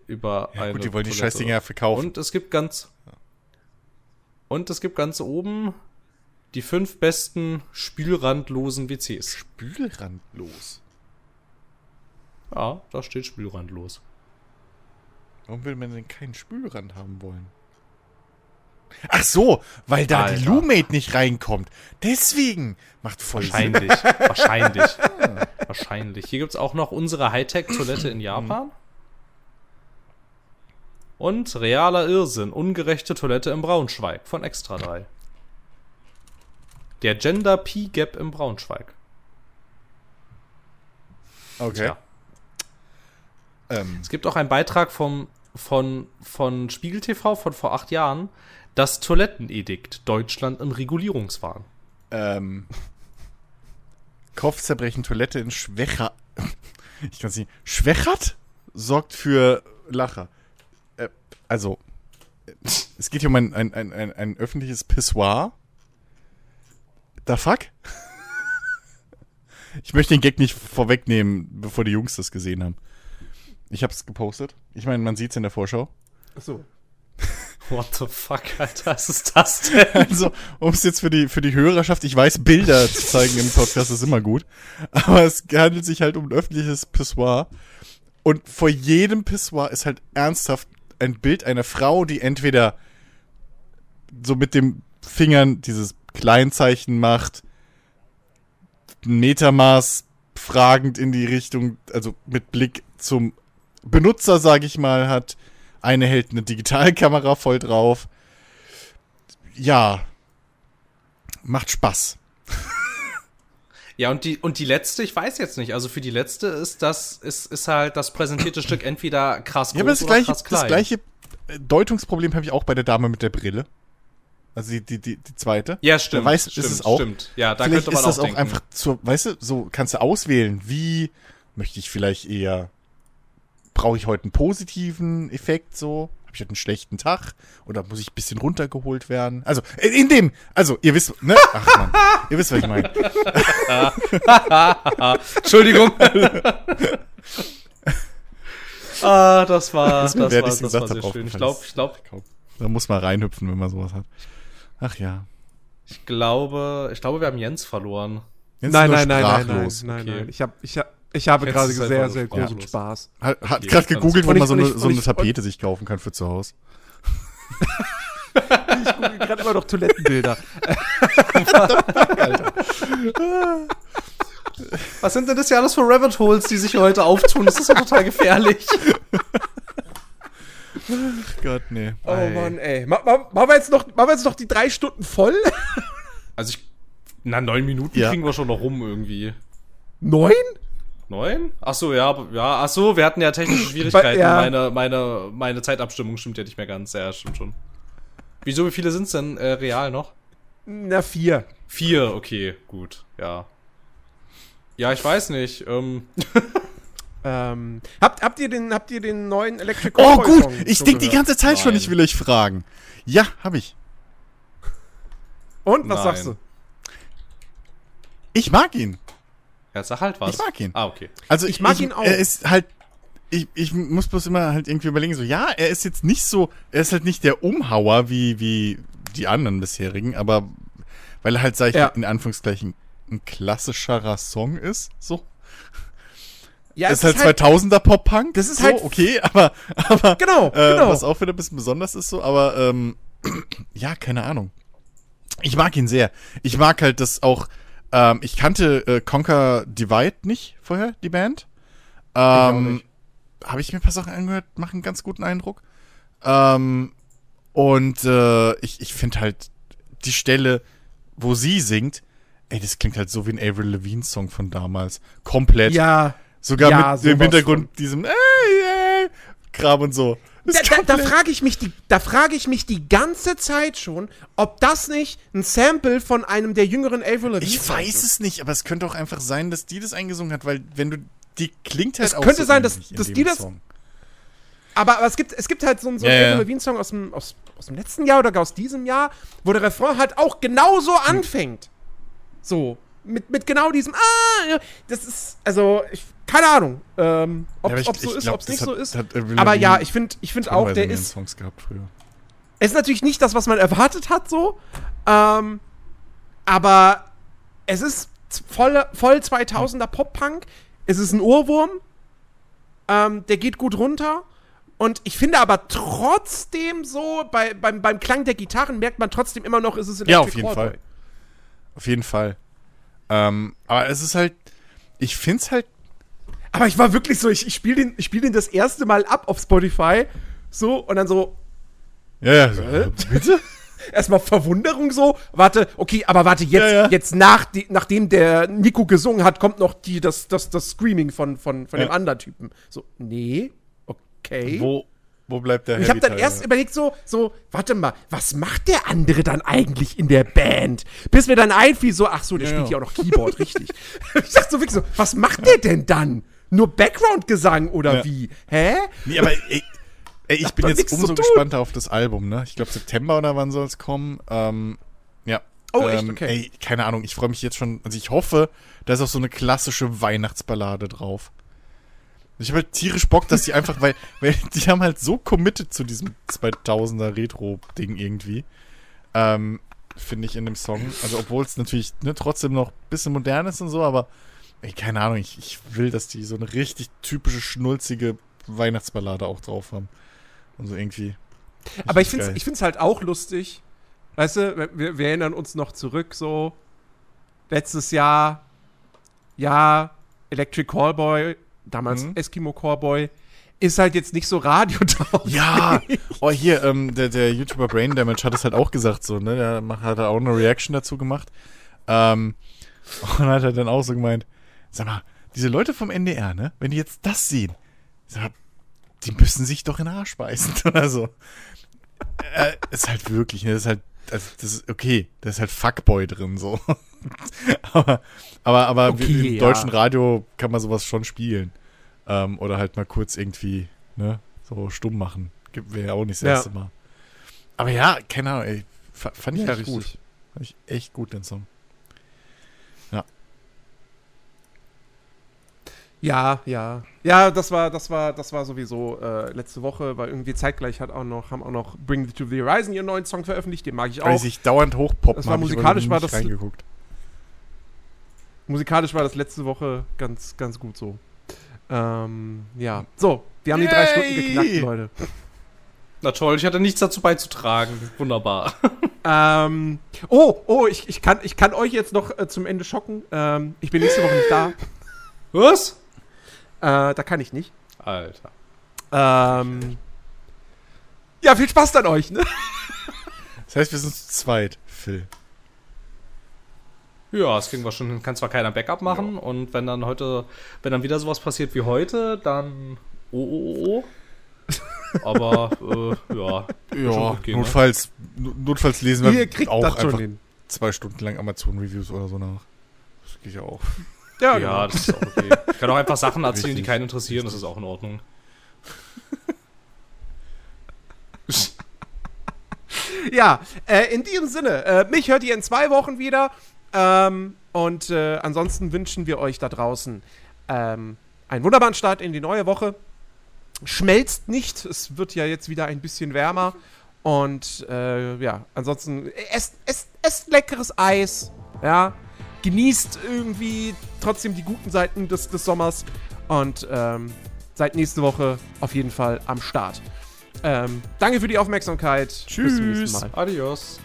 Über ja eine gut, die wollen die Toilette. Scheißdinger ja verkaufen. Und es gibt ganz. Und es gibt ganz oben die fünf besten spülrandlosen WCs. Spülrandlos. Ja, da steht spülrandlos. Warum will man denn keinen Spülrand haben wollen? Ach so, weil da die Alter. Lumate nicht reinkommt. Deswegen macht voll Sinn. Wahrscheinlich. wahrscheinlich. wahrscheinlich. Hier gibt's auch noch unsere Hightech-Toilette in Japan. Und realer Irrsinn, ungerechte Toilette im Braunschweig von Extra 3. Der Gender P-Gap im Braunschweig. Okay. Ähm, Es gibt auch einen Beitrag vom, von, von Spiegel TV von vor acht Jahren. Das Toilettenedikt. Deutschland im Regulierungswahn. Ähm, Kopfzerbrechen, Toilette in Schwächer. Ich kann es nicht. Schwächert sorgt für Lacher. Äh, also, es geht hier um ein, ein, ein, ein, ein öffentliches Pissoir. Da fuck? Ich möchte den Gag nicht vorwegnehmen, bevor die Jungs das gesehen haben. Ich hab's gepostet. Ich meine, man sieht's in der Vorschau. Ach so. What the fuck, Alter, was ist das denn? Also, um es jetzt für die, für die Hörerschaft, ich weiß, Bilder zu zeigen im Podcast ist immer gut. Aber es handelt sich halt um ein öffentliches Pissoir. Und vor jedem Pissoir ist halt ernsthaft ein Bild einer Frau, die entweder so mit dem Fingern dieses Kleinzeichen macht, Metermaß fragend in die Richtung, also mit Blick zum Benutzer, sage ich mal, hat. Eine hält eine Digitalkamera voll drauf. Ja. Macht Spaß. Ja, und die, und die letzte, ich weiß jetzt nicht. Also für die letzte ist das, ist, ist halt das präsentierte Stück entweder krass groß Ja, aber das oder gleiche, krass klein. das gleiche äh, Deutungsproblem habe ich auch bei der Dame mit der Brille. Also die, die, die, die zweite. Ja, stimmt. Da weiß, stimmt, ist es auch. Stimmt. Ja, da vielleicht könnte man ist das auch auch denken. einfach zur, weißt du, so kannst du auswählen, wie möchte ich vielleicht eher, brauche ich heute einen positiven Effekt so? Habe ich heute einen schlechten Tag? Oder muss ich ein bisschen runtergeholt werden? Also, in, in dem, also, ihr wisst, ne? Ach man, ihr wisst, was ich meine. Entschuldigung. ah, das war, das, mir war, das, ich's war gesagt sehr schön. Ich glaube, ich glaube, Da muss man reinhüpfen, wenn man sowas hat. Ach ja. ich glaube, ich glaube, wir haben Jens verloren. Jetzt Nein, nein, nein, nein, nein, nein, Okay. nein. Ich, hab, ich, hab, ich habe gerade es sehr, sehr sprachlos. großen Spaß. Hat, hat Okay, gerade gegoogelt, wo man so eine, so eine Tapete sich kaufen kann für zu Hause. Ich gucke gerade immer noch Toilettenbilder. Was sind denn das ja alles für Rabbit Holes, die sich heute auftun? Das ist ja total gefährlich. Gott, nee. Oh Mann, ey. Ma, ma, machen, wir jetzt noch, machen wir jetzt noch die drei Stunden voll? Also ich, na, neun Minuten Ja. kriegen wir schon noch rum irgendwie. Neun? Neun? Ach so, ja, ja, ach so, wir hatten ja technische Schwierigkeiten. ja. Meine, meine, meine Zeitabstimmung stimmt ja nicht mehr ganz. Ja, stimmt schon. Wieso, wie viele sind's denn äh, real noch? Na, vier. Vier, okay, gut, ja. Ja, ich weiß nicht. Ähm, Ähm, habt, habt, ihr den, habt ihr den neuen Electric Oh gut, Song ich schon denke die ganze Zeit schon, Nein. ich will euch fragen. Ja, habe ich. Und, was Nein. sagst du? Ich mag ihn. Ja, sag halt was. Ich mag ihn. Ah, okay. Also Ich mag ihn auch. Er ist halt ich, ich muss bloß immer halt irgendwie überlegen, so, ja, er ist jetzt nicht so, er ist halt nicht der Umhauer wie, wie die anderen bisherigen, aber weil er halt, sag ich, Ja. in Anführungszeichen ein klassischerer Song ist, so. Ja, ist halt 2000er Pop-Punk. das ist so, halt- okay, aber, aber Genau, äh, genau. was auch wieder ein bisschen besonders ist so, aber ähm, ja, keine Ahnung. Ich mag ihn sehr. Ich mag halt das auch, ähm, ich kannte äh, Conquer Divide nicht vorher, die Band. Ähm. Habe ich mir ein paar Sachen angehört, machen einen ganz guten Eindruck. Ähm, und äh, ich, ich finde halt die Stelle, wo sie singt, ey, das klingt halt so wie ein Avril Lavigne Song von damals. Komplett. Ja. Sogar Ja, mit dem Hintergrund diesem ey, ey, Kram und so. Da, da, da frage ich mich die, da frage ich mich die ganze Zeit schon, ob das nicht ein Sample von einem der jüngeren Avril Lavigne ich weiß ist. es nicht, aber es könnte auch einfach sein, dass die das eingesungen hat, weil wenn du die klingt halt Es auch könnte so sein, dass- dass die das- Song. Aber, aber es gibt, es gibt halt so, einen- so einen ja. Avril Lavigne Song aus dem, aus, aus dem letzten Jahr oder gar aus diesem Jahr, wo der Refrain halt auch genauso Hm. anfängt. So. Mit, mit genau diesem, ah, ja, das ist, also, ich, keine Ahnung, ähm, ob Ja, es ich- so ist, ob es nicht das so hat- ist. hat Aber ja, ich finde ich find auch, der ist, Songs gehabt früher. Es ist natürlich nicht das, was man erwartet hat, so. Ähm, aber es ist voll, voll 2000er Pop-Punk. Es ist ein Ohrwurm. Ähm, der geht gut runter. Und ich finde aber trotzdem so, bei, beim, beim Klang der Gitarren merkt man trotzdem immer noch, ist es Ja, auf Electric jeden. Fall. Auf jeden Fall. Ähm, aber es ist halt, ich find's halt, Aber ich war wirklich so, ich, ich spiele den, ich spiel den das erste Mal ab auf Spotify. So, und dann so, ja, ja, so, Hä? bitte? erstmal Verwunderung so. Warte, okay, aber warte, jetzt, Ja, ja. jetzt nach die, nachdem der Nico gesungen hat, kommt noch die, das, das, das Screaming von, von, von Ja. dem anderen Typen. So, nee, okay. Wo, wo bleibt der Ich habe dann erst überlegt so, so, warte mal, was macht der andere dann eigentlich in der Band? Bis mir dann einfiel so, ach so, der Ja, spielt ja auch noch Keyboard, richtig. Ich dachte so wirklich so, was macht der denn dann? Nur Background-Gesang oder Ja. wie? Hä? Nee, aber ey, ey, ich bin jetzt umso gespannter auf das Album, ne? Ich glaube September oder wann soll es kommen? Ähm, ja. Oh, echt? ähm, Okay. Ey, keine Ahnung, ich freue mich jetzt schon, also ich hoffe, da ist auch so eine klassische Weihnachtsballade drauf. Ich habe halt tierisch Bock, dass die einfach, weil, weil die haben halt so committed zu diesem 2000er Retro-Ding irgendwie. Ähm, finde ich in dem Song. Also, obwohl es natürlich ne, trotzdem noch ein bisschen modern ist und so, aber ey, keine Ahnung, ich, ich will, dass die so eine richtig typische, schnulzige Weihnachtsballade auch drauf haben. Und so irgendwie. Aber ich finde find's halt auch lustig. Weißt du, wir, wir erinnern uns noch zurück, so letztes Jahr, ja, Electric Callboy, damals Mhm. Eskimo Callboy, ist halt jetzt nicht so radiotauglich. Ja, oh hier, ähm, der, der YouTuber Brain Damage hat es halt auch gesagt so, ne? Der hat auch eine Reaction dazu gemacht. Ähm, und hat er dann auch so gemeint, sag mal, diese Leute vom NDR, ne? Wenn die jetzt das sehen, sag mal, die müssen sich doch in den Arsch beißen oder so. Äh, ist halt wirklich, ne? Das ist halt, also das ist okay, da ist halt Fuckboy drin so. aber aber, aber Okay, im ja. deutschen Radio kann man sowas schon spielen. Ähm, oder halt mal kurz irgendwie, ne, so stumm machen. Wäre ja auch nicht das Ja. erste Mal. Aber ja, keine Ahnung, ey. fa- Fand ich Ja, echt richtig. gut. Fand ich echt gut, den Song. Ja, ja. Ja, das war, das war, das war sowieso äh, letzte Woche, weil irgendwie zeitgleich hat auch noch, haben auch noch Bring Me to the Horizon ihren neuen Song veröffentlicht, den mag ich Weil auch. die sich dauernd hochpoppen. Das war musikalisch, war das- reingeguckt. Musikalisch war das letzte Woche ganz, ganz gut so. Ähm, ja. So, wir haben die drei Yay! Stunden geknackt, Leute. Na toll, ich hatte nichts dazu beizutragen. Wunderbar. Ähm, oh, oh, ich, ich, kann, ich kann euch jetzt noch äh, zum Ende schocken. Ähm, ich bin nächste Woche nicht da. Was? Äh, da kann ich nicht. Alter. Ähm, ja, viel Spaß dann euch, ne? Das heißt, wir sind zu zweit, Phil. Ja, das kriegen wir schon hin. Kann zwar keiner Backup machen und wenn dann heute, wenn dann wieder sowas passiert wie heute, dann oh oh oh. oh. Aber äh, ja. Ja, gehen, ne? notfalls, no- notfalls lesen wir auch einfach hin. zwei Stunden lang Amazon-Reviews oder so nach. Das geht ja auch. Ja, Ja, genau. das ist auch okay. Ich kann auch einfach Sachen erzählen, die Richtig. keinen interessieren, das ist auch in Ordnung. Ja, äh, in diesem Sinne, äh, mich hört ihr in zwei Wochen wieder. Ähm, und äh, ansonsten wünschen wir euch da draußen ähm, einen wunderbaren Start in die neue Woche. Schmelzt nicht, es wird ja jetzt wieder ein bisschen wärmer. Und äh, ja, ansonsten esst, esst, esst leckeres Eis. Ja, genießt irgendwie trotzdem die guten Seiten des, des Sommers. Und ähm, seid nächste Woche auf jeden Fall am Start. Ähm, danke für die Aufmerksamkeit. Bis zum nächsten Tschüss. Mal. Adios.